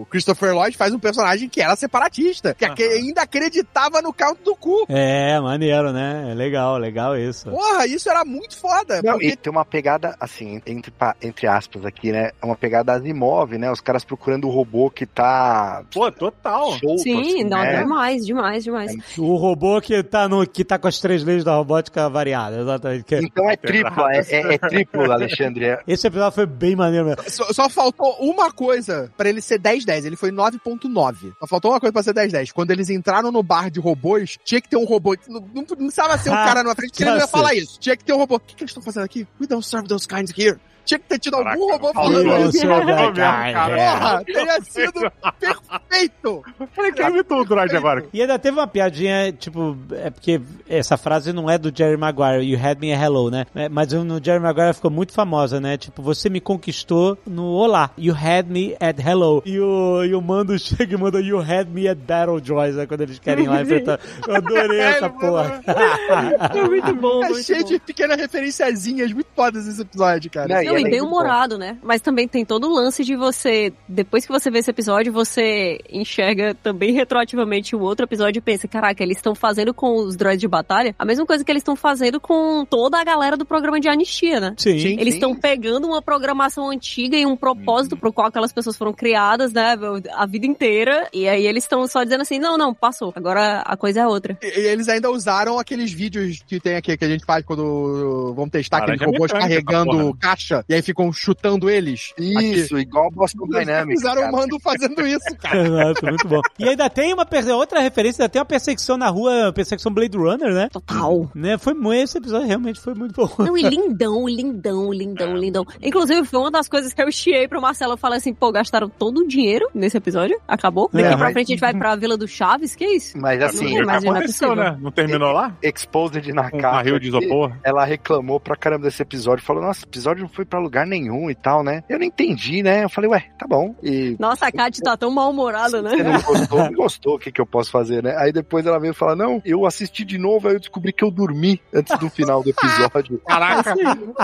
Christopher Lloyd faz um personagem que era separatista, que aque- ainda acreditava no caldo do cu.
É, maneiro, né? É legal, legal isso.
Porra, isso era muito foda.
Não,
porque
e tem uma pegada, assim, entre, entre aspas aqui, né? É uma pegada Asimov, né? Os caras procurando o robô que tá
Pô, total.
solto,
Sim,
assim,
não,
né?
demais, demais, demais.
O robô que tá, no, que tá com as três leis da robótica variada, exatamente. Que-
Então é triplo, é, é, é triplo, Alexandre. É-
Esse episódio foi bem maneiro mesmo.
Só, só faltou uma coisa pra ele ser 10-10. Ele foi 9.9. Só faltou uma coisa pra ser 10-10. Quando eles entraram no bar de robôs, tinha que ter um robô. Não, não, precisava ser um
Ah,
cara na frente, porque ele não ia falar isso. Tinha que ter um robô. O que, que eles estão fazendo aqui? We don't serve those kinds here. Tinha que ter tido algum
Caraca,
robô
faltou.
falando isso. Porra, teria sido perfeito.
Falei, quem imitou o droid agora?
E ainda teve uma piadinha, tipo, é porque essa frase não é do Jerry Maguire, you had me a hello, né? É, Mas no Jerry Maguire ficou muito famosa, né? Tipo, você me conquistou no olá, you had me at hello. E o, e o Mando chega e manda you had me at Battle Droids, né? Quando eles querem ir lá enfrentar. Eu adorei essa
Ele
porra.
É muito bom,
É
muito
cheio
bom.
de pequenas referenciazinhas muito fodas esse episódio, cara.
Não,
Não,
é
e bem humorado, né? Mas também tem todo o lance de você, depois que você vê esse episódio, você enxerga também retroativamente o outro episódio e pensa, caraca, eles estão fazendo com os droids de batalha a mesma coisa que eles estão fazendo com toda a galera do programa de anistia, né?
Sim.
Sim.
Eles estão pegando uma programação antiga e um propósito pro qual aquelas pessoas foram criadas, né, a vida inteira, e aí eles estão só dizendo assim, não, não, passou, agora a coisa é outra.
E e eles ainda usaram aqueles vídeos que tem aqui, que a gente faz quando vão testar aqueles robôs carregando caixa, e aí ficam chutando eles.
Isso, igual o Boston
Aqui.
Dynamics.
Fizeram
cara.
o Mando fazendo isso, cara.
Exato, muito bom. E ainda tem uma outra referência, ainda tem uma perseguição na rua, perseguição Blade Runner, né?
Total.
né? Foi muito, esse episódio realmente foi muito bom.
Não, e lindão, lindão, lindão, lindão. Inclusive, foi uma das coisas que eu chiei pro Marcelo. Eu falei assim, pô, gastaram todo o dinheiro nesse episódio? Acabou? Daqui
É,
pra
mas-
frente a gente vai pra Vila do Chaves? Que isso?
Mas assim,
Não, mas não é
né? Não terminou lá?
Exposed na
um
capa.
barril de
aqui,
isopor?
Ela reclamou pra caramba desse episódio. Falou, nossa, esse episódio não foi pra lugar nenhum e tal, né? Eu não entendi, né? Eu falei, ué, tá bom. E
Nossa, a Kátia tá tão mal-humorada,
você
né?
não gostou, não gostou, o que, que eu posso fazer, né? Aí depois ela veio falar, não, eu assisti de novo, aí eu descobri que eu dormi antes do final do episódio.
Caraca,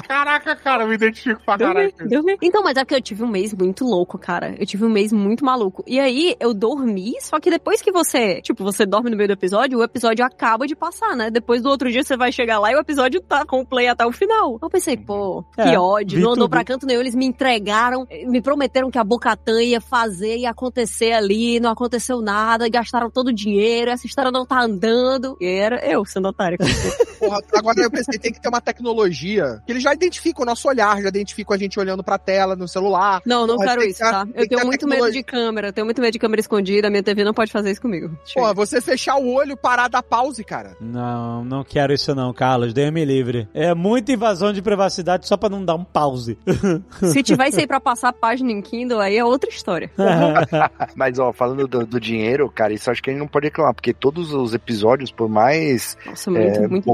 caraca, cara, eu me identifico pra
Dormi,
caraca.
dormi. Então, mas é porque eu tive um mês muito louco, cara. Eu tive um mês muito maluco. E aí, eu dormi, só que depois que você, tipo, você dorme no meio do episódio, o episódio acaba de passar, né? Depois do outro dia você vai chegar lá e o episódio tá com o play até o final. Eu pensei, pô, que
É,
ódio. Não andou pra canto nenhum. Eles me entregaram, me prometeram que a Bocatã ia fazer, ia acontecer ali, não aconteceu nada, gastaram todo o dinheiro, essa história não tá andando. E era eu sendo você.
Porra, agora eu pensei, tem que ter uma tecnologia que eles já identificam o nosso olhar, já identificam a gente olhando pra tela no celular.
Não, não
Porra,
quero isso,
que
tá?
tem
Eu tenho muito medo
tecnologia.
de câmera, tenho muito medo de câmera escondida, a minha TV não pode fazer isso comigo. Chega.
Porra, você fechar o olho, parar da pause, cara.
Não, não quero isso não, Carlos. Deus-me livre. É muita invasão de privacidade só pra não dar um pause.
Se tivesse aí pra passar a página em Kindle, aí é outra história.
Mas, ó, falando do, do dinheiro, cara, isso acho que a gente não pode reclamar, porque todos os episódios, por mais
Nossa, muito,
é,
muito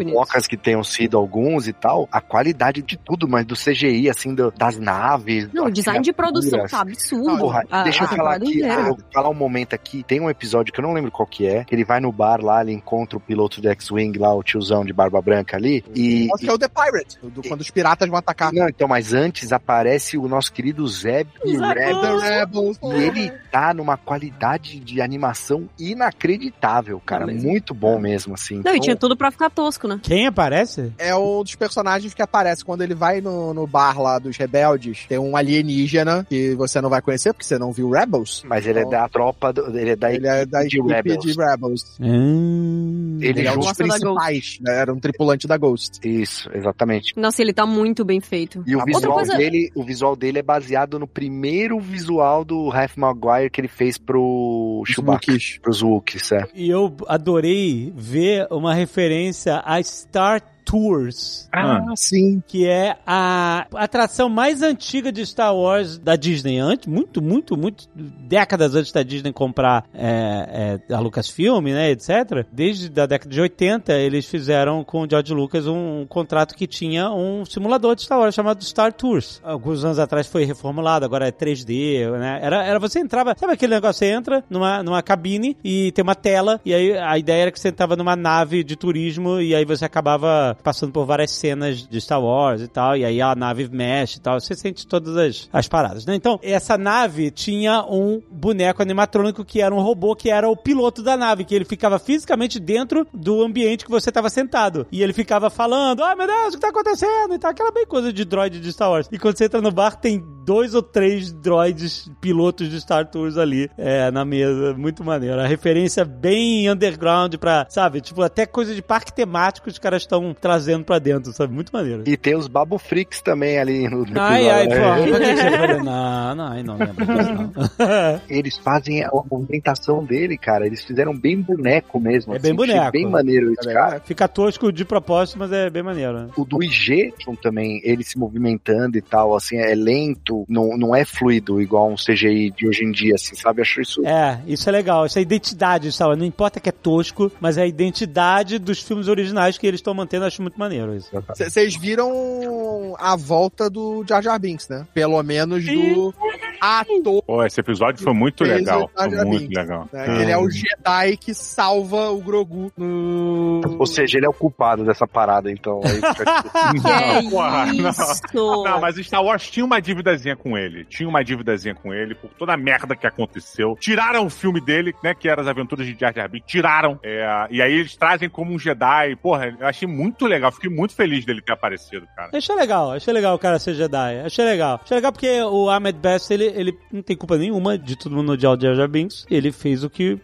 que tenham sido alguns e tal, a qualidade de tudo, mas do CGI, assim, do- das naves.
Não, o design de produção tá absurdo.
Porra,
A-
deixa
a
eu falar aqui, ah, eu falar um momento aqui. Tem um episódio que eu não lembro qual que é, que ele vai no bar lá, ele encontra o piloto do X-Wing lá, o tiozão de barba branca ali, e...
Acho que é o The Pirate, do- quando os piratas vão atacar.
Não, então, mas antes aparece o nosso querido Zeb e. Rebel.
The Rebels.
E ele tá numa qualidade de animação inacreditável, cara. Muito bom mesmo, assim.
Não, e
Então,
tinha tudo pra ficar tosco, né?
Quem aparece?
É um dos personagens que aparece quando ele vai no, no bar lá dos rebeldes. Tem um alienígena que você não vai conhecer, porque você não viu Rebels.
Mas ele é da tropa, do- ele é da
Ele é da
de
equipe
Rebels.
de Rebels.
Hum,
Ele
Ele é um dos principais, né? Era um tripulante da Ghost.
Isso, exatamente.
Nossa, ele tá muito bem feito.
E o visual
coisa-
dele, o visual dele é baseado no primeiro visual do Ralph Maguire que ele fez pro Chewbacca, pros Wookiees, é.
E eu adorei ver uma referência a Star Tours.
Ah,
sim.
que é a atração mais antiga de Star Wars da Disney, antes, muito, muito, muito décadas antes da Disney comprar é, é, a Lucasfilm, né, etc. Desde a década de 80, eles fizeram com o George Lucas um, contrato que tinha um simulador de Star Wars chamado Star Tours. Alguns anos atrás foi reformulado, agora é 3D, né? Era, era você entrava, sabe aquele negócio, você entra numa, numa cabine e tem uma tela, e aí a ideia era que você entrava numa nave de turismo e aí você acabava passando por várias cenas de Star Wars e tal, e aí a nave mexe e tal, você sente todas as, as paradas, né? Então, essa nave tinha um boneco animatrônico que era um robô que era o piloto da nave, que ele ficava fisicamente dentro do ambiente que você estava sentado. E ele ficava falando, ah, meu Deus, o que tá acontecendo? E tal, aquela bem coisa de droid de Star Wars. E quando você entra no bar, tem dois ou três droids pilotos de Star Tours ali é, na mesa. Muito maneiro. A referência bem underground pra, sabe, tipo, até coisa de parque temático, os caras estão trazendo pra dentro, sabe? Muito maneiro.
E tem os Babu Freaks também ali no no
Ai, ai, pô,
né?
falou? Não, não, ai, não lembro disso, não.
Eles fazem a movimentação dele, cara. Eles fizeram bem boneco mesmo.
É bem
Achei
boneco.
Bem maneiro isso, cara.
Fica tosco de propósito, mas é bem maneiro. né?
O do IG também, ele se movimentando e tal, assim, é lento, não, não é fluido igual um CGI de hoje em dia, assim, sabe? Acho isso.
É, isso é legal. Isso é identidade, sabe? Não importa que é tosco, mas é a identidade dos filmes originais que eles estão mantendo. Acho muito maneiro isso.
Vocês viram a volta do Jar Jar Binks, né? Pelo menos do ator.
Pô, esse episódio foi muito legal. Foi muito
Binks,
legal.
né? Ele é o Jedi que salva o Grogu no...
Ou seja, ele é o culpado dessa parada, então. Aí fica-
Que
porra, não.
isso?
Não, mas Star Wars tinha uma dívidazinha com ele. Tinha uma dívidazinha com ele por toda a merda que aconteceu. Tiraram o filme dele, né? Que era as aventuras de Jar Jar Binks. Tiraram. É, e aí eles trazem como um Jedi. Porra, eu achei muito legal. Fiquei muito feliz dele ter aparecido, cara.
Achei legal, achei legal o cara ser Jedi. Achei legal. Achei legal porque o Ahmed Best, ele, ele não tem culpa nenhuma de todo mundo odiar o Jar Jar Binks. Ele fez o que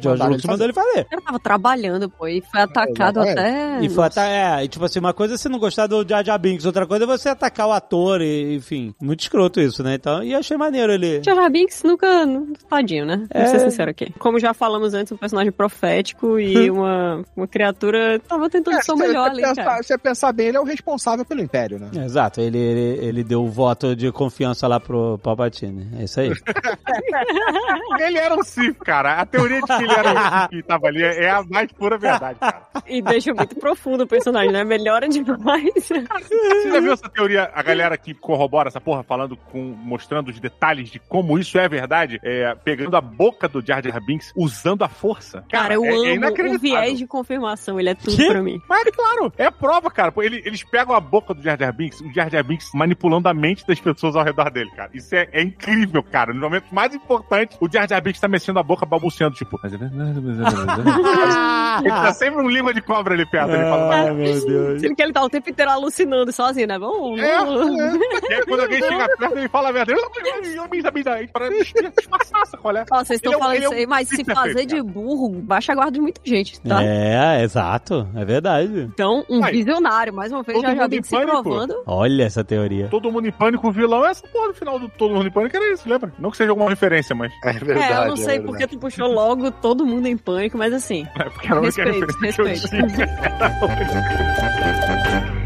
George Lucas
ele
mandou ele fazer.
Cara tava trabalhando, pô, e foi atacado
Exatamente.
até.
E foi até, é, e tipo assim, uma coisa é você não gostar do Jar Jar Binks, outra coisa é você atacar o ator, e, enfim, muito escroto isso, né? Então, e achei maneiro ele.
Jar Jar Binks nunca. Tadinho, né?
É.
Vamos ser sincero aqui. Como já falamos antes, um personagem profético e uma, uma criatura tava tentando
É,
ser o melhor
você
ali,
pensar,
cara.
se você pensar bem, ele é o responsável pelo Império, né?
Exato, ele, ele, ele deu o voto de confiança lá pro Palpatine. É isso aí.
Ele era um Sith, cara. A teoria de que ele era que tava ali é a mais pura verdade, cara.
E deixa muito profundo o personagem, né? Melhora demais.
Você já viu essa teoria, a galera que corrobora essa porra, falando com, mostrando os detalhes de como isso é verdade, é, pegando a boca do Jar Jar Binks, usando a força?
Cara, eu
é, é
amo o
inacreditável.
viés de confirmação, ele é tudo
Que?
pra mim.
Mas, claro, é a prova, cara. Ele- eles pegam a boca do Jar Jar Binks, o Jar Jar Binks manipulando a mente das pessoas ao redor dele, cara. Isso é, é incrível, cara. No momento mais importante, o Jar Jar Binks tá mexendo a boca, balbuciando, tipo... ele tá sempre um língua de cobra ali perto. Ele fala,
Ai, meu Deus.
Sendo que ele tá o tempo inteiro alucinando sozinho, né? Vamos,
É,
vamos.
E aí quando alguém chega perto, ele fala a verdade. Para disfarçar, qual é?
Vocês estão
é
falando
é
isso aí, mas se fazer de burro, baixa a guarda de muita gente, tá?
É, exato, é verdade.
Então, um
Aí,
visionário, mais uma vez,
todo
já já
mundo
vi
em
se
pânico.
provando.
Olha essa teoria.
Todo mundo em pânico, o vilão. Essa porra do final do Todo Mundo em Pânico era isso, lembra? Não que seja alguma referência, mas...
É verdade.
é, eu não
é
sei porque tu puxou logo todo mundo em pânico, mas assim.
É porque era a única
Respeito, respeito.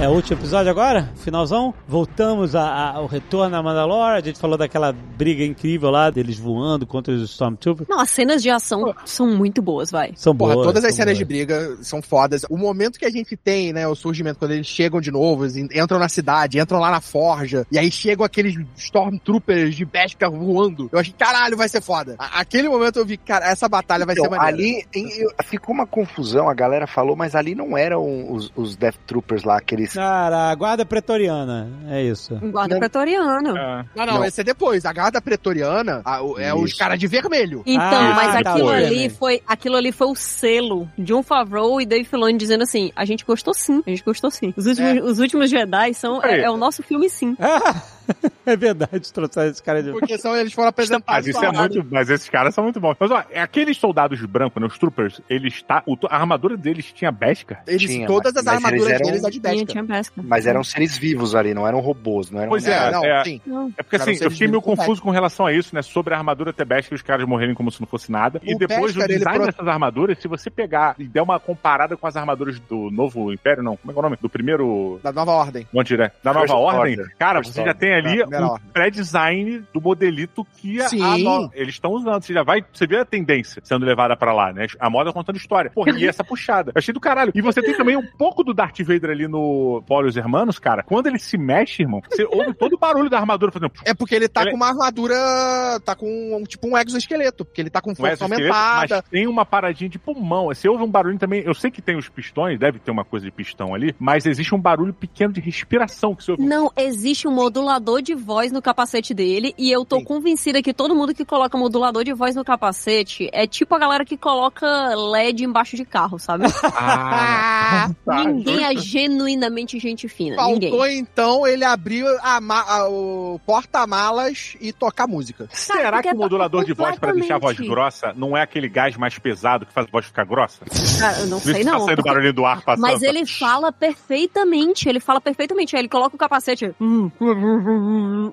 É o último episódio agora? Finalzão? Voltamos a- a- ao retorno a Mandalore. A gente falou daquela briga incrível lá, deles voando contra os Stormtroopers.
Não, as cenas de ação são muito boas, vai.
São
Porra,
boas.
todas as cenas de
boas.
briga são fodas. O momento que a gente tem, né, o surgimento, quando eles chegam de novo, eles entram na cidade, entram lá na forja, e aí chegam aqueles Stormtroopers de Beskar voando. Eu achei, caralho, vai ser foda. A- aquele momento eu vi, cara, essa batalha vai
Então,
ser maneira.
ali em- eu- ficou uma confusão, a galera falou, mas ali não eram os, os Death Troopers lá, aqueles.
Cara, a guarda pretoriana. É isso.
Guarda
Não.
pretoriano.
É.
Não, não,
Não.
esse é depois. A guarda pretoriana a- é os
Isso.
caras de vermelho.
Então,
Ah,
mas
tá,
aquilo ali foi aquilo ali foi o selo de um Favreau e Dave Filoni dizendo assim: a gente gostou sim, a gente gostou sim. Os últimos, os últimos Jedi são é, é o nosso filme sim.
é verdade, trouxeram esse cara de.
Porque são, eles foram apresentados.
Mas isso é muito. Mas esses caras são muito bons. Mas ó, é aqueles soldados brancos, né? Os troopers, eles tá. o- a armadura deles tinha Beskar.
Eles,
Tinha,
todas as
mas eles
armaduras
eram-
deles é de Beskar.
Mas eram seres vivos ali, não eram robôs, não eram.
Pois
É,
é,
não,
é.
sim.
Não.
É porque assim, eu fiquei meio confuso com relação a isso, né? Sobre a armadura ter Beskar e os caras morrerem como se não fosse nada. E
O
depois
Beskar,
o design
pro-
dessas armaduras, se você pegar e der uma comparada com as armaduras do novo Império, não, como é que é o nome? Do primeiro.
Da nova ordem.
Monte, né? Da nova ordem,
Order.
cara,
First
você já
Order.
Tem ali um
ordem.
pré-design do modelito que a, a no- eles estão usando. Você já vai, você vê a tendência sendo levada pra lá, né? A moda contando história. Porra, e essa puxada. Eu achei do caralho. E você tem também um pouco do Darth Vader ali no Paulo e os Hermanos, cara. Quando ele se mexe, irmão, você ouve todo o barulho da armadura fazendo.
É porque ele tá
Ele-
com uma armadura. tá com um, tipo um exoesqueleto. Porque ele tá com
Um
força
exoesqueleto,
aumentada.
Mas tem uma paradinha de pulmão. Você ouve um barulho também. Eu sei que tem os pistões, deve ter uma coisa de pistão ali, mas existe um barulho pequeno de respiração que você ouve.
Não, existe um modulador de voz no capacete dele e eu tô
Sim.
convencida que todo mundo que coloca modulador de voz no capacete é tipo a galera que coloca LED embaixo de carro, sabe?
Ah, tá.
Ninguém é genuinamente gente fina. Ninguém.
Faltou então ele abrir a a- o porta-malas e tocar música.
Será
porque
que o modulador de voz pra deixar a voz grossa não é aquele gás mais pesado que faz a voz ficar grossa?
Cara, eu não sei
se tá
não.
saindo
porque-
barulho do ar passando.
Mas ele fala perfeitamente, ele fala perfeitamente. Aí ele coloca o capacete. hum,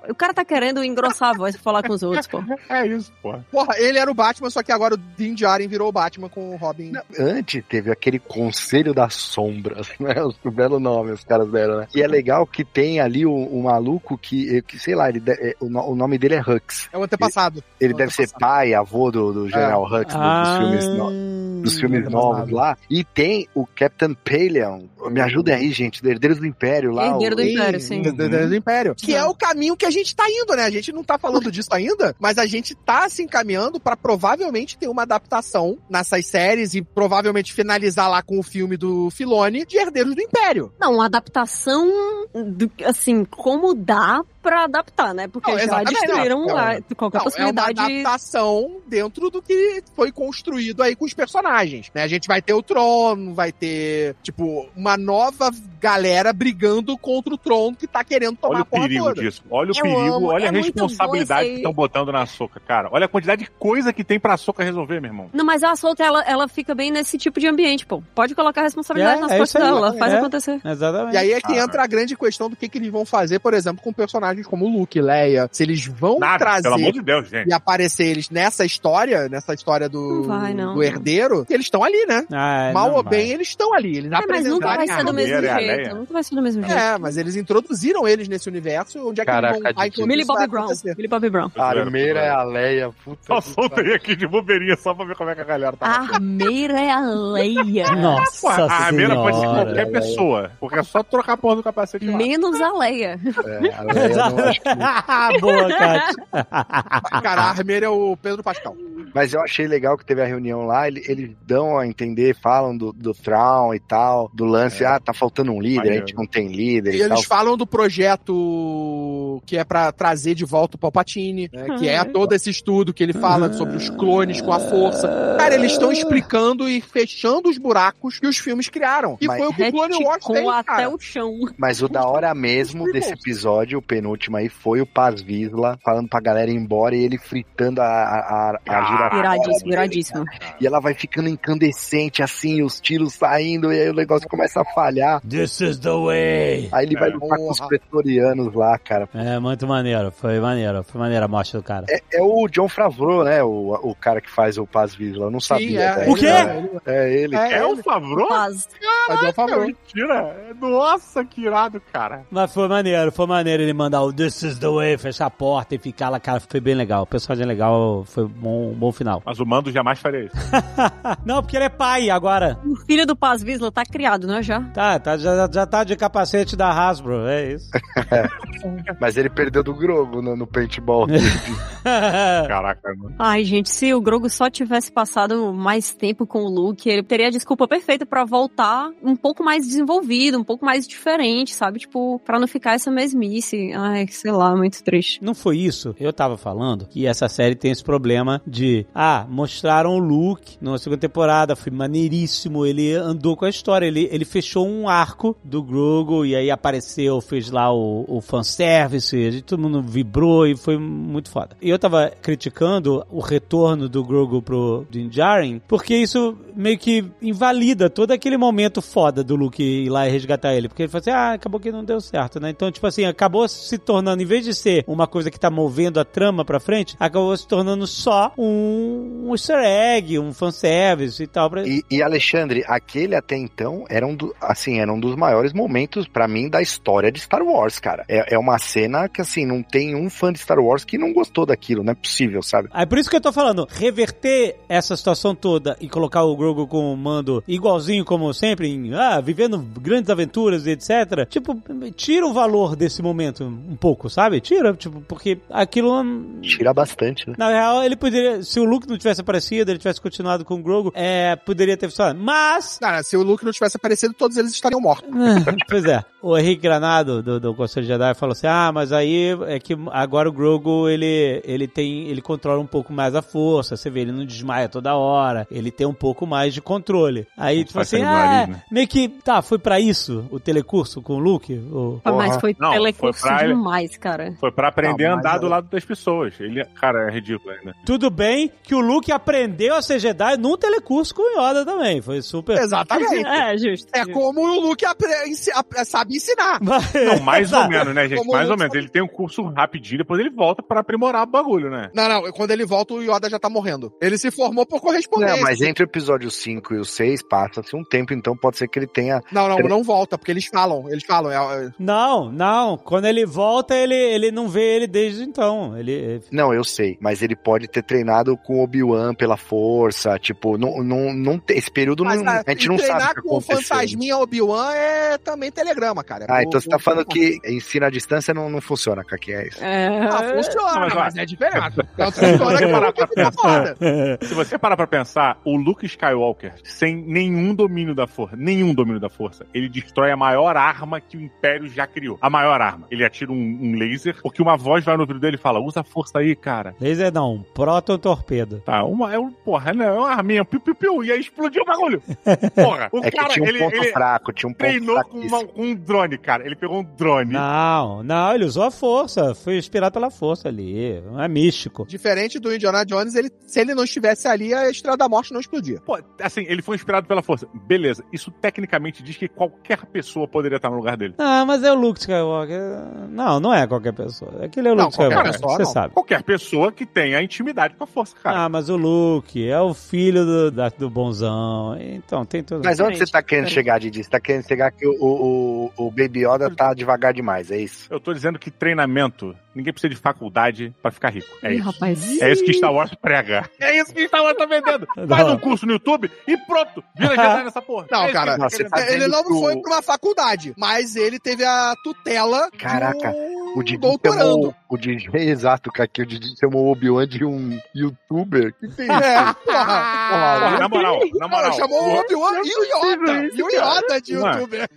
O cara tá querendo engrossar a voz pra falar com os outros, pô.
É isso, porra.
Porra, ele era o Batman, só que agora o Din Djarin virou o Batman com o Robin.
Antes teve aquele Conselho das Sombras, né? O belo nome os caras deram, né? E é legal que tem ali o, o maluco que, que, sei lá, ele de- é, o, no- o nome dele é Hux.
É o antepassado.
Ele
É o
deve ser
antepassado.
pai, avô do, do General Hux, do-
Ah.
dos filmes, no- dos filmes novos lá. E tem o Captain Paleon. Me ajuda aí, gente, do Herdeiros do Império lá.
Herdeiro
o-
do Império, sim.
Do- do Império. Que é o caminho que a gente tá indo, né? A gente não tá falando disso ainda, mas a gente tá se encaminhando pra provavelmente ter uma adaptação nessas séries e provavelmente finalizar lá com o filme do Filone de Herdeiros do Império.
Não, uma adaptação, do, assim, como dá pra adaptar, né? Porque
Não,
já destruíram
não,
a- qualquer
Não, é uma
possibilidade.
adaptação dentro do que foi construído aí com os personagens, né? A gente vai ter o Trono, vai ter, tipo, uma nova galera brigando contra o Trono que tá querendo tomar
Olha o
a porra
perigo
toda.
disso. Olha o
Eu
perigo,
amo,
olha
é
a responsabilidade que estão botando na soca, cara. Olha a quantidade de coisa que tem pra soca resolver, meu irmão.
Não, mas a solta, ela, ela fica bem nesse tipo de ambiente, pô. Pode colocar a responsabilidade
É,
nas
é
costas dela, ela faz
é.
acontecer.
Exatamente.
E aí é que
Ah,
entra a grande questão do que, que eles vão fazer, por exemplo, com personagens como Luke, Leia. Se eles vão
Nada,
trazer
pelo amor de Deus, gente.
e aparecer eles nessa história, nessa história do,
Não vai, não.
do herdeiro, eles estão ali, né?
Ah,
Mal
não
ou
vai.
bem, eles estão ali. Eles
É, mas nunca vai
apresentaram
ser do mesmo
e a
jeito. Nunca vai ser do mesmo jeito.
É, mas eles introduziram eles nesse universo, onde é que
Caraca,
eles vão enquanto
Millie Bobby Brown. Millie Bobby Brown.
A Armeira é a Leia. Puta
soltei aqui de bobeirinha só pra ver como é que a galera tá.
A Armeira é a Leia.
Nossa
a Armeira pode ser qualquer pessoa. Porque é só trocar a porra do capacete lá.
Menos a Leia.
É, a Leia não acho que-
Boa, Kátia.
Cara, a Armeira é o Pedro Pascal.
Mas eu achei legal que teve a reunião lá, ele- eles dão a entender, falam do, do Thrawn e tal, do lance, ah, tá faltando um líder, a gente
Maneiro.
não tem líder
E
e, tal.
eles falam do projeto que é pra trazer de volta o Palpatine, né, que é todo esse estudo que ele fala sobre os clones com a força. Cara, eles estão explicando e fechando os buracos que os filmes criaram. E
Mas
foi o que o Clone Wars fez,
até
cara.
o chão.
Mas o da hora mesmo desse episódio, o penúltimo aí, foi o Paz Visla falando pra galera ir embora e ele fritando a, a, a, a Giratória
Iradíssimo, iradíssimo.
E ela vai ficando incandescente assim, os tiros saindo, e aí o negócio começa a falhar.
This is the way.
Aí ele vai
É.
lutar com os pretorianos lá, cara.
É, muito maneiro. Foi maneiro. Foi maneiro a morte do cara.
É, é o John Favreau, né? O, o cara que faz o Paz Visla. Eu não sabia.
é,
cara.
O quê?
É ele.
É,
É o
ele.
Favreau?
Paz.
Mas eu falo,
Mentira. Nossa, que irado, cara.
Mas foi maneiro, foi maneiro ele mandar o This is the way, fechar a porta e ficar lá, cara. Foi bem legal. O personagem é legal, foi bom, um bom final.
Mas o Mando jamais faria isso.
Não, porque ele é pai agora.
O filho do Paz Visla tá criado, né, já?
Tá, tá já, já tá de capacete da Hasbro, é isso.
Mas ele perdeu do Grogo no, no paintball. dele.
Caraca, mano.
Ai, gente, se o Grogu só tivesse passado mais tempo com o Luke, ele teria a desculpa perfeita pra voltar um pouco mais desenvolvido, um pouco mais diferente, sabe? Tipo, pra não ficar essa mesmice. Ai, sei lá, muito triste.
Não foi isso. Eu tava falando que essa série tem esse problema de, ah, mostraram o Luke na segunda temporada, foi maneiríssimo, ele andou com a história, ele, ele fechou um arco do Grogu e aí apareceu, fez lá o, o fanservice, a gente- todo mundo vibrou e foi muito foda. E eu tava criticando o retorno do Grogu pro Din Djarin, porque isso meio que invalida todo aquele momento foda do Luke ir lá e resgatar ele, porque ele falou assim, ah, acabou que não deu certo, né? Então, tipo assim, acabou se tornando, em vez de ser uma coisa que tá movendo a trama pra frente, acabou se tornando só um, um easter egg, um fanservice e tal. Pra...
E, e, Alexandre, aquele até então era um, do, assim, era um dos maiores momentos pra mim da história de Star Wars, cara. É, é uma cena que assim não tem um fã de Star Wars que não gostou daquilo, não é possível, sabe?
É por isso que eu tô falando, reverter essa situação toda e colocar o Grogu com o mando igualzinho como sempre, em, ah, vivendo grandes aventuras e etc. Tipo, tira o valor desse momento um pouco, sabe? Tira, tipo, porque aquilo
Tira bastante, né?
Na real, ele poderia. Se o Luke não tivesse aparecido, ele tivesse continuado com o Grogu, é, poderia ter funcionado. Mas,
não, se o Luke não tivesse aparecido, todos eles estariam mortos.
pois é, o Henrique Granado, do, do Conselho Jedi, falou assim, ah, mas aí é que agora o Grogu, ele, ele tem, ele controla um pouco mais a força, você vê, ele não desmaia toda hora, ele tem um pouco mais de controle. Aí, tipo assim, ah,
nariz, né?
meio que, tá, foi pra isso o telecurso com o Luke? O...
Ah, mas foi
Não,
telecurso
foi pra
demais, cara.
Foi pra aprender
Não,
a andar
é-
do lado das pessoas. Ele, cara, é ridículo ainda.
Tudo bem que o Luke aprendeu a ser Jedi num telecurso com o Yoda também, foi super...
Exatamente.
É, justo.
É como o Luke ap- sabe ensinar.
Não, mais ou menos, né, gente?
Como
mais ou menos. Ele tem um curso rapidinho, depois ele volta pra aprimorar o bagulho, né?
Não, não, quando ele volta, o Yoda já tá morrendo. Ele se formou por correspondência.
Não, mas entre o episódio 5 e o 6 passa-se um tempo, então pode ser que ele tenha.
Não, não, não volta, porque eles falam, eles falam. é- é-
Não, não. Quando ele volta, ele, ele não vê ele desde então. Ele.
Não, eu sei, mas ele pode ter treinado com o Obi-Wan pela força, tipo, não, não, não esse período
Mas
não,
a,
a gente não
treinar
sabe que
com o fantasminha Obi-Wan é também telegrama, cara.
Ah,
O-
então você tá
o-
falando
o-
que ensino à distância não, não funciona, Kaki, é isso.
É...
Ah, funciona,
Não, mas
mas, é diferente. É outra história que
Parar pra
foda.
Se você parar pra pensar, o Luke Skywalker, sem nenhum domínio da força, nenhum domínio da força, ele destrói a maior arma que o Império já criou. A maior arma. Ele atira um, um laser, porque uma voz vai no ouvido dele e fala: usa a força aí, cara.
Laser não, um proto-torpedo.
Tá, uma, é um, porra, né, é uma arminha, piu, piu, piu, e aí explodiu o bagulho. Porra, o
É que
cara,
tinha um
ele,
ponto
ele
fraco, tinha um ponto
treinou com, uma- com um drone, cara. Ele pegou um drone.
Não, não, ele usou a força. Foi inspirado pela força ali. Não é místico.
Diferente do Indiana Jones, ele, se ele não estivesse ali, a Estrela da Morte não explodia.
Pô, assim, ele foi inspirado pela força. Beleza, isso tecnicamente diz que qualquer pessoa poderia estar no lugar dele.
Ah, mas é o Luke Skywalker. Não, não é qualquer pessoa. Aquele é o
Não,
Luke
qualquer
Skywalker.
pessoa,
Você
não.
sabe.
Qualquer pessoa que tenha intimidade com a força, cara.
Ah, mas o Luke é o filho do, da- do bonzão. Então, tem tudo.
Mas onde você tá querendo chegar, Didi? Você tá querendo chegar que o, o, o Baby Yoda tá devagar demais, é isso?
Eu tô dizendo que treinamento, ninguém precisa de faculdade pra ficar rico. É
Ih,
isso.
rapaz.
É isso que Star Wars prega. É isso que Star Wars tá vendendo. Faz um curso no YouTube e pronto. Vira Jedi nessa porra.
Não,
É
cara,
que tá
tá
ele não
que
foi pra uma faculdade, mas ele teve a tutela
Caraca,
um
O Didi chamou o Didi, exato, Kaki, o Didi chamou o Obi-Wan de um youtuber. Que tem isso?
É, porra.
Porra, na moral, na moral.
Não, chamou o Obi-Wan e o Yoda. E o Yoda de youtuber.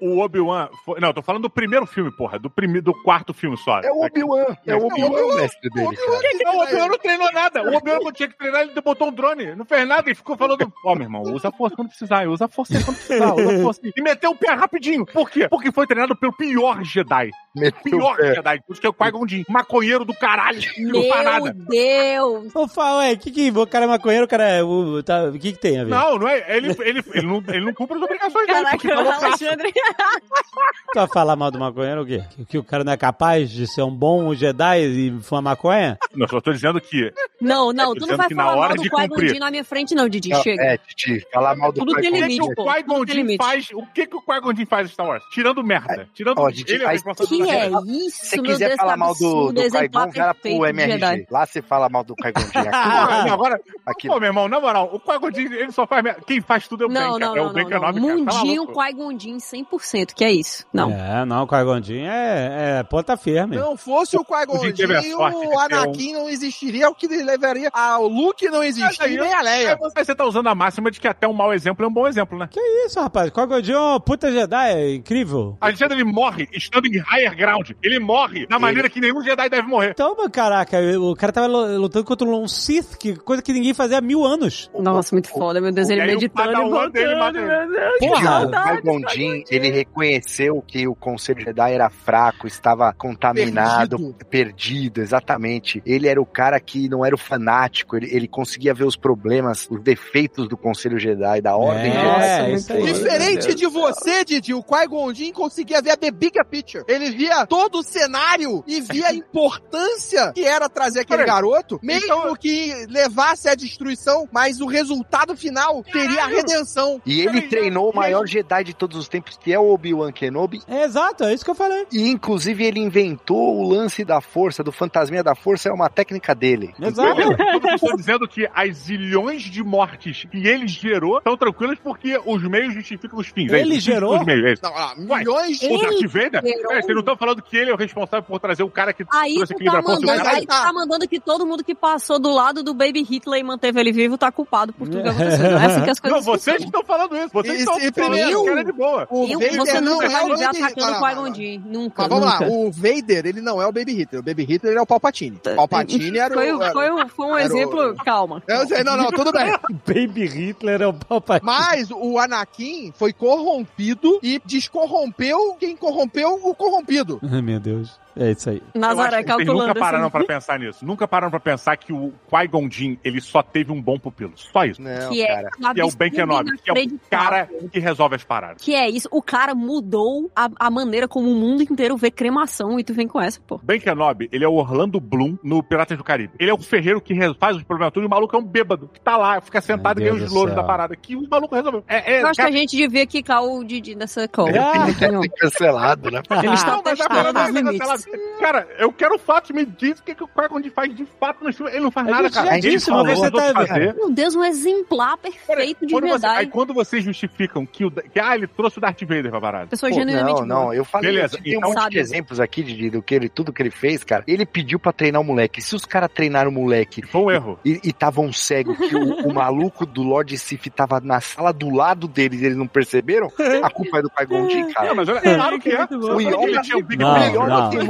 O Obi-Wan. foi- Não, eu tô falando do primeiro filme, porra. Do, prime... do quarto filme só.
É o Obi-Wan, é o Obi-Wan o mestre dele.
Não, o Obi-Wan não treinou nada. O Obi-Wan quando tinha que treinar, ele botou um drone. Não fez nada e ficou falando: Ó, meu irmão, usa a força quando precisar, usa a força quando precisar, usa a força. E meteu o pé rapidinho. Por quê? Porque foi treinado pelo pior Jedi.
Meteu
Pior
pé.
Jedi. Por isso que é o Qui-Gon. Maconheiro do caralho. Não faz
Meu
nada.
Deus!
Ô, Fá, ué, que que, o cara é maconheiro, o cara é. O tá, o que que tem a ver?
Não, não é. Ele, ele, ele, não, ele não cumpre as obrigações dele.
Caraca,
tá.
Alexandre.
Tu vai falar mal do maconheiro o quê? Que, que o cara não é capaz de ser um bom Jedi e fumar maconha?
Não, só tô dizendo que.
Não, não, tu não vai
que
falar
hora
mal do Qui-Gon na minha frente, não, Didi.
Não,
Chega.
É, Didi, falar mal do
O
Qui-Gon
que, que o
pô.
Qui-Gon Jinn faz? O que, que o Qui-Gon Jinn faz em Star Wars? Tirando merda. Tirando.
Ó, Didi,
ele é
aí-
responsável
Que é isso,
Se quiser
Deus,
falar
que
mal do, do Qui-Gon, vai pro MRG. Lá você fala mal do Qui-Gon Jinn.
Agora,
aqui
pô, meu irmão, na moral, o Qui-Gon Jinn, ele só faz merda. Quem faz tudo é o
Não,
Ben,
não,
cara. É
não,
o Ben
não, não.
Kenobi, cara. Tá
Mundinho? Qui-Gon Jinn 100%, que é isso. Não.
É, não, o Qui-Gon Jinn é, é ponta firme.
Não fosse o Qui-Gon
O a
Jinn, Anakin não existiria, o que levaria ao Luke não existir, nem a Leia.
Você tá usando a máxima de que até um mau exemplo é um bom exemplo, né?
Que isso, rapaz? Qui-Gon Jinn é uma puta Jedi, é incrível.
Alexandre, ele morre estando em higher ground. Ele morre da maneira que nenhum Jedi deve morrer.
Então, caraca, o cara tava lu- lutando contra um Sith, que coisa que ninguém fazia há mil anos.
Nossa, muito foda, meu Deus. Ele meditando e
dele
voltando,
ele.
meu Deus. que
Porra,
O Qui-Gon Jinn, ele reconheceu que o Conselho Jedi era fraco, estava contaminado,
Perdido.
perdido. exatamente. Ele era o cara que não era o fanático, ele, ele conseguia ver os problemas, os defeitos do Conselho Jedi, da Ordem
É,
Jedi.
é isso aí.
Diferente de você, Didi, o Qui-Gon Jinn conseguia ver a The Bigger Picture. Ele via todo o cenário e via a importância que era trazer aquele garoto, mesmo
Então-
que levasse à destruição, mas o resultado final teria a redenção.
E ele treinou o maior Jedi de todos os tempos, que é o Obi-Wan Kenobi.
É, exato, é isso que eu falei.
E inclusive ele inventou o lance da força, do fantasminha da força, é uma técnica dele.
Exato.
Vocês estão dizendo que as zilhões de mortes que ele gerou estão tranquilas porque os meios justificam os fins. é
Ele
isso,
gerou?
Os meios, é isso.
Não, ah,
Ué,
milhões
O Darth Vader?
gerou?
É, vocês não estão falando que ele é o responsável por trazer o cara que
Aí
trouxe
tu
equilíbrio
tá
força.
mandando,
O cara-
aí tu tá mandando que todo mundo que passou do lado do Baby Hitler e manteve ele vivo tá culpado por tudo que aconteceu. Não é assim que as
Não,
coisas
vocês que estão falando isso. Vocês estão falando
primeiro,
isso, cara é de boa.
O Vader
você
não
nunca
é
vai
o
atacando
Ah,
o
não,
Qui-Gon
não.
Nunca,
Mas vamos
nunca.
lá, o Vader, ele não é o Baby Hitler. O Baby Hitler é o Palpatine. O Palpatine era
Foi,
o... era-
foi, um- foi um
era o-
exemplo, calma.
Eu sei, não, não, tudo bem.
Baby Hitler é o Palpatine.
Mas o Anakin foi corrompido e descorrompeu quem corrompeu o corrompido.
Ai, meu Deus. É isso aí.
Nazaré
que
calculando.
nunca pararam
assim.
pra pensar nisso. Nunca pararam pra pensar que o Qui-Gon Jinn, ele só teve um bom pupilo. Só isso.
Não,
Que é,
cara.
Que é o Ben Kenobi, que é o cara que resolve as paradas.
Que é isso, o cara mudou a, a maneira como o mundo inteiro vê cremação e tu vem com essa, pô.
Ben Kenobi, ele é o Orlando Bloom no Piratas do Caribe. Ele é o ferreiro que faz os problemas tudo e o maluco é um bêbado que tá lá, fica sentado e ganha os louros da parada. Que o maluco resolveu. É, é,
Eu acho que
cara,
a gente devia quicar o Didi nessa call.
Ah,
Ele quer ser cancelado, né?
Ele está
Não, mas a
testando
parada
os
é
limites.
Cara, eu quero fato, me diz o que, que o Qui-Gon faz de fato no filme. Ele não faz nada, cara.
disse,
falou
mas você tá-
fazer.
Meu Deus, um exemplar perfeito de
Quando você-
verdade.
aí quando vocês justificam que, o, que ah, ele trouxe o Darth Vader pra parada.
Pessoa
Pô,
genuinamente
não, não,
boa.
eu falei,
Beleza,
tem um
então-
monte de exemplos aqui de, do que ele, tudo que ele fez, cara. Ele pediu pra treinar o moleque. Se os caras treinaram o moleque
Foi um erro.
e estavam cegos, que o, o maluco do Lord Sif tava na sala do lado deles e eles não perceberam, a culpa é do Qui-Gon cara.
Não, mas olha, claro que é.
muito bom.
O Yoda,
tinha um Big
Não,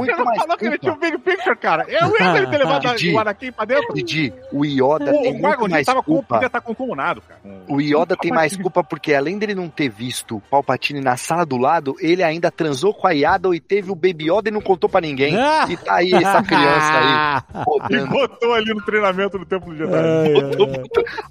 o Tem
não.
muito mais
falou que ele tinha um Big Picture, cara. É o erro ele ter levado
Didi.
o Anakin pra dentro.
Didi, o Yoda
O,
tem
o
muito mais
tava com,
culpa.
podia estar concomunado, cara.
O Yoda tem mais culpa porque, além dele não ter visto o Palpatine na sala do lado, ele ainda transou com a Yaddle e teve o Baby Yoda e não contou pra ninguém.
Ah!
E tá aí essa criança aí,
E botou ali no treinamento do Templo Jedi.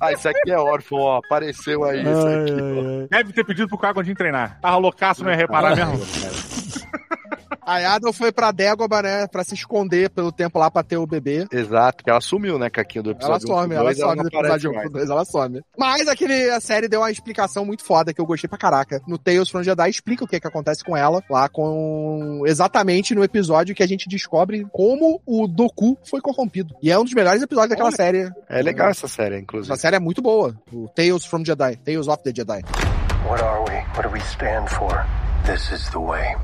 Ah, isso aqui é órfão, ó. Apareceu aí isso aqui.
Deve ter pedido pro Qui-Gon Jinn treinar. Tava loucaço, não ia reparar mesmo.
A Yaddle foi pra Dagobah, né, pra se esconder pelo tempo lá pra ter o bebê.
Exato, porque ela sumiu, né, Caquinho, do
Ela
episódio um
some,
pro
ela
dois,
some
não
do episódio 1
mais.
pro 2, ela some. Mas aquele, a série deu uma explicação muito foda que eu gostei pra caraca. No Tales from Jedi explica o que que acontece com ela, lá com... Exatamente no episódio que a gente descobre como o Doku foi corrompido. E é um dos melhores episódios daquela
Olha.
série.
É legal essa série, inclusive.
Essa série é muito boa. O Tales from Jedi. Tales of the Jedi.
What are we? What do we stand for? This is the way.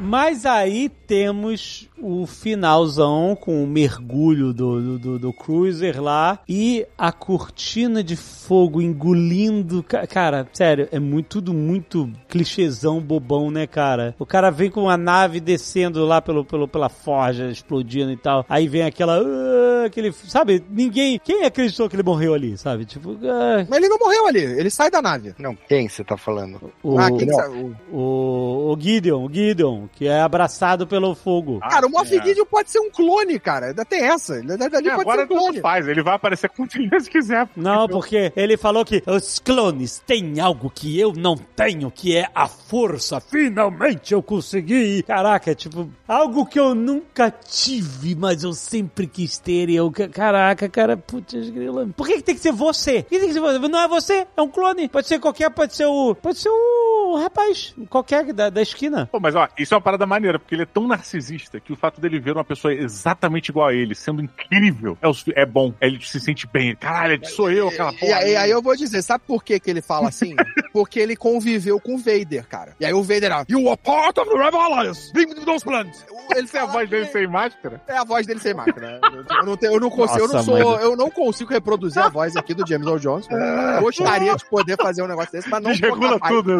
Mas aí temos o finalzão com o mergulho do, do, do, do Cruiser lá e a cortina de fogo engolindo. ca- Cara, sério, é muito, tudo muito clichêzão, bobão, né, cara? O cara vem com a nave descendo lá pelo, pelo, pela forja, explodindo e tal. Aí vem aquela. ah, aquele. Sabe? Ninguém. Quem acreditou que ele morreu ali, sabe? Tipo. ah,
Mas ele não morreu ali, ele sai da nave.
Não, quem você tá falando?
o,
ah, quem que
não.
o,
o Gideon, o Gideon, que é abraçado pelo fogo.
Cara, o Moff
é.
Gideon pode ser um clone, cara. Ainda tem essa. Ele, ele
E
pode
agora
ser um clone.
faz. Ele vai aparecer quantas vezes quiser.
Não, porque ele falou que os clones têm algo que eu não tenho, que é a força. Finalmente eu consegui. Caraca, é tipo, algo que eu nunca tive, mas eu sempre quis ter. E eu, ca- caraca, cara, putz, grila. Por que, que tem que ser você? Por que tem que ser você? Não é você, é um clone. Pode ser qualquer, pode ser o. Pode ser o rapaz, qualquer da, da esquina.
Pô, mas ó, isso é uma parada maneira, porque ele é tão narcisista que o fato dele ver uma pessoa exatamente igual a ele, sendo incrível, é, é bom. Ele se sente bem. Caralho, sou eu, aquela
E,
porra.
aí, aí eu vou dizer, sabe por que, que ele fala assim? Porque ele conviveu com o Vader, cara. E aí o Vader, ah, you are part of the Rebel Alliance. Bring me those plans. Ele
é a voz dele sem máscara?
É a voz dele sem máquina. Eu não, tenho, eu não consigo, eu não
Nossa,
sou,
mas-
eu não consigo reproduzir a voz aqui do James Earl Jones. Eu Gostaria de poder fazer um negócio desse, mas não
Desregula tudo.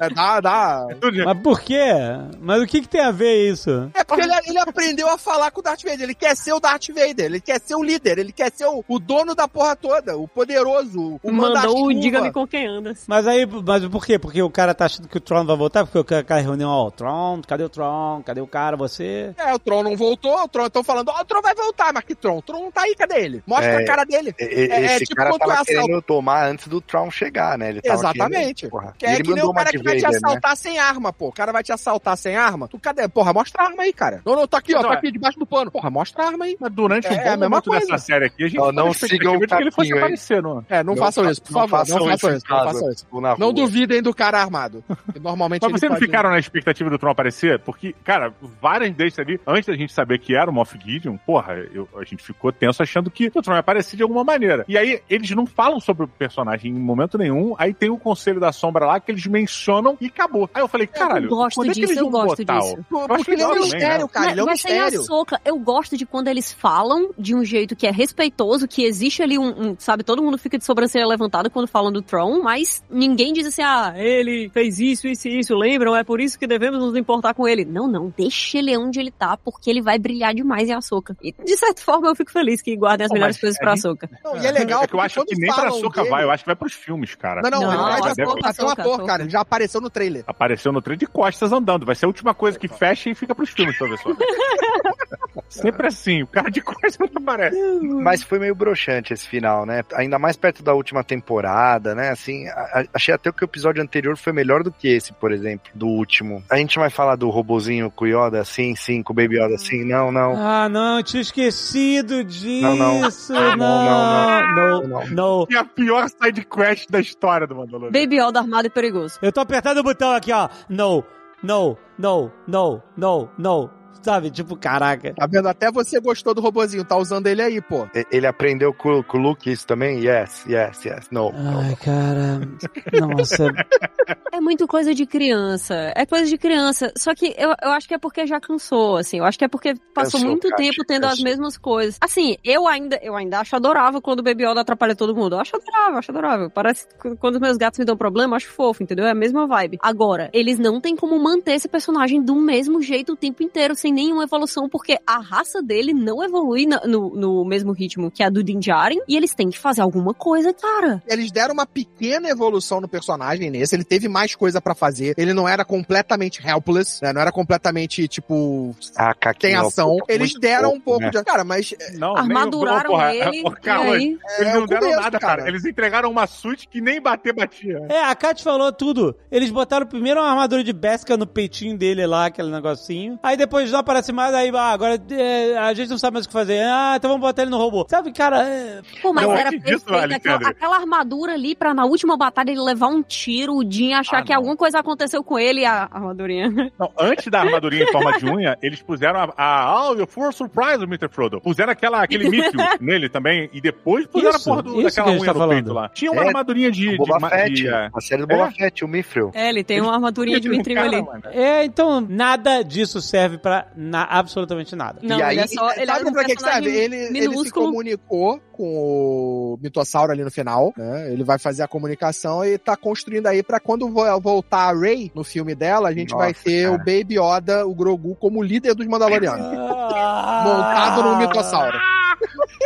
É, dá, dá.
Tudo
Mas por quê? Mas o que, que tem a ver isso?
É porque ele, ele aprendeu a falar com o Darth Vader. Ele quer ser o Darth Vader. Ele quer ser o líder. Ele quer ser o, o dono da porra toda. O poderoso. O
Mandou o diga-me com quem andas.
Mas aí, mas por quê? Porque o cara tá achando que o Tron vai voltar? Porque o cara reunião, ó, o Tron, cadê o Tron? Cadê o cara, você?
É, o Tron não voltou. O Tron estão falando, ó, o Tron vai voltar. Mas que Tron? O Tron não tá aí, cadê ele? Mostra
É,
a cara dele.
E-
É, é
Esse
tipo
cara
quando
tava
é assalto.
querendo tomar antes do Tron chegar, né? Ele tava
Exatamente.
Querendo, porra.
Que é
ele
que nem o cara que vai te
né?
assaltar sem arma, pô. O cara vai te assaltar sem arma. Tu cadê? Porra, mostra a arma aí, cara. Não, não, tá aqui, ó.
Não,
Tá
é.
aqui debaixo do pano. Porra, mostra a arma aí.
Mas durante
É,
um
é
bom
a mesma
momento
coisa.
dessa série aqui, a gente
não
na
sigam o
que ele fosse
hein?
aparecer, não.
É, não, façam
fa-
isso, por favor. Não, façam isso, não façam isso. Não duvidem do cara armado. Normalmente
Mas vocês não ficaram na expectativa do Tron aparecer? Porque, cara, várias desses ali, antes da gente saber que era o Moff Gideon, porra, eu- a gente ficou tenso achando que o Tron ia aparecer de alguma maneira. E aí, eles não falam sobre o personagem em momento nenhum, aí tem o Conselho da Sombra lá que eles mencionam e acabou. Aí eu falei, caralho,
gosto
é que
disso,
eles
eu gosto disso.
Pô,
Eu acho
Porque ele é um
também,
mistério,
né?
cara. Ele é um
mas sem a
mistério.
soca, eu gosto de quando eles falam de um jeito que é respeitoso, que existe ali um, um, sabe, todo mundo fica de sobrancelha levantada quando falam do Tron, mas ninguém diz assim, ah, ele fez isso, isso e isso, lembram? É por isso que devemos nos importar com ele. Não, não, deixa ele onde ele tá, porque ele vai brilhar demais em Açúcar. E, de certa forma, eu fico feliz que guardem as
Pô,
melhores coisas
a
pra Açúcar.
Não, e é legal
É que eu acho que nem pra Soca
dele-
vai, eu acho que vai pros filmes, cara.
Não, não,
Não,
ele vai ator, vai ser um
Soca,
ator,
Soca.
cara. Ele já apareceu no trailer.
Apareceu no trem de costas andando. Vai ser a última coisa que fecha e fica pros filmes, só. Sempre assim, o cara de costas não aparece.
Mas foi meio broxante esse final, né? Ainda mais perto da última temporada, né? Assim, a- achei até que o episódio anterior foi melhor do que esse, por exemplo, do último. A gente vai falar do robozinho com o Yoda, sim, sim, com o Baby Yoda, sim, não, não.
Ah, não, tinha esquecido disso.
Não, não.
Não,
Não,
não,
não.
não.
E a pior side quest da história do Mandalorian.
Baby Yoda armado e perigoso.
Eu tô apertando o botão aqui, ó. No, no, no, no, no, no. Sabe? Tipo, caraca.
Tá vendo? Até você gostou do robozinho, tá usando ele aí, pô.
Ele aprendeu com, com o Luke isso também? Yes, yes, yes. No, no.
Ai, cara. Nossa.
É muito coisa de criança. É coisa de criança. Só que eu, eu acho que é porque já cansou, assim. Eu acho que é porque passou
Cansou,
muito
Kátia,
tempo tendo as
cansou.
mesmas coisas. Assim, eu ainda, eu ainda acho adorável quando o Baby Yoda atrapalha todo mundo. Eu acho adorável, acho adorável. Parece que quando os meus gatos me dão problema, eu acho fofo, entendeu? É a mesma vibe. Agora, eles não têm como manter esse personagem do mesmo jeito o tempo inteiro, sem nenhuma evolução, porque a raça dele não evolui na- no, no mesmo ritmo que a do Din Djarin, e eles têm que fazer alguma coisa, cara.
Eles deram uma pequena evolução no personagem nesse. Ele teve mais coisa pra fazer. Ele não era completamente helpless, né? Não era completamente, tipo,
Ah, Caquinho,
sem ação. Eles deram um pouco
né?
de. Cara, mas
Não, nem-
Armaduraram
porra,
ele, e
calma,
aí...
Eles
é
não deram nada, cara. Eles entregaram uma suíte que nem bater batia.
É, a Kat falou tudo. Eles botaram primeiro uma armadura de Beskar no peitinho dele lá, aquele negocinho. Aí depois não aparece mais, aí ah, agora é, a gente não sabe mais o que fazer. Ah, então vamos botar ele no robô. Sabe, cara, é...
Pô, mas
Não,
era perfeito. Aquela, aquela armadura ali pra na última batalha ele levar um tiro, o Jin achar
Ah,
que
não.
alguma coisa aconteceu com ele e a armadurinha.
Não, antes da armadurinha em forma de unha, eles puseram a, a Oh, you for surprise, Mr. Frodo. Puseram aquela, aquele míssil nele também, e depois puseram
Isso,
a porra do, daquela unha
tá
no peito
falando.
lá. Tinha uma
É,
armadurinha de... De,
Boba
ma-
Fett,
de, é,
a série do Boba
É?
Fett, o Mithril.
É, ele tem uma armadurinha de
Eles
Mithril ali.
É, então nada disso serve pra na- absolutamente nada.
Não,
E
ele
aí,
é só. Ele
Sabe
é um
pra que que serve?
personagem
Ele, ele se comunicou com o mitossauro ali no final, né? Ele vai fazer a comunicação e tá construindo aí pra quando vo- voltar a Rey no filme dela, a gente
Nossa,
vai ter
cara.
o Baby Yoda, o Grogu, como líder dos Mandalorianos.
Ah.
montado num mitossauro.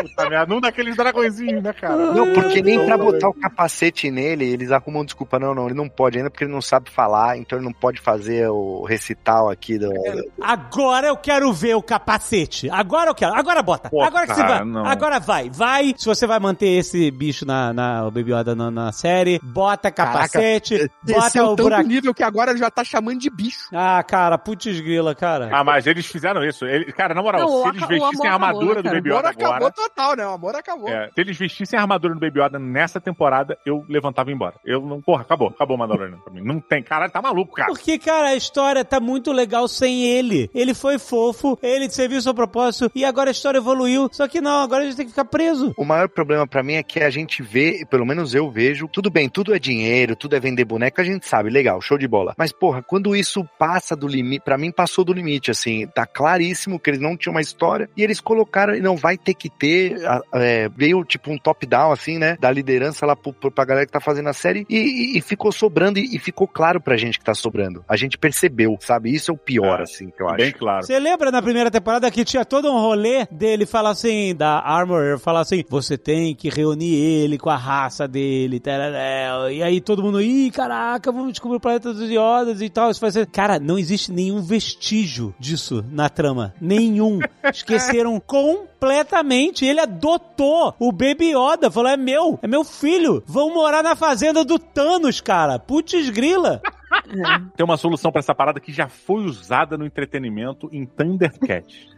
Puta merda, num daqueles dragõezinhos, né, cara?
Não, porque nem pra
Não,
botar o capacete nele, eles arrumam desculpa. Não, não, ele não pode ainda porque ele não sabe falar, então ele não pode fazer o recital aqui do.
Agora eu quero ver o capacete. Agora eu quero. Agora bota.
Pô,
agora que você vai.
não.
Agora vai. Vai. Se você vai manter esse bicho na, na o Baby Yoda na, na série, bota capacete, bota
Desceu
o buraco.
nível que agora ele já tá chamando de bicho.
Ah, cara, putz grila, cara.
Ah, mas eles fizeram isso. Ele, cara, na moral,
Não,
se eles vestissem a armadura do
né,
Baby Yoda
acabou
agora...
total, né? O amor acabou.
É, se eles vestissem a armadura do Baby Yoda nessa temporada, eu levantava e ia embora. Eu não. Porra, acabou. Acabou o Mandalorian pra mim. Não tem. Caralho, tá maluco, cara.
Porque, cara, a história tá muito legal sem ele. Ele foi fofo, ele serviu seu propósito e agora a história evoluiu. Só que não, agora a gente tem que ficar preso.
O maior problema pra mim é que a gente vê, pelo menos eu vejo, tudo bem, tudo é dinheiro, tudo é vender boneco, a gente sabe, legal, show de bola. Mas, porra, quando isso passa do limite, pra mim passou do limite, assim, tá claríssimo que eles não tinham uma história e eles colocaram, e não vai ter que ter, é, veio tipo um top-down, assim, né, da liderança lá pro, pro, pra galera que tá fazendo a série e, e- e ficou sobrando e, e ficou claro pra gente que tá sobrando. A gente percebeu, sabe? Isso é o pior,
É,
assim, que eu acho.
Bem claro.
Você lembra na primeira temporada que tinha todo um rolê dele falar assim, da Armorer, falar assim, você tem que reunir ele com a raça dele, e aí todo mundo, ih, caraca, vamos descobrir o planeta dos Yodas e tal, isso vai ser... Cara, não existe nenhum vestígio disso na trama, nenhum. Esqueceram completamente, ele adotou o Baby Yoda, falou, é meu, é meu filho, vão morar na fazenda do Thanos, cara, putz grila.
Tem uma solução pra essa parada que já foi usada no entretenimento em Thundercat.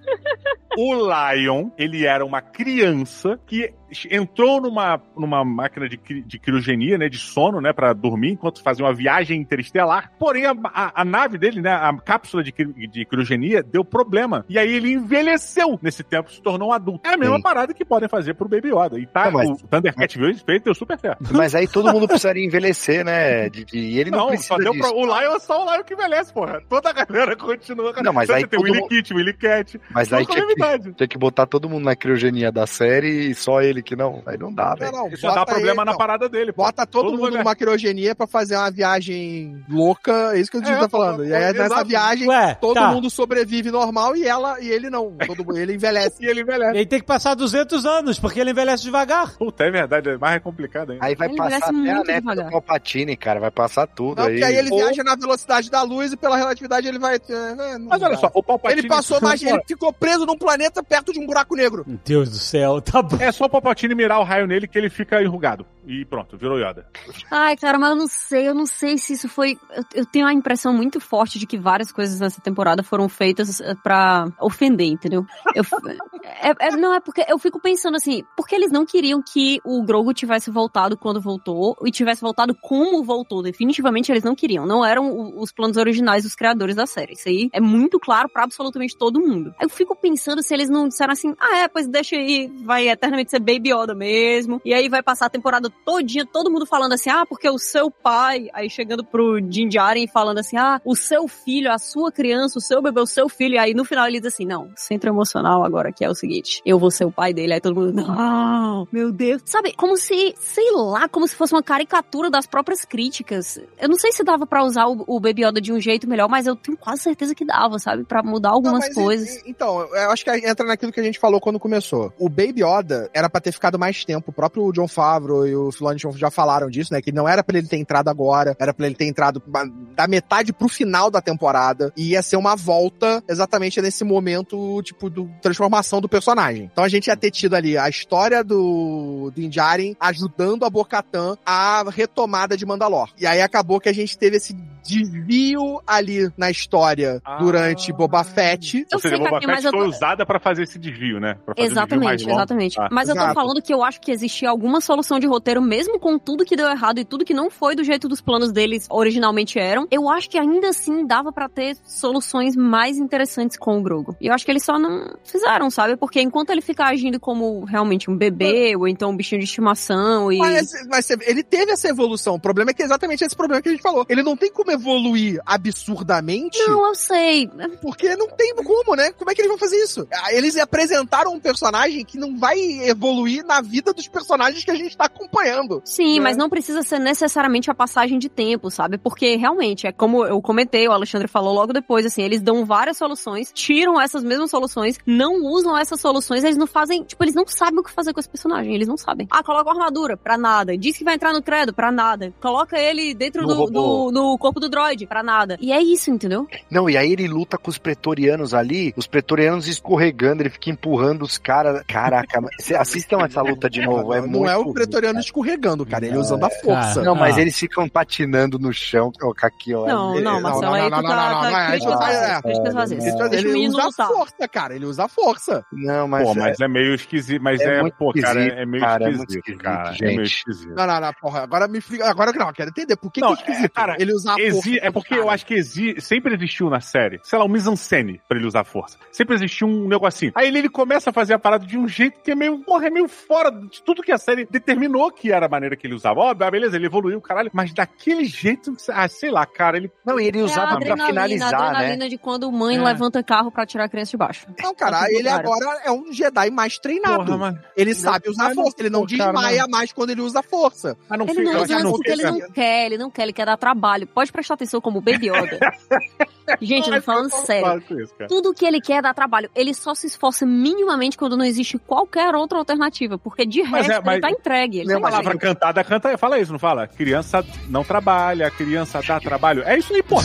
O Lion, ele era uma criança que entrou numa, numa máquina de, cri- de criogenia, né, de sono, né, para dormir enquanto fazia uma viagem interestelar. Porém, a, a- a nave dele, né, a cápsula de, de criogenia deu problema. E aí ele envelheceu nesse tempo, se tornou um adulto. É a mesma
Sim.
parada que podem fazer pro Baby Yoda. E tá,
Não, mas-
o Thundercat viu isso feito, deu super certo.
Mas aí todo mundo precisaria envelhecer, né? De, de- e ele não,
Não,
precisa
só deu
disso.
Pro, o Lion é só o Lion que envelhece, porra. Toda a galera continua.
Não, mas
Então
aí
tem o Willy
mundo-
Kit, o Willy Cat.
Mas aí tinha que, tinha que botar todo mundo na criogenia da série e só ele que não. Aí não dá, velho.
não,
Isso dá problema
ele,
na
não.
parada dele. pô.
Bota todo,
Todo
mundo numa criogenia pra fazer uma viagem louca, é isso que o Didi
É,
tá falando. E aí
exato.
nessa viagem,
Ué,
todo
tá.
mundo sobrevive normal e ela e ele não. Todo, ele envelhece.
E ele envelhece.
Ele tem que passar 200 anos, porque ele envelhece devagar.
Puta, é verdade, é mais complicado ainda.
Aí vai
Ele
passar até a neta do Palpatine, cara. Vai passar tudo
Não,
aí.
porque aí ele
Ou-
viaja na velocidade da luz e pela relatividade ele vai. é, não
Mas olha
dá.
só, o Palpatine...
Ele passou mais. Ele ficou preso num planeta perto de um buraco negro.
Meu Deus do céu, tá bom.
É só o Palpatine mirar o raio nele que ele fica enrugado. E pronto, virou Yoda.
Ai, cara, mas eu não sei, eu não sei se isso foi. Eu, eu tenho a impressão muito forte de que várias coisas nessa temporada foram feitas eh, pra ofender, entendeu? Eu, é- é- não, é porque eu fico pensando assim, porque eles não queriam que o Grogu tivesse voltado quando voltou e tivesse voltado como voltou. Definitivamente eles não queriam. Não eram os planos originais dos criadores da série. Isso aí é muito claro pra absolutamente todo mundo. Eu fico pensando se eles não disseram assim, ah, é, pois deixa aí, vai eternamente ser Baby Yoda mesmo. E aí vai passar a temporada todinha, todo mundo falando assim, ah, porque o seu pai, aí chegando pro Din Djarin falando assim, ah, o seu filho, a sua criança, o seu bebê, o seu filho. E aí no final ele diz assim, não, centro emocional agora que é o seguinte, eu vou ser o pai dele. Aí todo mundo, não, meu Deus. Sabe, como se, sei lá, como se fosse uma caricatura das próprias críticas. Eu não sei se dava pra usar o, o Baby Yoda de um jeito melhor, mas eu tenho quase certeza que dava, sabe? Pra mudar algumas
Não,
coisas.
e- e- então, eu acho que entra naquilo que a gente falou quando começou. O Baby Yoda era pra ter ficado mais tempo. O próprio John Favreau e o Filoni já falaram disso, né? Que não era pra ele ter entrado agora, era pra ele ter entrado da metade pro final da temporada. E ia ser uma volta exatamente nesse momento, tipo, do transformação do personagem. Então a gente ia ter tido ali a história do, do Injarin ajudando a Bo-Katan a retomada de Mandalor. E aí acabou que a gente teve esse desvio ali na história
Ah.
durante Boba Fett.
Eu
Ou seja,
sei,
Boba Fett
eu
foi
tô-
usada pra fazer esse desvio, né? Pra fazer o desvio mais
Exatamente,
longo.
exatamente.
Ah.
Mas eu tô
Exato.
falando que eu acho que existia alguma solução de roteiro, mesmo com tudo que deu errado e tudo que não foi do jeito dos planos deles originalmente eram. Eu acho que ainda assim dava pra ter soluções mais interessantes com o Grogu. E eu acho que eles só não fizeram, sabe? Porque enquanto ele fica agindo como realmente um bebê, ou então um bichinho de estimação e.
Mas, mas ele teve essa evolução. O problema é que é exatamente esse problema que a gente falou. Ele não tem como evoluir absurdamente.
Não, eu sei.
Porque não tem como, né? Como é que eles vão fazer isso? Ah, Eles apresentaram um personagem que não vai evoluir na vida dos personagens que a gente tá acompanhando.
Sim,
né?
mas não precisa ser necessariamente a passagem de tempo, sabe? Porque realmente, é como eu comentei, o Alexandre falou logo depois, assim, eles dão várias soluções, tiram essas mesmas soluções, não usam essas soluções, eles não fazem, tipo, eles não sabem o que fazer com esse personagem, eles não sabem. Ah, coloca uma armadura, pra nada. Diz que vai entrar no credo, pra nada. Coloca ele dentro
No
do,
robô.
do, do corpo do droid, pra nada. E é isso, entendeu?
Não, e aí ele luta com os pretorianos ali, os pretorianos escorregando, ele fica empurrando os caras. Caraca, assistam essa luta de novo, é
não
muito
é o
ruim.
pretoriano escorregando, cara. Ele usando a força.
cara.
Não, mas
Ah.
eles ficam patinando no chão, ô Kaki, ó.
Não, não,
não,
Marcelo,
não,
aí
não,
tu
não,
tá,
não, não,
tá
não, é,
críticas
é,
vazias,
é. Ele, usa a força, cara. Ele usa a força.
Não, mas.
Pô, mas é meio esquisito. Mas
é
é, pô, cara, é meio
é
esquisito,
esquisito,
cara. É meio esquisito.
Não, não, não, porra. Agora me explica. Agora não, eu quero entender. Por que,
Não,
que é esquisito?
é, cara,
ele usar a
Exi-
força.
é porque eu acho que exi sempre existiu na série, sei lá, um mise-en-scène pra ele usar a força. Sempre existiu um negocinho. Aí ele, ele começa a fazer a parada de um jeito que é meio, porra, é meio fora de tudo que a série determinou que era a maneira que ele usava. Ó, beleza, ele evoluiu, caralho. Mas daquele jeito, ah, sei lá, cara, ele.
Não, ele
É a
usava pra
adrenalina, a
finalizar, né?
adrenalina de quando mãe
É.
levanta carro pra tirar a criança de baixo.
Não, cara,
Tá tudo
ele agora é um Jedi mais treinado.
Porra, mano.
ele sabe usar a
mas
força. Ele não
cara,
desmaia mais quando ele usa a força.
Ah, não
Ele
fica-
não
eu
usa mais porque ele não quer, ele não quer, ele quer dar trabalho. Pode prestar atenção como Baby Yoda. Gente, eu tô falando sério.
isso.
Tudo que ele quer é dar trabalho. Ele só se esforça minimamente quando não existe qualquer outra alternativa. Porque de
Mas
resto,
é, mas-
ele tá entregue. Ele
Não é
tá
palavra
entregue.
cantada, canta, fala isso, não fala? Criança não trabalha, criança dá trabalho. É isso aí, pô.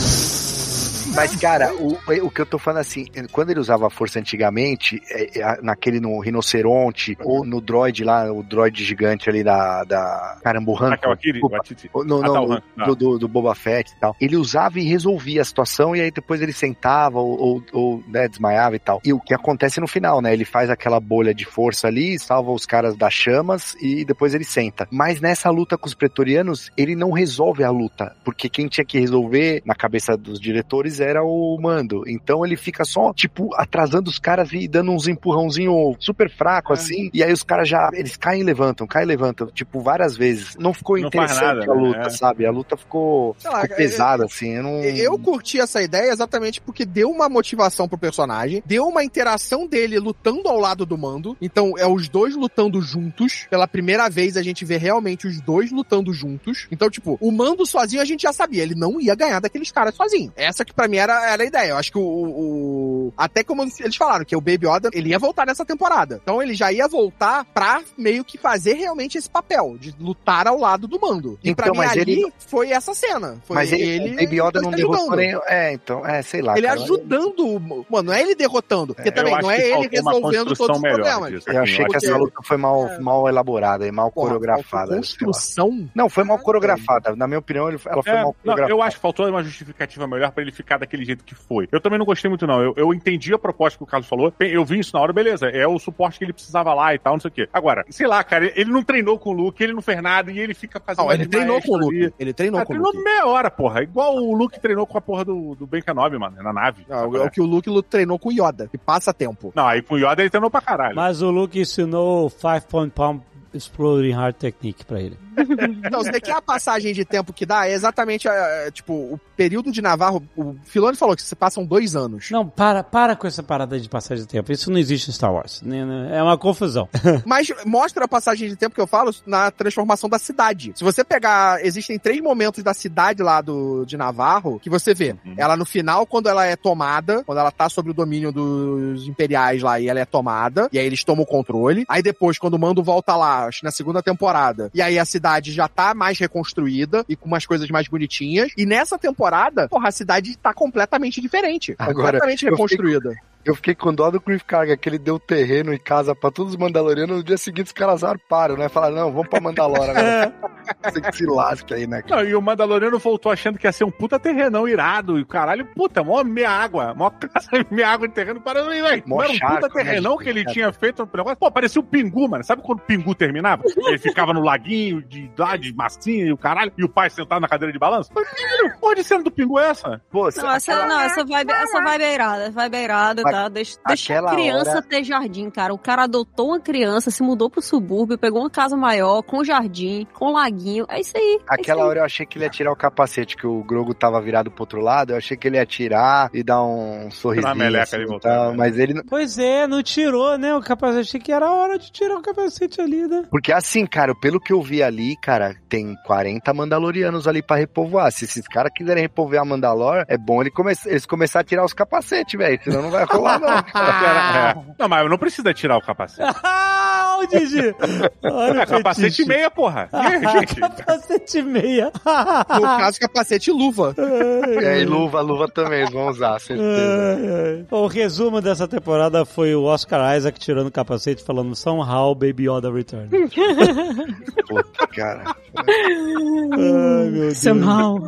Mas, cara, o, o que eu tô falando assim, quando ele usava a força antigamente, é, é, naquele no rinoceronte, ou no droid lá, o droid gigante ali da. da caramba, o Han.
Aquela Kiri,
Desculpa.
o Atiti.
O- No,
Ah, tá,
no,
o Han. Ah.
do, do, do Boba Fett e tal. Ele usava e resolvia a situação, e aí depois ele sentava ou, ou, ou, né, desmaiava e tal. E o que acontece no final, né? Ele faz aquela bolha de força ali, salva os caras das chamas e depois ele senta. Mas nessa luta com os pretorianos, ele não resolve a luta, porque quem tinha que resolver na cabeça dos diretores era o mando. Então ele fica só, tipo, atrasando os caras e dando uns empurrãozinho super fraco, assim. E aí os caras já, eles caem e levantam, caem e levantam, tipo, várias vezes. Não ficou
Não
interessante
nada,
a
né?
luta,
É.
sabe? A luta ficou,
Sei lá,
ficou pesada, assim. Eu não.
Eu curti essa ideia exatamente porque deu uma motivação pro personagem, deu uma interação dele lutando ao lado do mando. Então, é os dois lutando juntos. Pela primeira vez, a gente vê realmente os dois lutando juntos. Então, tipo, o mando sozinho a gente já sabia, ele não ia ganhar daqueles caras sozinho. Essa que pra mim era, era a ideia. Eu acho que o, o- Até como eles falaram, que o Baby Yoda, ele ia voltar nessa temporada. Então, ele já ia voltar pra meio que fazer realmente esse papel, de lutar ao lado do mando. E pra
Então,
mim
mas
ali
ele-
foi essa cena. Foi
Mas ele, o Baby Yoda não derrotou nem. É, então, é, sei lá.
Ele
cara.
ajudando o. Mano, não é ele derrotando. Porque
É,
também
eu
não
acho
é
que
ele
faltou uma
resolvendo
construção
todos os
melhor
problemas.
disso,
Eu
assim,
achei que
porque-
essa luta foi mal, mal elaborada e mal
Porra,
coreografada.
Construção.
Não, foi mal coreografada. Na minha opinião, ele- ela foi
É,
mal
não,
coreografada.
eu acho que faltou uma justificativa melhor pra ele ficar daquele jeito que foi. Eu também não gostei muito, não. Eu, eu entendi a proposta que o Carlos falou. Eu vi isso na hora, beleza. É o suporte que ele precisava lá e tal, não sei o quê. Agora, sei lá, cara, ele não treinou com o Luke, ele não fez nada e ele fica fazendo.
Não, ele treinou com o Luke.
ali.
Ele treinou
Ah,
com o
treinou
Luke.
meia hora, porra. Igual o Luke treinou com a porra do, do Ben Kenobi, mano, na nave.
Não, é o que o Luke lu- treinou com o Yoda, que passa tempo.
Não, aí com o Yoda ele treinou pra caralho.
Mas o Luke ensinou 5 Point Palm Exploding Heart Technique pra ele.
Então, você quer a passagem de tempo que dá? É exatamente, é, tipo, o período de Navarro. O Filoni falou que se passam dois anos.
Não, para, para com essa parada de passagem de tempo. Isso não existe em Star Wars. Né, né? É uma confusão.
Mas mostra a passagem de tempo que eu falo na transformação da cidade. Se você pegar, existem três momentos da cidade lá do, de Navarro que você vê.
Uhum.
Ela no final, quando ela é tomada, quando ela tá sob o domínio dos imperiais lá e ela é tomada, e aí eles tomam o controle. Aí depois, quando o mando volta lá, acho que na segunda temporada, e aí a cidade já tá mais reconstruída e com umas coisas mais bonitinhas. E nessa temporada, porra, a cidade tá completamente diferente.
Agora,
completamente reconstruída.
Eu fiquei com dó do Griff Carga, que ele deu terreno e casa pra todos os Mandalorianos. No dia seguinte, os caras zarparam, né? Falaram, não, vamos pra Mandalora agora. Você que se lasque aí, né?
Não, e o Mandaloriano voltou achando que ia ser um puta terrenão irado. E o caralho, puta, mó meia água. Mó casa, meia água de terreno. Parando aí, velho. Não era um puta
né,
terrenão
gente?
que ele tinha feito. Pô, parecia o Pingu, mano. Sabe quando o Pingu terminava? Ele ficava no laguinho de, lá, de massinha e o caralho. E o pai sentado na cadeira de balanço. Mas, Caralho, pode ser do Pingu é essa?
Pô,
Não, essa, não, essa vibe, essa vibe é irada, vibe é irada, tá? Deixa, deixa a criança
hora-
ter jardim, cara. O cara adotou uma criança, se mudou pro subúrbio, pegou uma casa maior, com jardim, com laguinho. É isso aí. é
Aquela
isso aí.
hora eu achei que ele ia tirar o capacete, que o Grogo tava virado pro outro lado. Eu achei que ele ia tirar e dar um sorrisinho.
meleca
assim,
ali,
e
voltar,
tal,
né?
mas ele. não-
Pois é, não tirou, né? O capacete. Achei que era a hora de tirar o capacete ali, né?
Porque assim, cara, pelo que eu vi ali, cara, tem 40 Mandalorianos ali pra repovoar. Se esses caras quiserem repovoar a Mandalor, é bom ele come- eles começar a tirar os capacetes, velho. Senão não vai rolar, não.
É. Não, mas não precisa tirar o capacete.
Ah, o Digi! Olha
É
o
capacete meia, porra. E gente?
capacete meia.
No caso, capacete e luva.
É, e luva, luva também eles vão usar, certeza.
Ai, ai. O resumo dessa temporada foi o Oscar Isaac tirando o capacete falando Somehow Baby Yoda Return.
Puta, cara.
Ai, meu Deus.
Somehow.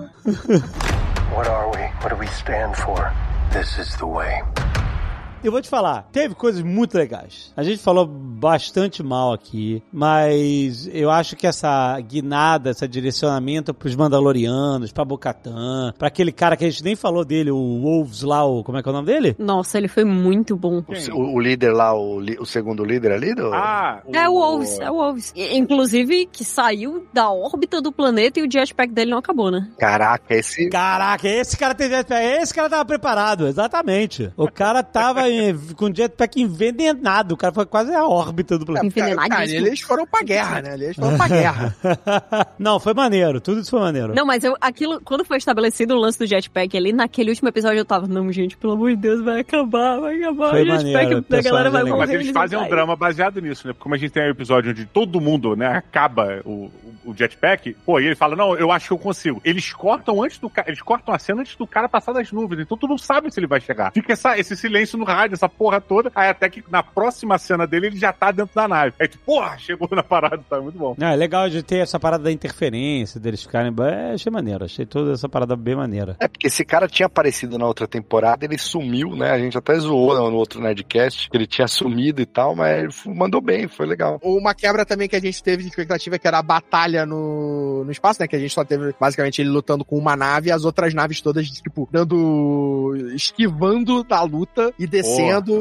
What are we? What do we stand for? This is the way.
Eu vou te falar, teve coisas muito legais. A gente falou bastante mal aqui, mas eu acho que essa guinada, esse direcionamento pros Mandalorianos, pra Bocatã, pra aquele cara que a gente nem falou dele, o Wolves lá, o, como é que é o nome dele?
Nossa, ele foi muito bom.
O, o líder lá, o, li- o segundo líder ali do.
Ah,
É o Wolves, é o Wolves. Inclusive, que saiu da órbita do planeta e o jetpack dele não acabou, né?
Caraca, esse.
Caraca, esse cara teve, esse cara tava preparado, exatamente. O cara tava com jetpack envenenado. O cara foi quase a órbita do planeta.
Envenenadíssimo.
Cara, eles foram pra guerra, né? Eles foram pra guerra.
Não, foi maneiro. Tudo isso foi maneiro.
Não, mas eu, aquilo, quando foi estabelecido o lance do jetpack ali, naquele último episódio eu tava, não, gente, pelo amor de Deus, vai acabar, vai acabar.
Foi
o jetpack da galera vai
personagem
morrer.
Mas eles fazem um
vai.
drama baseado nisso, né? Como a gente tem um episódio onde todo mundo, né, acaba o, o- o jetpack, pô, e ele fala, não, eu acho que eu consigo. Eles cortam antes do cara, eles cortam a cena antes do cara passar das nuvens, então tu não sabe se ele vai chegar. Fica essa, esse silêncio no rádio, essa porra toda, aí até que na próxima cena dele ele já tá dentro da nave. Aí tu, porra, chegou na parada, tá muito bom.
Não, é legal de ter essa parada da interferência, deles ficarem. É, achei maneiro, achei toda essa parada bem maneira.
É, porque esse cara tinha aparecido na outra temporada, ele sumiu, né? A gente até zoou no outro Nerdcast, que ele tinha sumido e tal, mas mandou bem, foi legal.
Uma quebra também que a gente teve de expectativa, que era a batalha no, no espaço, né? Que a gente só teve basicamente ele lutando com uma nave e as outras naves todas, tipo, dando. esquivando da luta e descendo.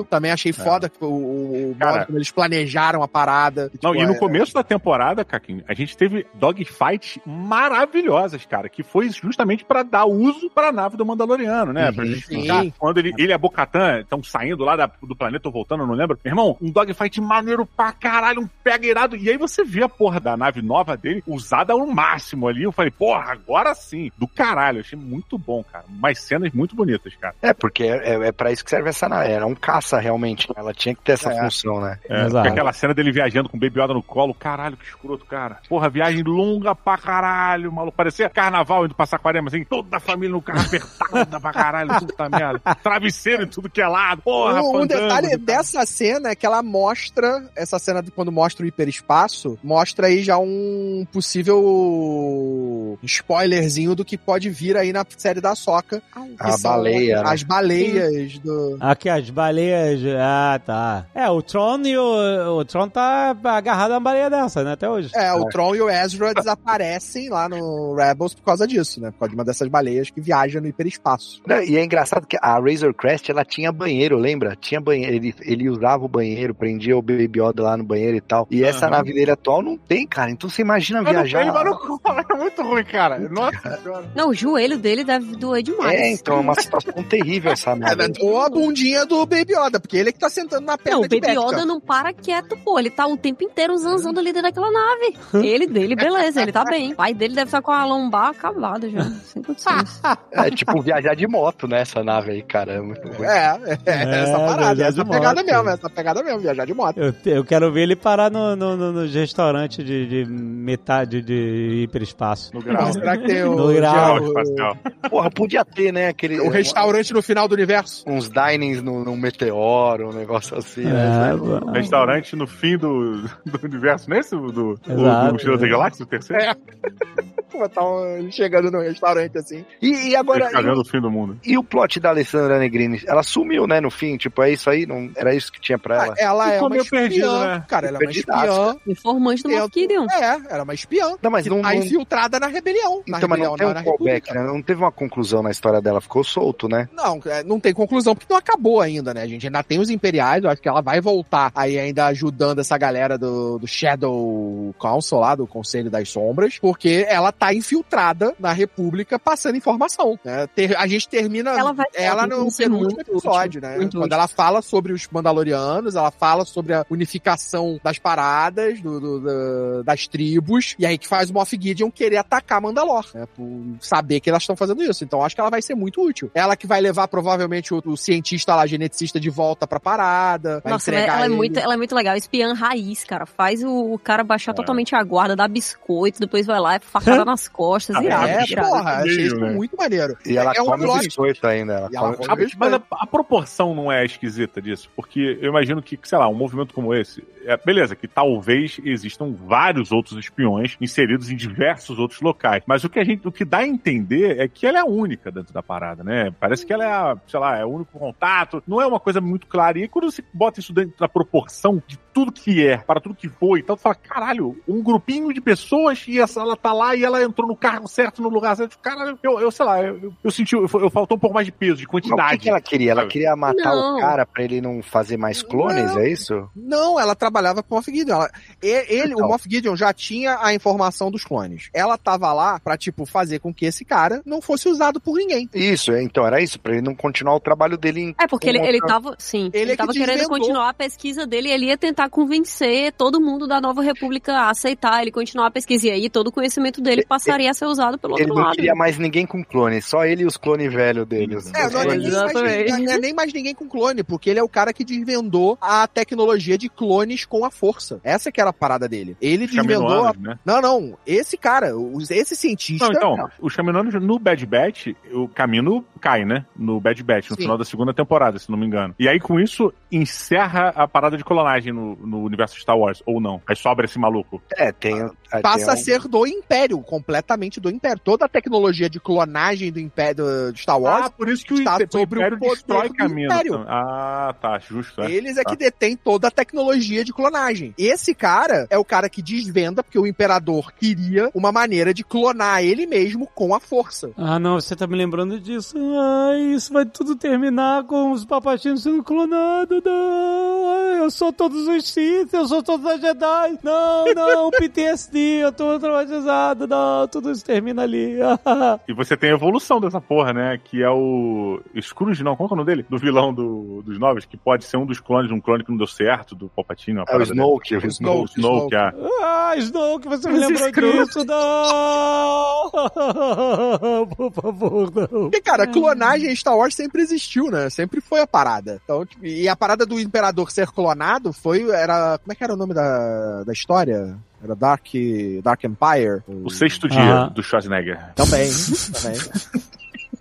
Também achei foda o, o, o
Cara.
modo como eles planejaram a parada.
Não,
Tipo,
e no
é-
começo da temporada, Caquinho, a gente teve dogfights maravilhosas, cara, que foi justamente pra dar uso pra nave do Mandaloriano, né? Pra
Uhum,
gente
sim.
ficar- quando ele, ele e a Bocatan estão saindo lá da- do planeta ou voltando, eu não lembro. Meu irmão, um dogfight maneiro pra caralho, um pega irado. E aí você vê a porra da nave nova dele usada ao máximo ali. Eu falei, porra, agora sim. Do caralho. Eu achei muito bom, cara. Mais cenas muito bonitas, cara.
É, porque é, é, é pra isso que serve essa nave. Era um caça, realmente. Ela tinha que ter essa
É.
função, né?
É,
Exato.
aquela cena dele viajando com o Baby Yoda no colo, caralho, que escroto, cara. Porra, viagem longa pra caralho, maluco. Parecia carnaval indo pra Saquarema, assim, toda a família no carro apertada pra caralho, puta merda. Travesseiro em tudo que é lado, porra,
um, um detalhe dessa cena é que ela mostra, essa cena de quando mostra o hiperespaço, mostra aí já um possível spoilerzinho do que pode vir aí na série da Soca.
A baleia, né?
As baleias do.
Aqui, as baleias. Ah, tá. É, o Tron e o. O Tron tá agarrado a uma baleia dessa, né? Até hoje.
É, o Tron e o Ezra desaparecem lá no Rebels por causa disso, né? Por causa de uma dessas baleias que viaja no hiperespaço.
Né, E é engraçado que a Razor Crest, ela tinha banheiro, lembra? Tinha banheiro, ele, ele usava o banheiro, prendia o Baby Yoda lá no banheiro e tal. E essa
Aham.
nave dele atual não tem, cara. Então você imagina
Eu não
viajar...
mas não- é muito ruim, cara. Nossa.
Não, o joelho dele deve doer demais.
É, então é uma situação terrível essa nave.
Ou a bundinha do Baby Yoda, porque ele que tá sentando na perna
Não, o
de
Baby
Beskar.
Yoda não para quieto, pô. Ele tá o tempo inteiro zanzando ali dentro daquela nave. Ele dele, beleza, ele tá bem. O pai dele deve estar com a lombar acabada já. Sem condições.
É tipo viajar de moto nessa nave aí, cara. É muito ruim.
É, é, é,
É,
essa parada, essa pegada
moto.
mesmo, essa pegada mesmo, viajar de moto.
Eu, eu quero ver ele parar no, no, no, nos restaurantes de, de metade de hiperespaço.
No grau.
Será que tem o,
No grau.
o-
espacial.
Porra, podia ter, né? Aquele,
o restaurante no final do universo?
Uns dinings no, num meteoro, um negócio assim,
É,
né?
pô.
Restaurante no fim do, do universo, nesse? Do, do,
Exato.
do Mochila da Galáxia, o terceiro?
É. Pô, tá um- chegando no restaurante assim.
E, e agora, e o,
fim do mundo.
e o plot da Alessandra Negrini? Ela sumiu, né, no fim? Tipo, é isso aí? Não, era isso que tinha pra ela?
Ah, ela é uma espiã,
perdido, né?
cara, ela é uma espiã.
Informante do Gideon.
É, ela é uma espiã.
Não, mas não,
tá
não,
infiltrada na rebelião. Na
então, mas
rebelião,
não tem um
na
callback, né? Não teve uma conclusão na história dela, ficou solto, né?
Não, é, não tem conclusão, porque não acabou ainda, né? A gente ainda tem os imperiais, eu acho que ela vai voltar aí ainda ajudando essa galera do, do Shadow Council lá, do Conselho das Sombras, porque ela tá infiltrada na República passando informação. Né? Ter- a gente termina
Ela vai
ela no penúltimo episódio, né?
muito
Quando ela fala sobre os Mandalorianos, ela fala sobre a unificação das paradas, do, do- da- das tribos, e aí que faz o Moff Gideon querer atacar Mandalor, né? Por saber que elas estão fazendo isso. Então acho que ela vai ser muito útil. Ela que vai levar provavelmente o, o cientista lá, geneticista, de volta pra parada. Vai
Nossa, ela,
entregar
ela é muito, ela é muito legal. Espiã raiz, cara. Faz o, o cara baixar totalmente a guarda, dá biscoito, depois vai lá, é facada nas costas.
Ah,
irado,
É,
irado.
porra, achei isso
né?
muito maneiro.
E ela
é um
come o
plot-
biscoito ainda. Ela
ela
come...
mas a, a proporção não é esquisita disso, porque eu imagino que, sei lá, um movimento como esse, é, beleza, que talvez existam vários outros espiões inseridos em diversos outros locais, mas o que a gente, o que dá a entender é que ela é a única dentro da parada, né? Parece que ela é, a, sei lá, é o único contato, não é uma coisa muito clara. E quando você bota isso dentro da proporção de tudo que é, para tudo que foi. Então tu fala, caralho, um grupinho de pessoas e essa, ela tá lá e ela entrou no carro certo, no lugar certo. Cara, eu, eu sei lá, eu, eu senti, eu, eu faltou um pouco mais de peso, de
Mas
quantidade.
o que, que ela queria? Ela queria matar
Não.
o cara pra ele não fazer mais clones,
Não.
é isso?
Não, ela trabalhava com o Moff Gideon. Ela- e- ele,
Então.
o Moff Gideon já tinha a informação dos clones. Ela tava lá pra, tipo, fazer com que esse cara não fosse usado por ninguém.
Isso, é, então era isso, pra ele não continuar o trabalho dele em.
É, porque ele,
com
ele
outra-
tava, sim,
Ele
ele,
é que
tava querendo
desvendou.
continuar a pesquisa dele, ele ia tentar convencer todo mundo da Nova República a aceitar ele continuar a pesquisa, e aí todo o conhecimento dele passaria a ser usado pelo
Ele
outro
não
lado.
queria mais ninguém com clone, só ele e os clones velhos dele.
É, não é, nem mais, não é nem mais ninguém com clone, porque ele é o cara que desvendou a tecnologia de clones com a força. Essa que era a parada dele. Ele desvendou a...
Né?
Não, não. Esse cara, esse cientista...
Não, então, os Caminoanos no Bad Batch, o Camino cai, né? No Bad Batch, no
Sim.
final da segunda temporada, se não me engano. E aí, com isso, encerra a parada de clonagem no, no universo Star Wars, ou não? Aí sobra esse maluco.
É, tem. aí
passa
tem
a ser do Império, completamente do Império. Toda a tecnologia de clonagem do Império do Star Wars,
Ah, por isso que o,
está
o
sobre o
Império
poder
destrói
do
Camino.
Império.
Ah, tá, justo. É.
eles é
tá.
que detêm toda a tecnologia de clonagem. Esse cara é o cara que desvenda, porque o Imperador queria uma maneira de clonar ele mesmo com a força.
Ah, não, você tá me lembrando disso. Ai, isso vai tudo terminar com os papatinhos sendo clonados. Não, Ai, eu sou todos os Sith, eu sou todos os Jedi. Não, não, PTSD, eu tô traumatizado. Não, tudo isso termina ali.
E você tem a evolução dessa porra, né? Que é o Scrooge, não, qual que é o nome dele? Do vilão do- dos novos, que pode ser um dos clones de um clone que não deu certo, do Palpatine.
É o Snoke, o
dessa.
Snoke.
O Snoke, ah.
ah, Snoke, você me lembrou disso. Não! Por favor, não.
Porque, cara, clonagem em Star Wars sempre existiu, né? Sempre foi a parada. Então, e a parada do Imperador ser clonado foi. Era. Como é que era o nome da, da história? Era Dark, Dark Empire?
O sexto dia do Schwarzenegger.
Também, também.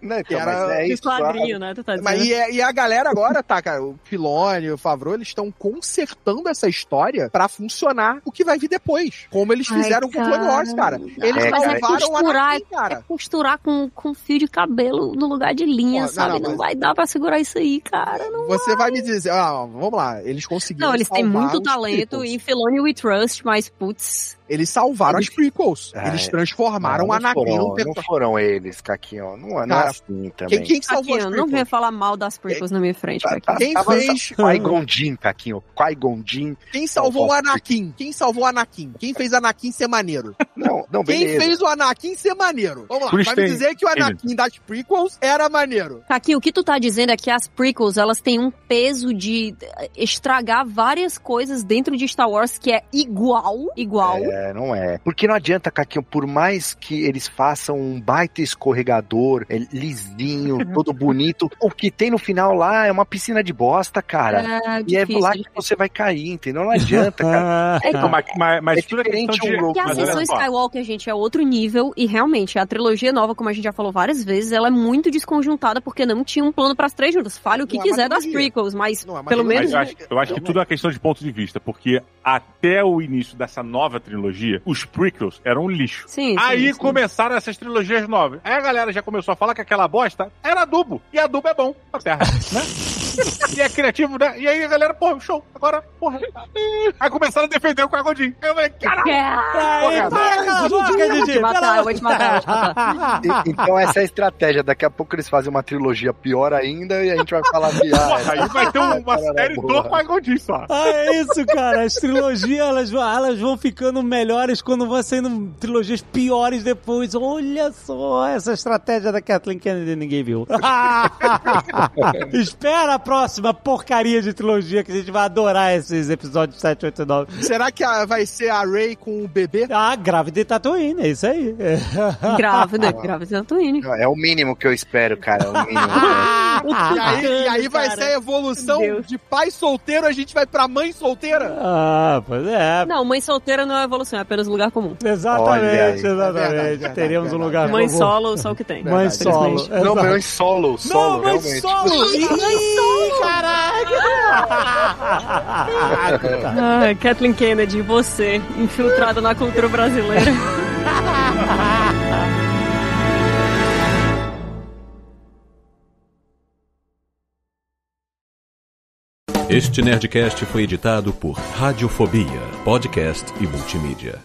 Né, então,
Era-
mas é isso.
quadrinho, né? Tu tá.
Mas e, a- e a galera agora, tá, cara? O Filone, o Favreau, eles estão consertando essa história pra funcionar o que vai vir depois. Como eles
Ai,
fizeram com o Clone Wars, cara. Eles
É, cara,
é
salvaram o
costurar,
Anakin, cara.
É costurar com, com fio de cabelo no lugar de linha,
não,
sabe?
não,
Não,
mas-
vai dar pra segurar isso aí, cara. Não,
Você vai me dizer, ah, vamos lá, eles conseguiram
não eles têm muito talento e Filoni we trust, mas putz.
Eles salvaram as prequels.
Ah,
eles
é.
transformaram o
não,
Anakin
foram,
num
não foram eles, Caquinho. Não, é- não é
Cara,
assim também.
Quem, quem salvou
Caquinho,
as
não venha
prequels?
falar mal das prequels na minha frente,
Tá-
Caquinho.
tá-
Quem
tava-
fez-
Qui-Gon Jinn, Caquinho. Qui-Gon Jinn.
Quem salvou o Anakin? Quem salvou o Anakin? Quem fez o Anakin ser maneiro?
Não, não,
Quem
beleza.
fez o Anakin ser maneiro? Vamos lá, vai me
Christian
dizer que o Anakin das prequels era maneiro.
Caquinho, o que tu tá dizendo é que as prequels, elas têm um peso de eh, estragar várias coisas dentro de Star Wars que é igual, igual.
É, não é. Porque não adianta, Caquinho, por mais que eles façam um baita escorregador, é, lisinho, todo bonito, o que tem no final lá é uma piscina de bosta, cara.
É
e é lá que você vai cair, entendeu? Não adianta, cara.
É,
Então, mas, mas, mas
É
tudo é questão
diferente
de...
um Rogue
Que a
só,
Skywalker, gente, é outro nível e realmente a trilogia nova, como a gente já falou várias vezes, ela é muito desconjuntada porque não tinha um plano pras três juntas. Fale o que
Não é
quiser das prequels, mas
Não é
pelo menos
Mas eu acho, eu acho que tudo é uma questão de ponto de vista, porque até o início dessa nova trilogia, os prequels eram um lixo.
sim. sim,
Aí
sim.
começaram essas trilogias novas. Aí a galera já começou a falar que aquela bosta era adubo. E adubo é bom pra terra, né? e é criativo, né? E aí a galera, pô, show. Agora, porra. Aí começaram a defender o Cagodinho. Aí eu falei, caralho. Porra,
boca,
Eu vou te matar, eu vou te matar.
E- então essa é a estratégia. Daqui a pouco eles fazem uma trilogia pior ainda e a gente vai falar que ah,
Porra, aí vai ter uma
Cara,
série do Cagodinho só.
Ah, é isso, cara. As trilogias, elas, vão- elas vão ficando melhores quando vão saindo trilogias piores depois. Olha só essa estratégia da Kathleen Kennedy ninguém viu. Espera próxima porcaria de trilogia que a gente vai adorar esses episódios 7, 8 e 9.
Será que a- vai ser a Rey com o bebê?
Ah, grávida e Tatooine, é isso aí.
Grávida, grávida Tatooine.
é o mínimo que eu espero, cara. É o mínimo.
E aí, e aí vai
cara.
ser a evolução
Deus.
de pai solteiro, a gente vai pra mãe solteira.
Ah, pois é.
Não, mãe solteira não é evolução, é apenas lugar comum.
Exatamente,
É
exatamente.
verdade, verdade,
Teremos um lugar
Mãe
comum.
solo, só o que tem.
Mãe solo.
Não, mãe solo, solo,
Não, mãe
realmente.
solo! Ih, caraca!
Ah, Kathleen Kennedy, você, infiltrada na cultura brasileira.
Este Nerdcast foi editado por Radiofobia, podcast e multimídia.